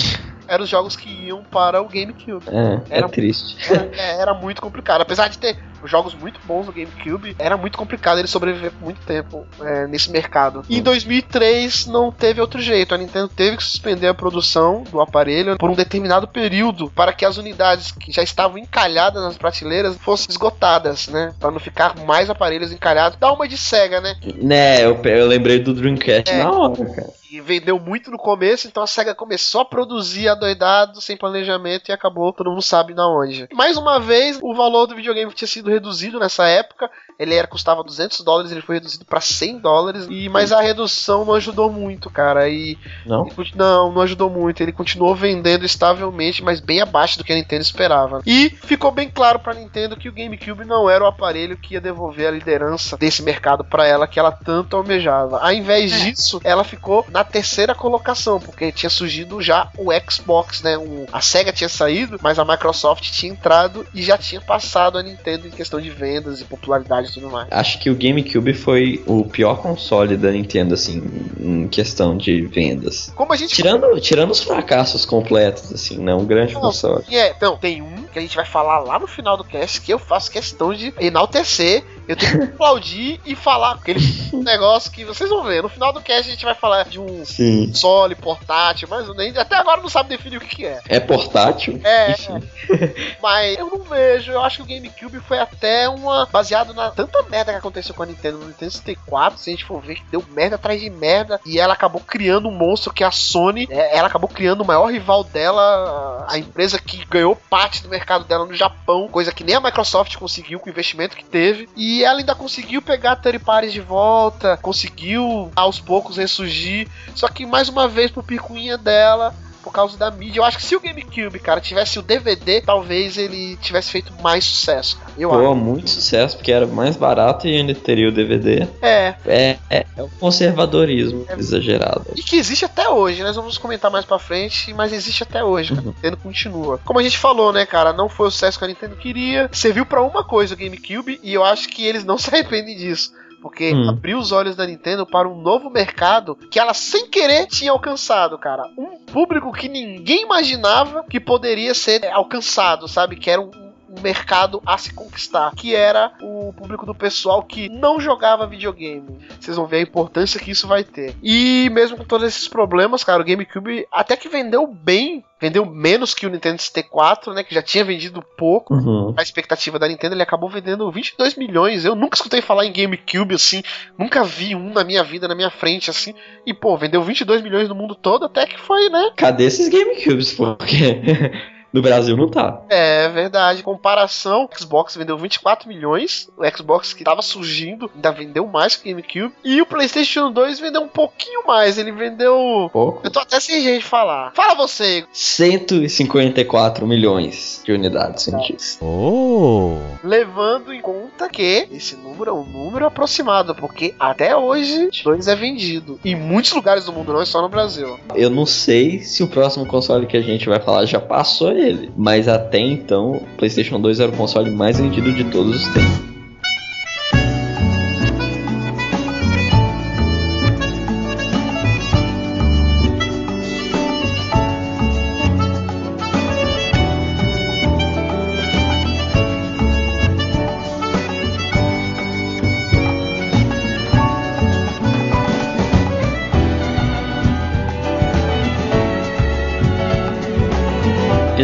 Eram os jogos que iam para o GameCube. É, Era- é triste. Era, é, era muito complicado. Apesar de ter jogos muito bons no GameCube, era muito complicado ele sobreviver por muito tempo é, nesse mercado. E em 2003 não teve outro jeito. A Nintendo teve que suspender a produção do aparelho por um determinado período para que as unidades que já estavam encalhadas nas prateleiras fossem esgotadas, né? Para não ficar mais aparelhos encalhados. Dá uma de cega, né? Né, eu, eu lembrei do Dreamcast É. na hora, cara. E vendeu muito no começo, então a SEGA começou a produzir adoidado, sem planejamento, e acabou, todo mundo sabe na onde. Mais uma vez, o valor do videogame tinha sido reduzido nessa época. Ele era, custava 200 dólares, ele foi reduzido para 100 dólares. E, mas a redução não ajudou muito, cara. E Não? não, não ajudou muito. Ele continuou vendendo estavelmente, mas bem abaixo do que a Nintendo esperava. E ficou bem claro pra Nintendo que o GameCube não era o aparelho que ia devolver a liderança desse mercado pra ela que ela tanto almejava. Ao invés disso, ela ficou na terceira colocação, porque tinha surgido já o Xbox, né? O- a Sega tinha saído, mas a Microsoft tinha entrado e já tinha passado a Nintendo em questão de vendas e popularidade e tudo mais. Acho que o GameCube foi o pior console da Nintendo, assim, em questão de vendas. Como a gente Tirando, tirando os fracassos completos, assim, não um grande Não, console. É, então, tem um que a gente vai falar lá no final do cast que eu faço questão de enaltecer. Eu tenho que aplaudir e falar aquele negócio que vocês vão ver. No final do cast a gente vai falar de um Sim. console portátil, mas nem, até agora não sabe definir o que, que é. É portátil? É, Enfim. mas eu não vejo. Eu acho que o GameCube foi até uma. baseado na tanta merda que aconteceu com a Nintendo no Nintendo 64. Se a gente for ver que deu merda atrás de merda. E ela acabou criando um monstro que é a Sony. é, ela acabou criando o maior rival dela. A empresa que ganhou parte do mercado dela no Japão. Coisa que nem a Microsoft conseguiu com o investimento que teve. E ela ainda conseguiu pegar Terry Pares de volta. Conseguiu aos poucos ressurgir. Só que mais uma vez pro picuinha dela por causa da mídia. Eu acho que se o GameCube, cara, tivesse o DVD, talvez ele tivesse feito mais sucesso. cara. Eu Pô, acho. muito sucesso, porque era mais barato e ainda teria o DVD. É. É, é, é o conservadorismo exagerado. E que existe até hoje, nós vamos comentar mais pra frente, mas existe até hoje, cara. A Nintendo continua. Como a gente falou, né, cara, não foi o sucesso que a Nintendo queria, serviu pra uma coisa o GameCube, e eu acho que eles não se arrependem disso. Porque Hum. abriu os olhos da Nintendo para um novo mercado que ela sem querer tinha alcançado, cara. Um público que ninguém imaginava que poderia ser alcançado, sabe? Que era um mercado a se conquistar, que era o público do pessoal que não jogava videogame. Vocês vão ver a importância que isso vai ter. E mesmo com todos esses problemas, cara, o GameCube até que vendeu bem, vendeu menos que o Nintendo 64, né, que já tinha vendido pouco. Uhum. A expectativa da Nintendo, ele acabou vendendo 22 milhões. Eu nunca escutei falar em GameCube assim, nunca vi um na minha vida, na minha frente assim. E pô, vendeu 22 milhões no mundo todo, até que foi, né? Cadê esses GameCubes? Porque no Brasil não tá. É verdade. Comparação, o Xbox vendeu 24 milhões. O Xbox que tava surgindo ainda vendeu mais que o GameCube. E o PlayStation 2 vendeu um pouquinho mais. Ele vendeu. Pouco. Eu tô até sem jeito de falar. Fala você, Igor. 154 milhões de unidades cientistas. Oh! levando em conta que esse número é um número aproximado, porque até hoje o 2 é vendido em muitos lugares do mundo, não é só no Brasil. Eu não sei se o próximo console que a gente vai falar já passou ele, mas até então o PlayStation 2 era o console mais vendido de todos os tempos.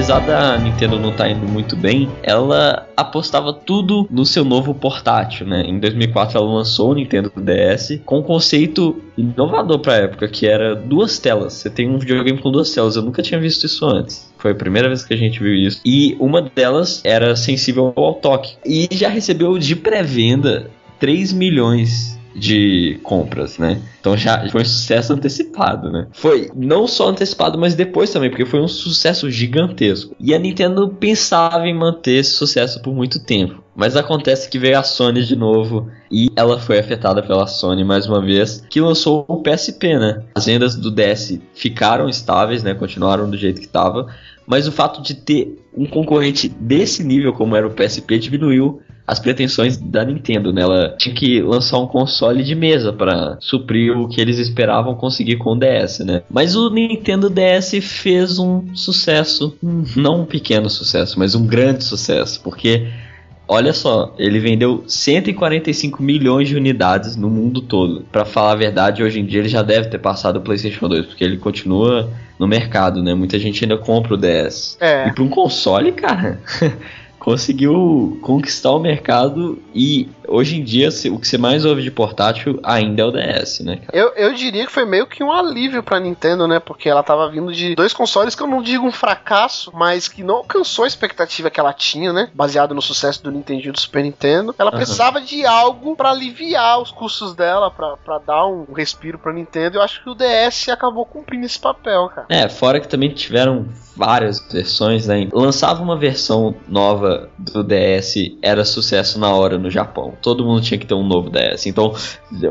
Apesar da Nintendo não estar indo muito bem, ela apostava tudo no seu novo portátil, né? Em 2004 ela lançou o Nintendo DS com um conceito inovador pra época, que era duas telas. Você tem um videogame com duas telas. Eu nunca tinha visto isso antes. Foi a primeira vez que a gente viu isso. E uma delas era sensível ao toque. E já recebeu de pré-venda 3 milhões de compras, né? Então já foi um sucesso antecipado, né? Foi não só antecipado, mas depois também, porque foi um sucesso gigantesco. E a Nintendo pensava em manter esse sucesso por muito tempo. Mas acontece que veio a Sony de novo e ela foi afetada pela Sony mais uma vez, que lançou o PSP, né? As vendas do DS ficaram estáveis, né? Continuaram do jeito que estava, mas o fato de ter um concorrente desse nível como era o PSP diminuiu as pretensões da Nintendo, né? Ela tinha que lançar um console de mesa para suprir o que eles esperavam conseguir com o DS, né? Mas o Nintendo DS fez um sucesso, não um pequeno sucesso, mas um grande sucesso, porque Olha só, ele vendeu 145 milhões de unidades no mundo todo. Para falar a verdade, hoje em dia ele já deve ter passado o PlayStation 2, porque ele continua no mercado, né? Muita gente ainda compra o DS. É. E para um console, cara, conseguiu conquistar o mercado e hoje em dia o que você mais ouve de portátil ainda é o DS, né? cara? Eu, eu diria que foi meio que um alívio pra Nintendo, né? Porque ela tava vindo de dois consoles que eu não digo um fracasso, mas que não alcançou a expectativa que ela tinha, né? Baseado no sucesso do Nintendo e do Super Nintendo. Ela Aham. precisava de algo pra aliviar os custos dela, pra, pra dar um respiro pra Nintendo. Eu acho que o DS acabou cumprindo esse papel, cara. É, fora que também tiveram várias versões, né? Lançava uma versão nova do DS, era sucesso na hora no Japão. Todo mundo tinha que ter um novo DS. Então,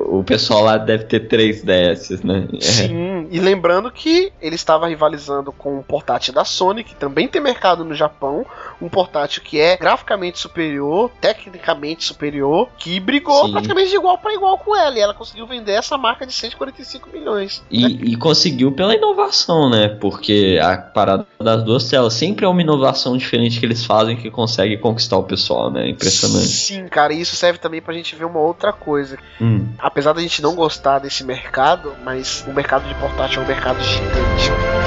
o pessoal lá deve ter três DS, né? É. Sim, e lembrando que ele estava rivalizando com um portátil da Sony, que também tem mercado no Japão, um portátil que é graficamente superior, tecnicamente superior, que brigou Sim. praticamente de igual para igual com ela, e ela conseguiu vender essa marca de 145 milhões. E, e conseguiu pela inovação, né? Porque a parada das duas telas sempre é uma inovação diferente que eles fazem que consegue conquistar o pessoal, né? Impressionante. Sim, cara, e isso serve também pra gente ver uma outra coisa. Hum. Apesar da gente não gostar desse mercado, mas o mercado de portátil é um mercado gigante.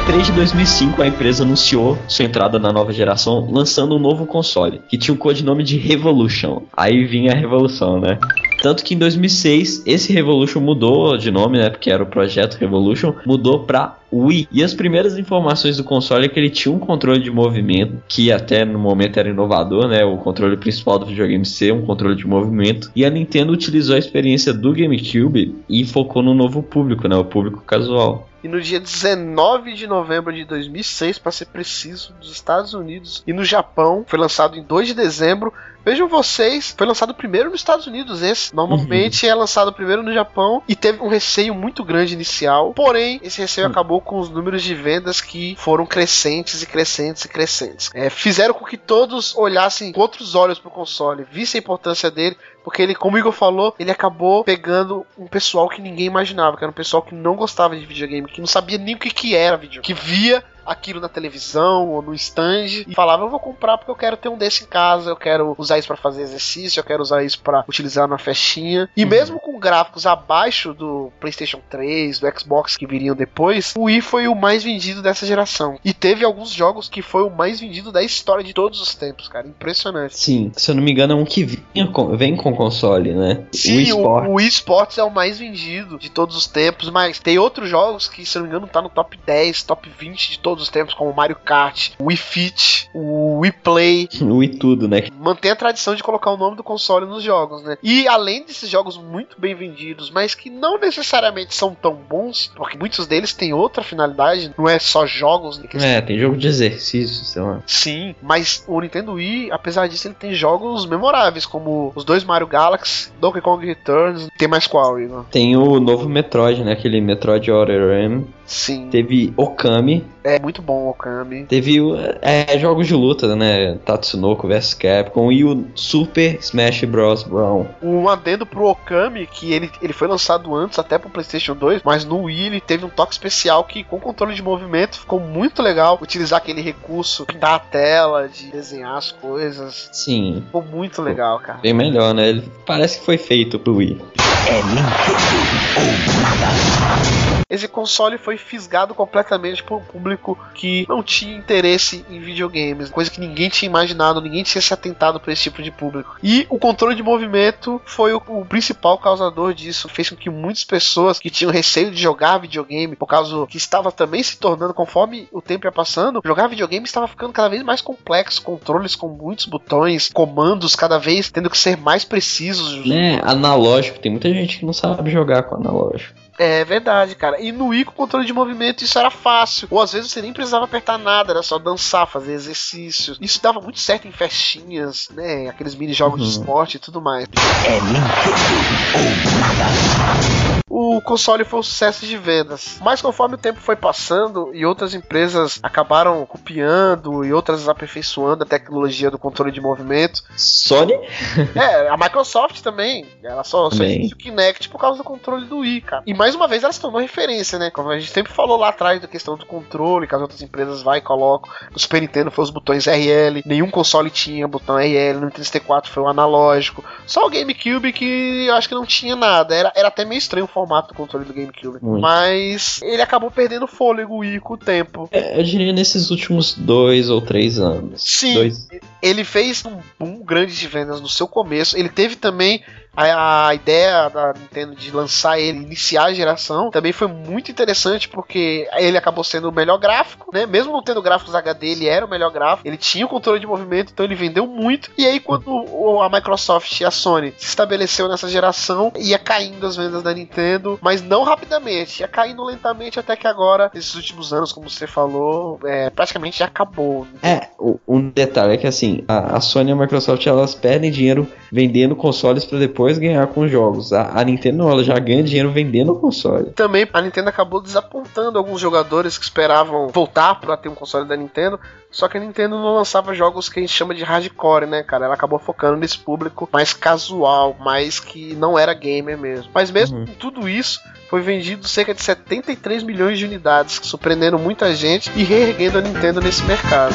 E3 de 2005, a empresa anunciou sua entrada na nova geração, lançando um novo console, que tinha o codinome de Revolution. Aí vinha a revolução, né? Tanto que em 2006 esse Revolution mudou de nome, né? Porque era o projeto Revolution, mudou pra Wii. E as primeiras informações do console é que ele tinha um controle de movimento, que até no momento era inovador, né? O controle principal do videogame ser um controle de movimento. E a Nintendo utilizou a experiência do GameCube e focou no novo público, né? O público casual. E no dia 19 de novembro de 2006, para ser preciso, dos Estados Unidos e no Japão, foi lançado em 2 de dezembro. Vejam vocês, foi lançado primeiro nos Estados Unidos esse. Normalmente é lançado primeiro no Japão e teve um receio muito grande inicial. Porém, esse receio acabou com os números de vendas que foram crescentes e crescentes e crescentes. É, fizeram com que todos olhassem com outros olhos pro console, vissem a importância dele, porque ele, como o Igor falou, ele acabou pegando um pessoal que ninguém imaginava, que era um pessoal que não gostava de videogame, que não sabia nem o que, que era videogame, que via aquilo na televisão ou no stand e falava: Eu vou comprar porque eu quero ter um desse em casa, eu quero usar isso para fazer exercício, eu quero usar isso para utilizar na festinha. E mesmo com gráficos abaixo do PlayStation 3, do Xbox que viriam depois, o Wii foi o mais vendido dessa geração. E teve alguns jogos que foi o mais vendido da história de todos os tempos, cara. Impressionante. Sim, se eu não me engano, é um que vinha com- vem com console, né? Sim, Wii o, Sport. o Wii Sports é o mais vendido de todos os tempos, mas tem outros jogos que, se eu não me engano, tá no top 10, top 20 de todos os tempos, como o Mario Kart, Wii Fit, o Wii Play. O Wii tudo, né? Mantém a tradição de colocar o nome do console nos jogos, né? E além desses jogos muito bem vendidos, mas que não necessariamente são tão bons, porque muitos deles têm outra finalidade, não é só jogos, né? É, tem jogo de exercício, sei lá. Sim, mas o Nintendo Wii, apesar disso, ele tem jogos memoráveis, como os dois Mario Galaxy, Donkey Kong Returns. Tem mais qual, Igor? Tem o novo Metroid, né? Aquele Metroid Other M. Sim, Teve Okami. é muito bom o Okami. Teve o- é, jogos de luta, né? Tatsunoko vs Capcom. E o Super Smash Bros. Brown. Um adendo pro Okami, que ele, ele foi lançado antes, até pro PlayStation 2, mas no Wii ele teve um toque especial que, com controle de movimento, ficou muito legal utilizar aquele recurso da tela, de desenhar as coisas. Sim, Ficou muito legal, cara. bem melhor, né? Ele parece que foi feito pro Wii. É Nintendo ou nada. Esse console foi fisgado completamente por um público que não tinha interesse em videogames, coisa que ninguém tinha imaginado, ninguém tinha se atentado para esse tipo de público. E o controle de movimento foi o, o principal causador disso, fez com que muitas pessoas que tinham receio de jogar videogame, por causa que estava também se tornando, conforme o tempo ia passando, jogar videogame estava ficando cada vez mais complexo, controles com muitos botões, comandos cada vez tendo que ser mais precisos. Né? Analógico, tem muita gente que não sabe jogar com analógico. É verdade, cara. E no Wii com controle de movimento isso era fácil. Ou às vezes você nem precisava apertar nada, era só dançar, fazer exercícios. Isso dava muito certo em festinhas, né? Aqueles mini jogos de Uhum. esporte e tudo mais. É Nintendo ou nada. O console foi um sucesso de vendas. Mas conforme o tempo foi passando e outras empresas acabaram copiando e outras aperfeiçoando a tecnologia do controle de movimento. Sony? É, a Microsoft também. Ela só, só o Kinect por causa do controle do Wii, cara. E mais uma vez ela se tornou referência, né? Como a gente sempre falou lá atrás da questão do controle, que as outras empresas vai e colocam. No Super Nintendo foi os botões RL, nenhum console tinha botão RL, no Nintendo 64 foi o analógico. Só o GameCube que eu acho que não tinha nada. Era, era até meio estranho o formato do controle do GameCube. Muito. Mas ele acabou perdendo fôlego Wii com o tempo. É, eu diria nesses últimos dois ou três anos. Sim, Dois. ele fez um boom grande de vendas no seu começo. Ele teve também a, a ideia da Nintendo de lançar ele, iniciar a geração, também foi muito interessante porque ele acabou sendo o melhor gráfico, né? Mesmo não tendo gráficos HD, ele era o melhor gráfico. Ele tinha o controle de movimento, então ele vendeu muito. E aí, quando a Microsoft e a Sony se estabeleceu nessa geração, ia caindo as vendas da Nintendo, mas não rapidamente, ia caindo lentamente até que agora, nesses últimos anos, como você falou, é, praticamente já acabou. É, um detalhe é que assim, a, Sony e a Microsoft elas perdem dinheiro vendendo consoles pra depois ganhar com jogos. A, a Nintendo ela já ganha dinheiro vendendo o console. Também a Nintendo acabou desapontando alguns jogadores que esperavam voltar para ter um console da Nintendo. Só que a Nintendo não lançava jogos que a gente chama de hardcore, né, cara? Ela acabou focando nesse público mais casual, mais que não era gamer mesmo. Mas mesmo Uhum. com tudo isso, foi vendido cerca de 73 milhões de unidades, surpreendendo muita gente e reerguendo a Nintendo nesse mercado.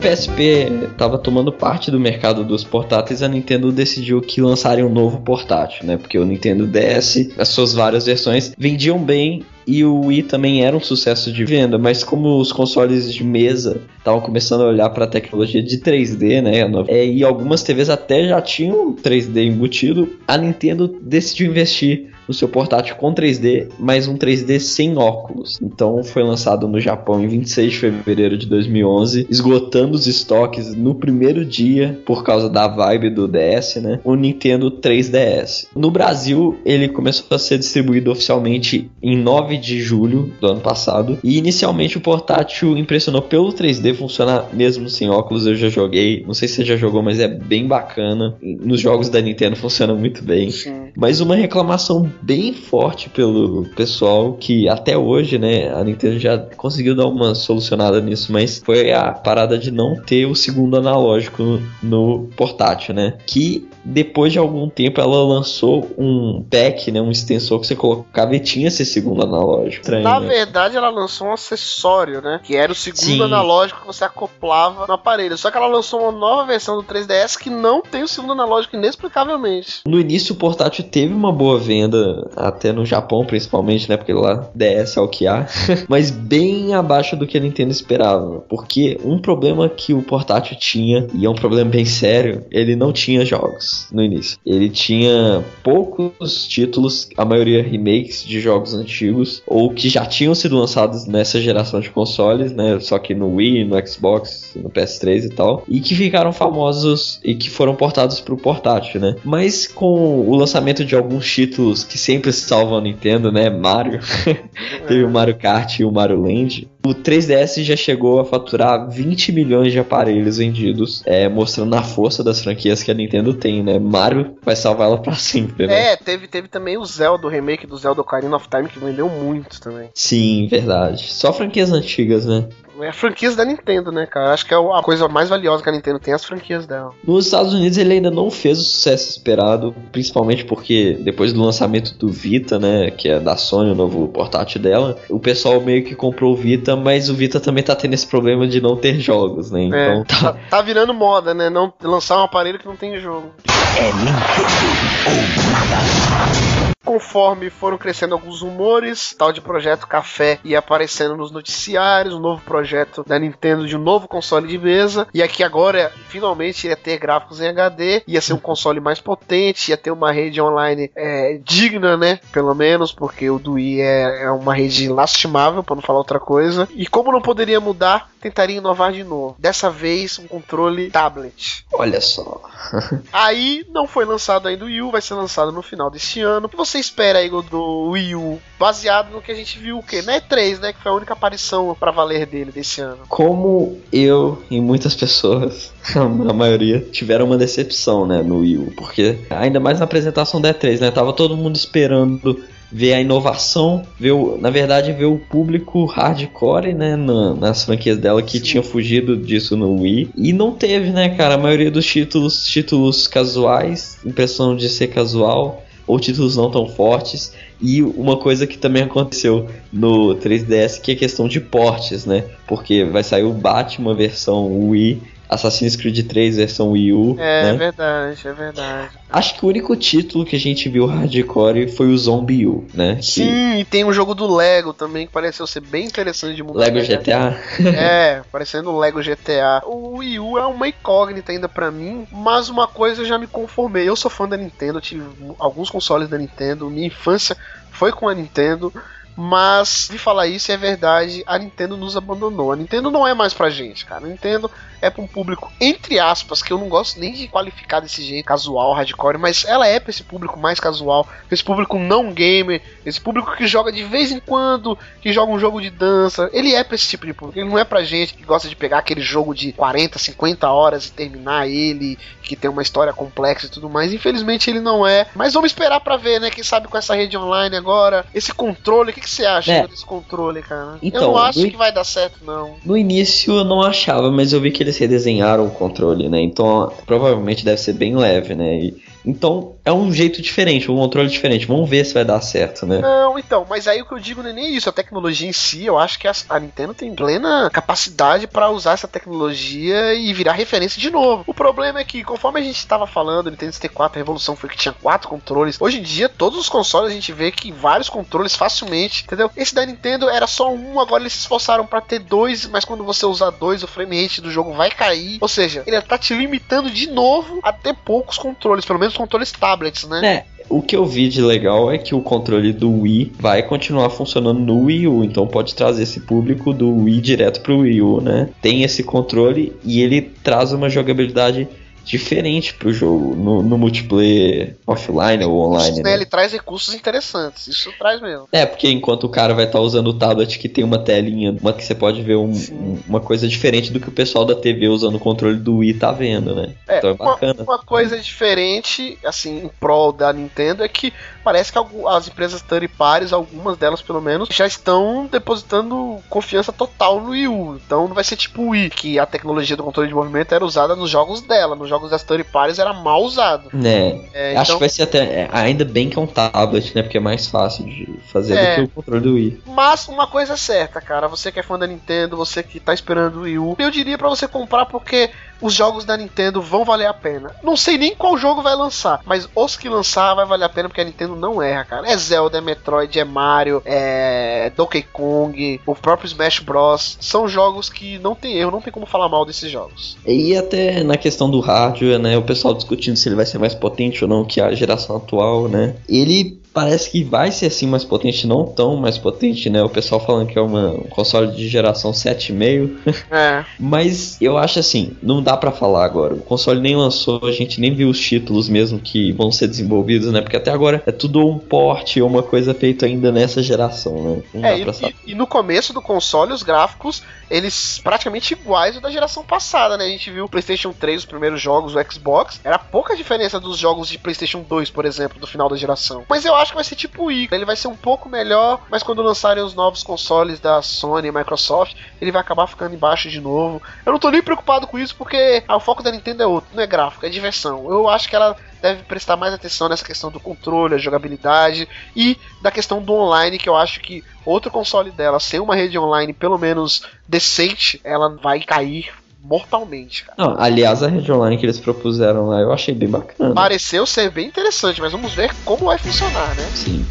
PSP estava tomando parte do mercado dos portáteis, a Nintendo decidiu que lançaria um novo portátil, né? Porque o Nintendo DS, as suas várias versões, vendiam bem e o Wii também era um sucesso de venda, mas como os consoles de mesa estavam começando a olhar para a tecnologia de 3D, né? É, e algumas TVs até já tinham 3D embutido, a Nintendo decidiu investir no seu portátil com 3D, mas um 3D sem óculos. Então foi lançado no Japão em 26 de fevereiro de 2011, esgotando os estoques no primeiro dia por causa da vibe do DS, né? O Nintendo 3DS. No Brasil, ele começou a ser distribuído oficialmente em 9 de julho do ano passado, e inicialmente o portátil impressionou pelo 3D funcionar mesmo sem óculos. Eu já joguei, não sei se você já jogou, mas é bem bacana. Nos jogos da Nintendo funciona muito bem. Sim. Mas uma reclamação bem forte pelo pessoal que até hoje, né, a Nintendo já conseguiu dar uma solucionada nisso, mas foi a parada de não ter o segundo analógico no, portátil, né? Que depois de algum tempo ela lançou um pack, né, um extensor que você colocava e tinha esse segundo analógico. Estranho, Na né? verdade, ela lançou um acessório, né? Que era o segundo Sim. analógico que você acoplava no aparelho. Só que ela lançou uma nova versão do 3DS que não tem o segundo analógico inexplicavelmente. No início o portátil teve uma boa venda, até no Japão principalmente, né? Porque lá DS é o que há, mas bem abaixo do que a Nintendo esperava. Porque um problema que o portátil tinha, e é um problema bem sério, ele não tinha jogos no início. Ele tinha poucos títulos, a maioria remakes de jogos antigos, ou que já tinham sido lançados nessa geração de consoles, né? Só que no Wii, no Xbox, no PS3 e tal, e que ficaram famosos e que foram portados para o portátil, né? Mas com o lançamento de alguns títulos que sempre salvam a Nintendo, né? Mario, teve o Mario Kart e o Mario Land. O 3DS já chegou a faturar 20 milhões de aparelhos vendidos, é, mostrando a força das franquias que a Nintendo tem, né? Mario vai salvar ela pra sempre, né? É, teve, teve também o Zelda, o remake do Zelda Ocarina of Time, que vendeu muito também. Sim, verdade. Só franquias antigas, né? É franquias da Nintendo, né, cara? Acho que é a coisa mais valiosa que a Nintendo tem, as franquias dela. Nos Estados Unidos ele ainda não fez o sucesso esperado, principalmente porque depois do lançamento do Vita, né, que é da Sony, o novo portátil dela, o pessoal meio que comprou o Vita, mas o Vita também tá tendo esse problema de não ter jogos, né? Então é, tá, tá, tá virando moda, né? Não lançar um aparelho que não tem jogo. É Nintendo ou nada. Conforme foram crescendo alguns rumores, tal de projeto Café ia aparecendo nos noticiários, um novo projeto da Nintendo de um novo console de mesa, e aqui agora finalmente ia ter gráficos em HD, ia ser um console mais potente, ia ter uma rede online é, digna, né? Pelo menos, porque o do Wii é, é uma rede lastimável, para não falar outra coisa. E como não poderia mudar, tentaria inovar de novo. Dessa vez, um controle tablet. olha só. Aí não foi lançado ainda o Wii U, vai ser lançado no final deste ano. O que você espera, Igor, do Wii U? Baseado no que a gente viu o quê? Na E3, né? Que foi a única aparição pra valer dele desse ano. Como eu e muitas pessoas, a maioria, tiveram uma decepção, né, no Wii U, porque ainda mais na apresentação da E3, né, tava todo mundo esperando ver a inovação, ver o, na verdade ver o público hardcore, né, na- nas franquias dela que Sim. tinham fugido disso no Wii e não teve, né, cara, a maioria dos títulos, títulos casuais, impressão de ser casual ou títulos não tão fortes e uma coisa que também aconteceu no 3DS que é a questão de portes, né? Porque vai sair o Batman versão Wii, Assassin's Creed 3 versão Wii U, É, né? verdade, é verdade. Acho que o único título que a gente viu hardcore foi o Zombie U, né? Que- Sim, e tem um jogo do Lego também que pareceu ser bem interessante de mudar. Lego né? GTA. É, parecendo o Lego GTA. O Wii U é uma incógnita ainda pra mim, mas uma coisa eu já me conformei. Eu sou fã da Nintendo, tive alguns consoles da Nintendo, minha infância foi com a Nintendo. Mas, de falar isso, é verdade, a Nintendo nos abandonou. A Nintendo não é mais pra gente, cara. A Nintendo é pra um público, entre aspas, que eu não gosto nem de qualificar desse jeito, casual, hardcore, mas ela é pra esse público mais casual, pra esse público não gamer, esse público que joga de vez em quando, que joga um jogo de dança. Ele é pra esse tipo de público, ele não é pra gente que gosta de pegar aquele jogo de 40, 50 horas e terminar ele, que tem uma história complexa e tudo mais. Infelizmente ele não é. Mas vamos esperar pra ver, né? Quem sabe com essa rede online agora, esse controle, o que, que você acha É. desse controle, cara? eu Então, não acho no- que vai dar certo, não. No início eu não achava, mas eu vi que eles redesenharam o controle, né? Então provavelmente deve ser bem leve, né? E Então é um jeito diferente, um controle diferente. Vamos ver se vai dar certo, né? Não, então, mas aí o que eu digo não é nem isso. A tecnologia em si, eu acho que a, a Nintendo tem plena capacidade para usar essa tecnologia e virar referência de novo. O problema é que, conforme a gente estava falando, o Nintendo 64, a revolução foi que tinha quatro controles. Hoje em dia, todos os consoles a gente vê que vários controles facilmente, entendeu? Esse da Nintendo era só um, agora eles se esforçaram para ter dois, mas quando você usar dois, o frame rate do jogo vai cair. Ou seja, ele tá te limitando de novo a ter poucos controles, pelo menos controles tablets, né? É, o que eu vi de legal é que o controle do Wii vai continuar funcionando no Wii U, então pode trazer esse público do Wii direto pro Wii U, né? Tem esse controle e ele traz uma jogabilidade diferente pro jogo, no, no multiplayer offline ou online. Isso, né? Ele traz recursos interessantes, isso traz mesmo. É, porque enquanto o cara vai estar usando o tablet que tem uma telinha, uma que você pode ver um, um, uma coisa diferente do que o pessoal da TV usando o controle do Wii tá vendo, né? É, então é bacana. Uma, uma coisa diferente, assim, em prol da Nintendo é que parece que as empresas third parties, algumas delas pelo menos, já estão depositando confiança total no Wii U. Então não vai ser tipo o Wii, que a tecnologia do controle de movimento era usada nos jogos dela, nos jogos das third parties era mal usado. É, É, acho então- que vai ser até. é, ainda bem que é um tablet, né? Porque é mais fácil de fazer É. do que o controle do Wii. Mas uma coisa é certa, cara, você que é fã da Nintendo, você que tá esperando o Wii U, eu diria pra você comprar porque os jogos da Nintendo vão valer a pena. Não sei nem qual jogo vai lançar, mas os que lançar vai valer a pena porque a Nintendo não erra, cara. É Zelda, é Metroid, é Mario, é Donkey Kong, o próprio Smash Bros. São jogos que não tem erro, não tem como falar mal desses jogos. E até na questão do hardware, né? O pessoal discutindo se ele vai ser mais potente ou não que a geração atual, né? Ele parece que vai ser assim mais potente, não tão mais potente, né? O pessoal falando que é uma, um console de geração 7,5. É. Mas eu acho assim, não dá pra falar agora. O console nem lançou, a gente nem viu os títulos mesmo que vão ser desenvolvidos, né? Porque até agora é tudo um porte ou uma coisa feita ainda nessa geração, né? Não É, dá e, pra saber. e- e no começo do console, os gráficos, eles praticamente iguais ao da geração passada, né? A gente viu o PlayStation 3, os primeiros jogos, o Xbox, era pouca diferença dos jogos de PlayStation 2, por exemplo, do final da geração. Mas eu acho que vai ser tipo o I, ele vai ser um pouco melhor, mas quando lançarem os novos consoles da Sony e Microsoft, ele vai acabar ficando embaixo de novo. Eu não tô nem preocupado com isso, porque ah, o foco da Nintendo é outro, não é gráfico, é diversão. Eu acho que ela deve prestar mais atenção nessa questão do controle, a jogabilidade e da questão do online, que eu acho que outro console dela, sem uma rede online pelo menos decente, ela vai cair mortalmente, cara. Não, aliás, a rede online que eles propuseram lá eu achei bem bacana. Pareceu ser bem interessante, mas vamos ver como vai funcionar, né? Sim.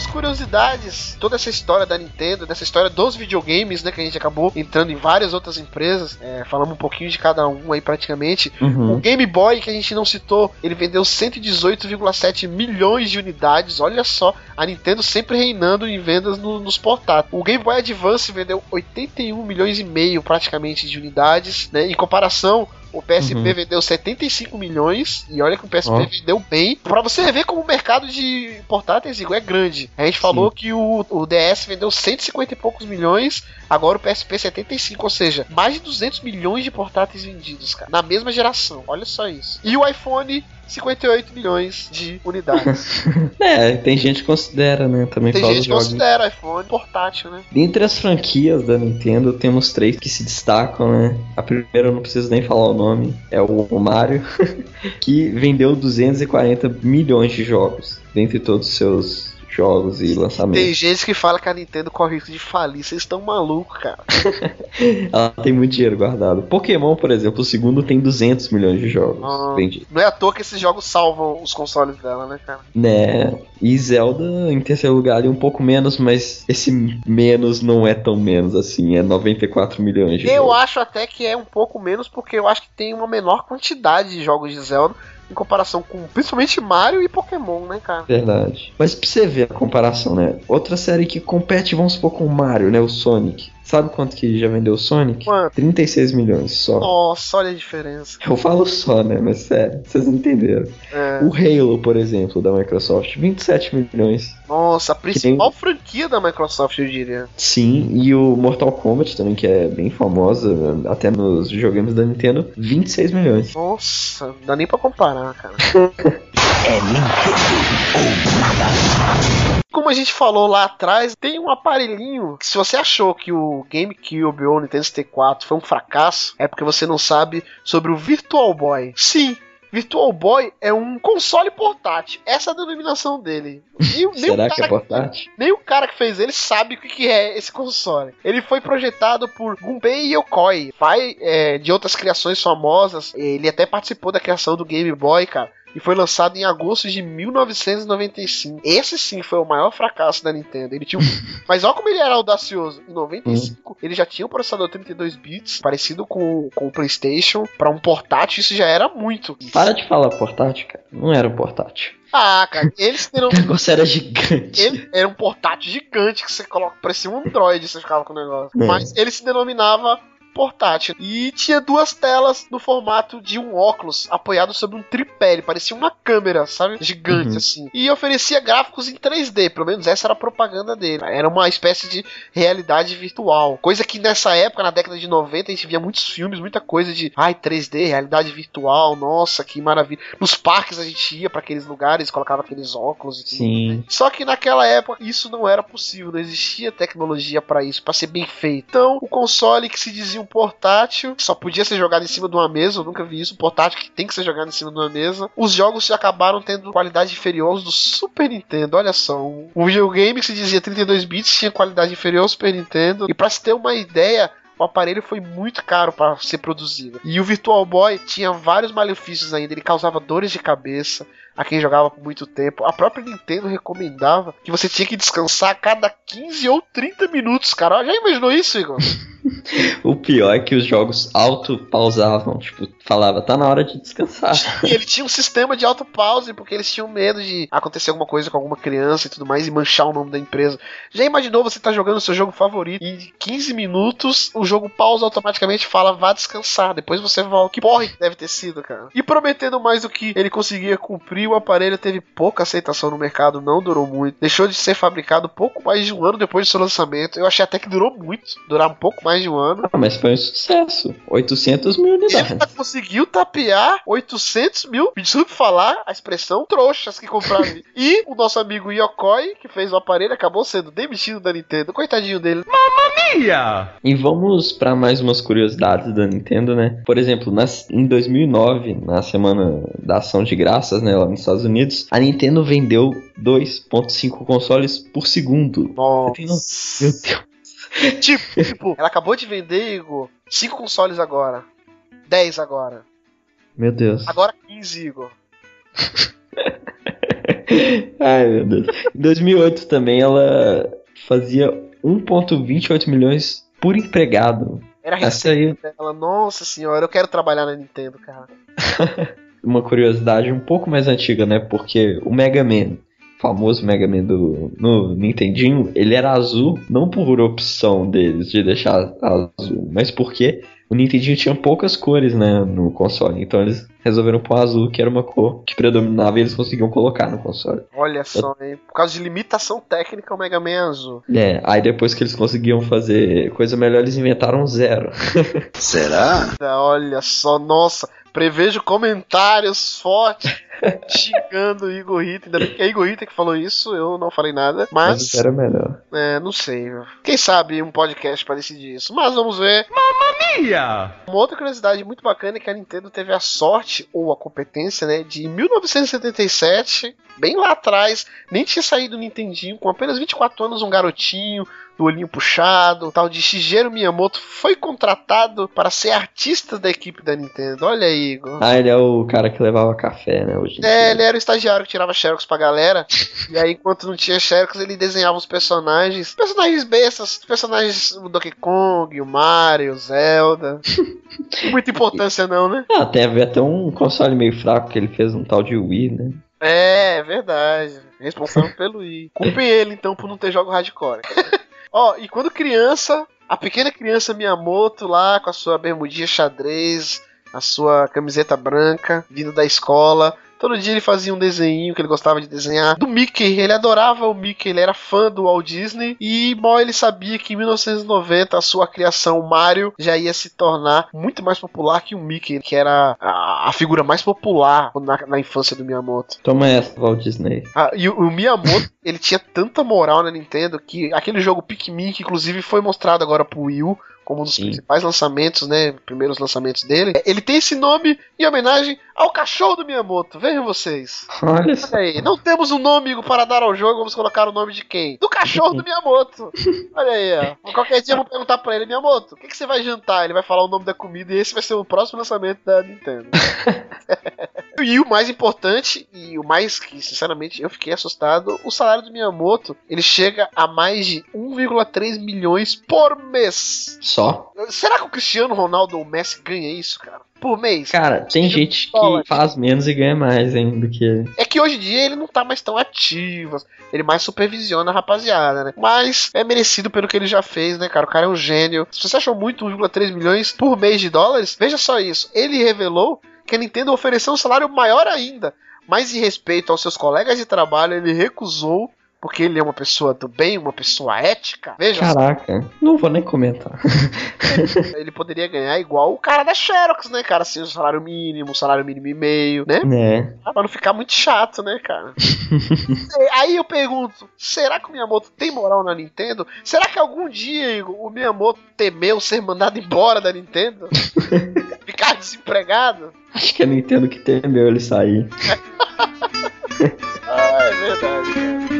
Algumas curiosidades. Toda essa história da Nintendo, dessa história dos videogames, né? Que a gente acabou entrando em várias outras empresas. É, falamos um pouquinho de cada um aí praticamente. O Uhum. Game Boy, que a gente não citou, ele vendeu 118,7 milhões de unidades. Olha só, a Nintendo sempre reinando em vendas no- nos portáteis. O Game Boy Advance vendeu 81 milhões e meio praticamente de unidades, né? Em comparação, o PSP Uhum. vendeu 75 milhões e olha que o PSP Ó. vendeu bem. Pra você ver como o mercado de portáteis é grande. A gente falou que o, o DS vendeu 150 e poucos milhões, agora o PSP 75, ou seja, mais de 200 milhões de portáteis vendidos, cara, na mesma geração. Olha só isso. E o iPhone 58 milhões de unidades. É, tem gente que considera, né? Também Tem gente que considera iPhone portátil, né? Dentre as franquias da Nintendo, temos três que se destacam, né? A primeira eu não preciso nem falar o nome, é o Mario, que vendeu 240 milhões de jogos, dentre todos os seus jogos e Tem lançamentos. gente que fala que a Nintendo corre risco de falir. Vocês estão malucos, cara. Ela tem muito dinheiro guardado. Pokémon, por exemplo, o segundo tem 200 milhões de jogos Ah. vendidos. Não é à toa que esses jogos salvam os consoles dela, né, cara? Né? E Zelda em terceiro lugar ali um pouco menos, mas esse menos não é tão menos assim, é 94 milhões de Eu jogos. acho até que é um pouco menos, porque eu acho que tem uma menor quantidade de jogos de Zelda em comparação com principalmente Mario e Pokémon, né, cara? Verdade. Mas pra você ver a comparação, né? Outra série que compete, vamos supor, com o Mario, né? O Sonic. Sabe quanto que já vendeu o Sonic? Quanto? 36 milhões só. Nossa, olha a diferença. Eu falo só, né? Mas sério, vocês entenderam. É. O Halo, por exemplo, da Microsoft, 27 milhões. Nossa, a principal franquia da Microsoft, eu diria. Sim, e o Mortal Kombat também, que é bem famosa, até nos videogames da Nintendo, 26 milhões. Nossa, não dá nem pra comparar, cara. É Nintendo ou nada. Como a gente falou lá atrás, tem um aparelhinho que se você achou que o GameCube ou o Nintendo 64 foi um fracasso, é porque você não sabe sobre o Virtual Boy. Sim, Virtual Boy é um console portátil. Essa é a denominação dele. Nem, o Será cara que é portátil? nem o cara que fez ele sabe o que que é esse console. Ele foi projetado por Gunpei Yokoi, pai é, de outras criações famosas. Ele até participou da criação do Game Boy, cara. E foi lançado em agosto de 1995. Esse sim foi o maior fracasso da Nintendo. Ele tinha. Mas olha como ele era audacioso. Em 95, ele já tinha um processador 32 bits, parecido com, com o PlayStation. Para um portátil, isso já era muito. Para de falar portátil, cara. Não era um portátil. Ah, cara, eles terão. O negócio era gigante. Ele era um portátil gigante que você coloca, parecia um Android, você ficava com o negócio. É. Mas ele se denominava portátil. E tinha duas telas no formato de um óculos apoiado sobre um tripé. Ele parecia uma câmera, sabe? Gigante Uhum. assim. E oferecia gráficos em 3D, pelo menos essa era a propaganda dele. Era uma espécie de realidade virtual. Coisa que nessa época, na década de 90, a gente via muitos filmes, muita coisa de ai, 3D, realidade virtual, nossa, que maravilha. Nos parques a gente ia para aqueles lugares, colocava aqueles óculos e tudo. Sim. Só que naquela época isso não era possível, não existia tecnologia para isso, para ser bem feito. Então, o console que se dizia um portátil só podia ser jogado em cima de uma mesa, eu nunca vi isso. Um portátil que tem que ser jogado em cima de uma mesa. Os jogos já acabaram tendo qualidade inferior aos do Super Nintendo. Olha só, o videogame que se dizia 32 bits tinha qualidade inferior ao Super Nintendo. E para se ter uma ideia, o aparelho foi muito caro para ser produzido. E o Virtual Boy tinha vários malefícios ainda. Ele causava dores de cabeça a quem jogava por muito tempo. A própria Nintendo recomendava que você tinha que descansar a cada 15 ou 30 minutos, cara. Já imaginou isso, Igor? O pior é que os jogos auto-pausavam, tipo, falava, tá na hora de descansar. E ele tinha um sistema de auto-pause, porque eles tinham medo de acontecer alguma coisa com alguma criança e tudo mais e manchar o nome da empresa. Já imaginou você tá jogando o seu jogo favorito e em 15 minutos o jogo pausa automaticamente e fala vá descansar, depois você volta. Que porra que deve ter sido, cara. E prometendo mais do que ele conseguia cumprir, o aparelho teve pouca aceitação no mercado, não durou muito. Deixou de ser fabricado pouco mais de um ano depois do seu lançamento. Eu achei até que durou muito, durar um pouco mais de um ano. Ah, mas foi um sucesso. 800 mil unidades. ainda conseguiu tapear 800 mil, me desculpe falar a expressão, trouxas que compraram. e o nosso amigo Yokoi, que fez o aparelho, acabou sendo demitido da Nintendo. Coitadinho dele. E vamos pra mais umas curiosidades da Nintendo, né? Por exemplo, nas, em 2009, na semana da ação de graças, né, lá nos Estados Unidos, a Nintendo vendeu 2.5 consoles por segundo. Nossa. Meu Deus. Tipo, tipo, ela acabou de vender, Igor, 5 consoles agora. 10 agora. Meu Deus. Agora 15, Igor. Ai, meu Deus. Em 2008 também ela fazia 1.28 milhões por empregado. Era a Essa aí receita dela. Nossa senhora, eu quero trabalhar na Nintendo, cara. uma curiosidade um pouco mais antiga, né? Porque o Mega Man, famoso Mega Man do no Nintendinho, ele era azul não por opção deles de deixar azul, mas porque o Nintendinho tinha poucas cores, né, no console. Então eles resolveram pôr azul, que era uma cor que predominava e eles conseguiam colocar no console. Olha só, hein? Por causa de limitação técnica, o Mega Man é azul. É, aí depois que eles conseguiam fazer coisa melhor, eles inventaram um zero. Será? Olha só, nossa, prevejo comentários fortes xingando o Igor Rita. Ainda bem que é Igor Rita que falou isso, eu não falei nada. Mas o Mas, é melhor. é, não sei. Quem sabe um podcast para decidir isso. Mas vamos ver. Uma outra curiosidade muito bacana é que a Nintendo teve a sorte ou a competência, né, de em 1977, bem lá atrás, nem tinha saído o Nintendinho, com apenas 24 anos, um garotinho, do olhinho puxado, tal de Shigeru Miyamoto, foi contratado para ser artista da equipe da Nintendo. Olha aí, Igor. Ah, ele é o cara que levava café, né? Hoje É, ele era o estagiário que tirava xerox pra galera. e aí, enquanto não tinha xerox, ele desenhava os personagens. Personagens bestas. Personagens do Donkey Kong, o Mario, o Zelda. Muita importância não, né? Ah, teve até um console meio fraco que ele fez um tal de Wii, né? É, é verdade. Responsável pelo I. Culpem ele, então, por não ter jogo hardcore. Ó, e quando criança, A pequena criança Miyamoto lá com a sua bermudinha xadrez, a sua camiseta branca, vindo da escola. Todo dia ele fazia um desenho que ele gostava de desenhar do Mickey. Ele adorava o Mickey, ele era fã do Walt Disney. E mal ele sabia que em 1990 a sua criação Mario já ia se tornar muito mais popular que o Mickey, que era a, a figura mais popular na, na, infância do Miyamoto. Toma essa, Walt Disney. Ah, e o, o Miyamoto, ele tinha tanta moral na Nintendo que aquele jogo Pikmin, que inclusive foi mostrado agora pro Wii U, como um dos Sim. principais lançamentos, né? Primeiros lançamentos dele. Ele tem esse nome em homenagem ao cachorro do Miyamoto. Vejam vocês. Olha, Olha aí. Não temos um nome para dar ao jogo, vamos colocar o nome de quem? Do cachorro do Miyamoto. Olha aí, ó. Qualquer dia eu vou perguntar pra ele, Miyamoto, o que, que você vai jantar? Ele vai falar o nome da comida e esse vai ser o próximo lançamento da Nintendo. E o mais importante, e o mais que, sinceramente, eu fiquei assustado, o salário do Miyamoto, ele chega a mais de 1,3 milhões por mês. Só? Será que o Cristiano Ronaldo ou o Messi ganha isso, cara? Por mês? Cara, tem gente que faz menos e ganha mais ainda do que ele. É que hoje em dia ele não tá mais tão ativo. Ele mais supervisiona a rapaziada, né? Mas é merecido pelo que ele já fez, né, cara? O cara é um gênio. Se você achou muito 1,3 milhões por mês de dólares, veja só isso. Ele revelou que a Nintendo ofereceu um salário maior ainda. Mas em respeito aos seus colegas de trabalho, ele recusou porque ele é uma pessoa do bem, uma pessoa ética. Veja. Caraca, não vou nem comentar. ele poderia ganhar igual o cara da Xerox, né, cara? Assim, o salário mínimo, o salário mínimo e meio, né? É. Pra não ficar muito chato, né, cara? Aí eu pergunto: será que o Miyamoto tem moral na Nintendo? Será que algum dia Igor, o Miyamoto temeu ser mandado embora da Nintendo? ficar desempregado? Acho que é a Nintendo que temeu ele sair. ah, é verdade.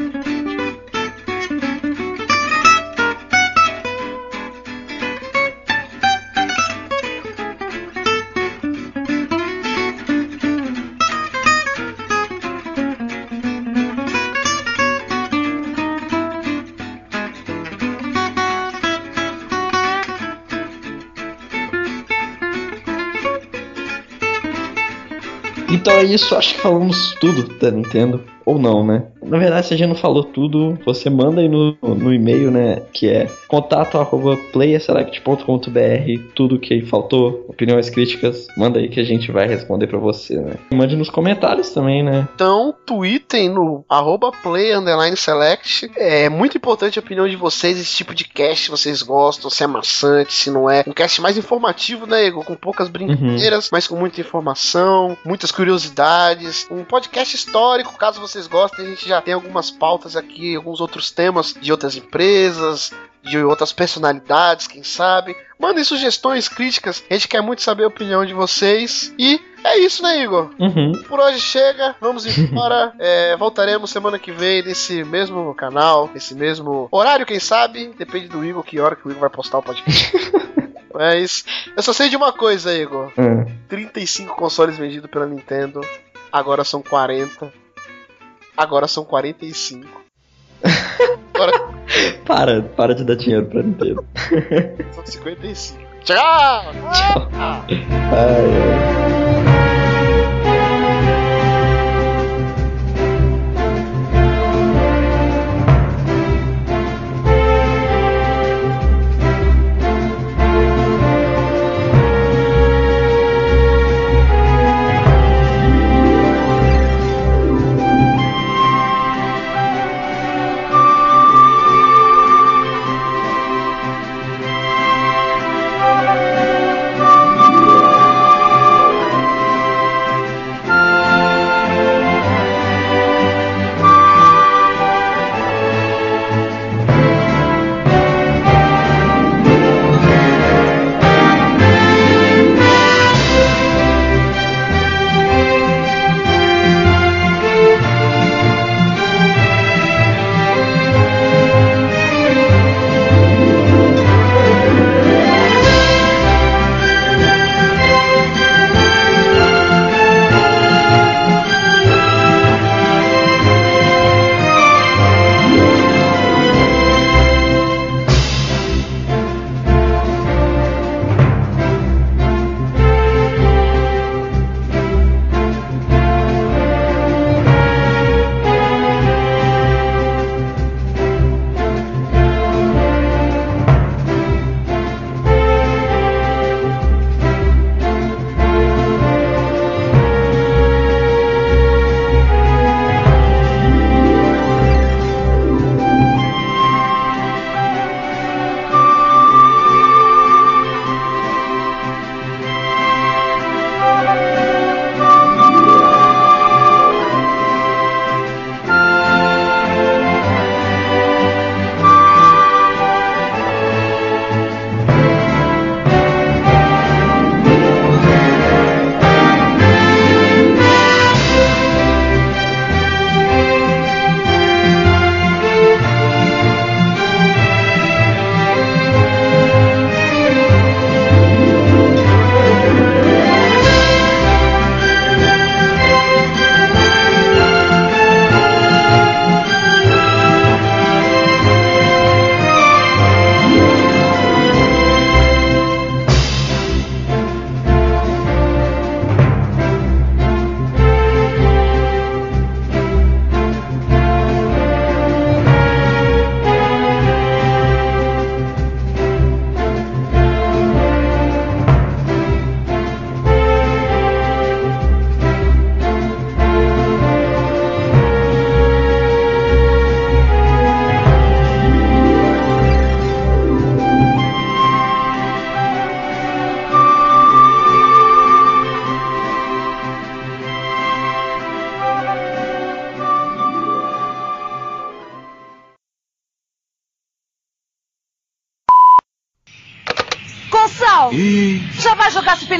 Então é isso, acho que falamos tudo da Nintendo. Ou não, né? Na verdade, se a gente não falou tudo, você manda aí no, no e-mail, né? Que é contato arroba playerselect.com.br tudo que faltou, opiniões, críticas, manda aí que a gente vai responder para você, né? Mande nos comentários também, né? Então, tweetem no arroba play select. É muito importante a opinião de vocês, esse tipo de cast vocês gostam, se é maçante, se não é. Um cast mais informativo, né, Igor? Com poucas brincadeiras, uhum. mas com muita informação, muitas curiosidades. Um podcast histórico, caso vocês gostem, a gente já tem algumas pautas aqui, alguns outros temas de outras empresas, de outras personalidades, quem sabe. Mandem sugestões, críticas, a gente quer muito saber a opinião de vocês. E é isso, né, Igor? Uhum. Por hoje chega, vamos embora. é, voltaremos semana que vem nesse mesmo canal, nesse mesmo horário, quem sabe. Depende do Igor, que hora que o Igor vai postar o podcast. Mas eu só sei de uma coisa, Igor: uhum. 35 consoles vendidos pela Nintendo, agora são 40 agora são 45. Agora... para, para de dar dinheiro pra Nintendo. São 55. Tchau! Tchau! Ai, ai.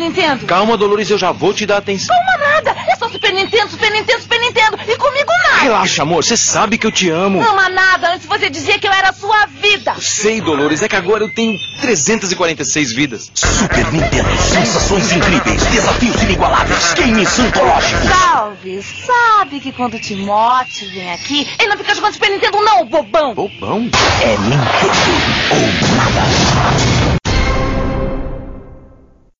Nintendo? calma, Dolores, eu já vou te dar atenção. Calma nada! É só Super Nintendo, Super Nintendo, Super Nintendo! E comigo nada! Relaxa, amor, você sabe que eu te amo. Ama nada! Antes você dizia que eu era a sua vida! Sei, Dolores, é que agora eu tenho 346 vidas. Super Nintendo, sensações incríveis, desafios inigualáveis, games antológicos. Salve! Sabe que quando o Timote vem aqui, ele não fica jogando Super Nintendo não, bobão! Bobão? É Nintendo ou nada.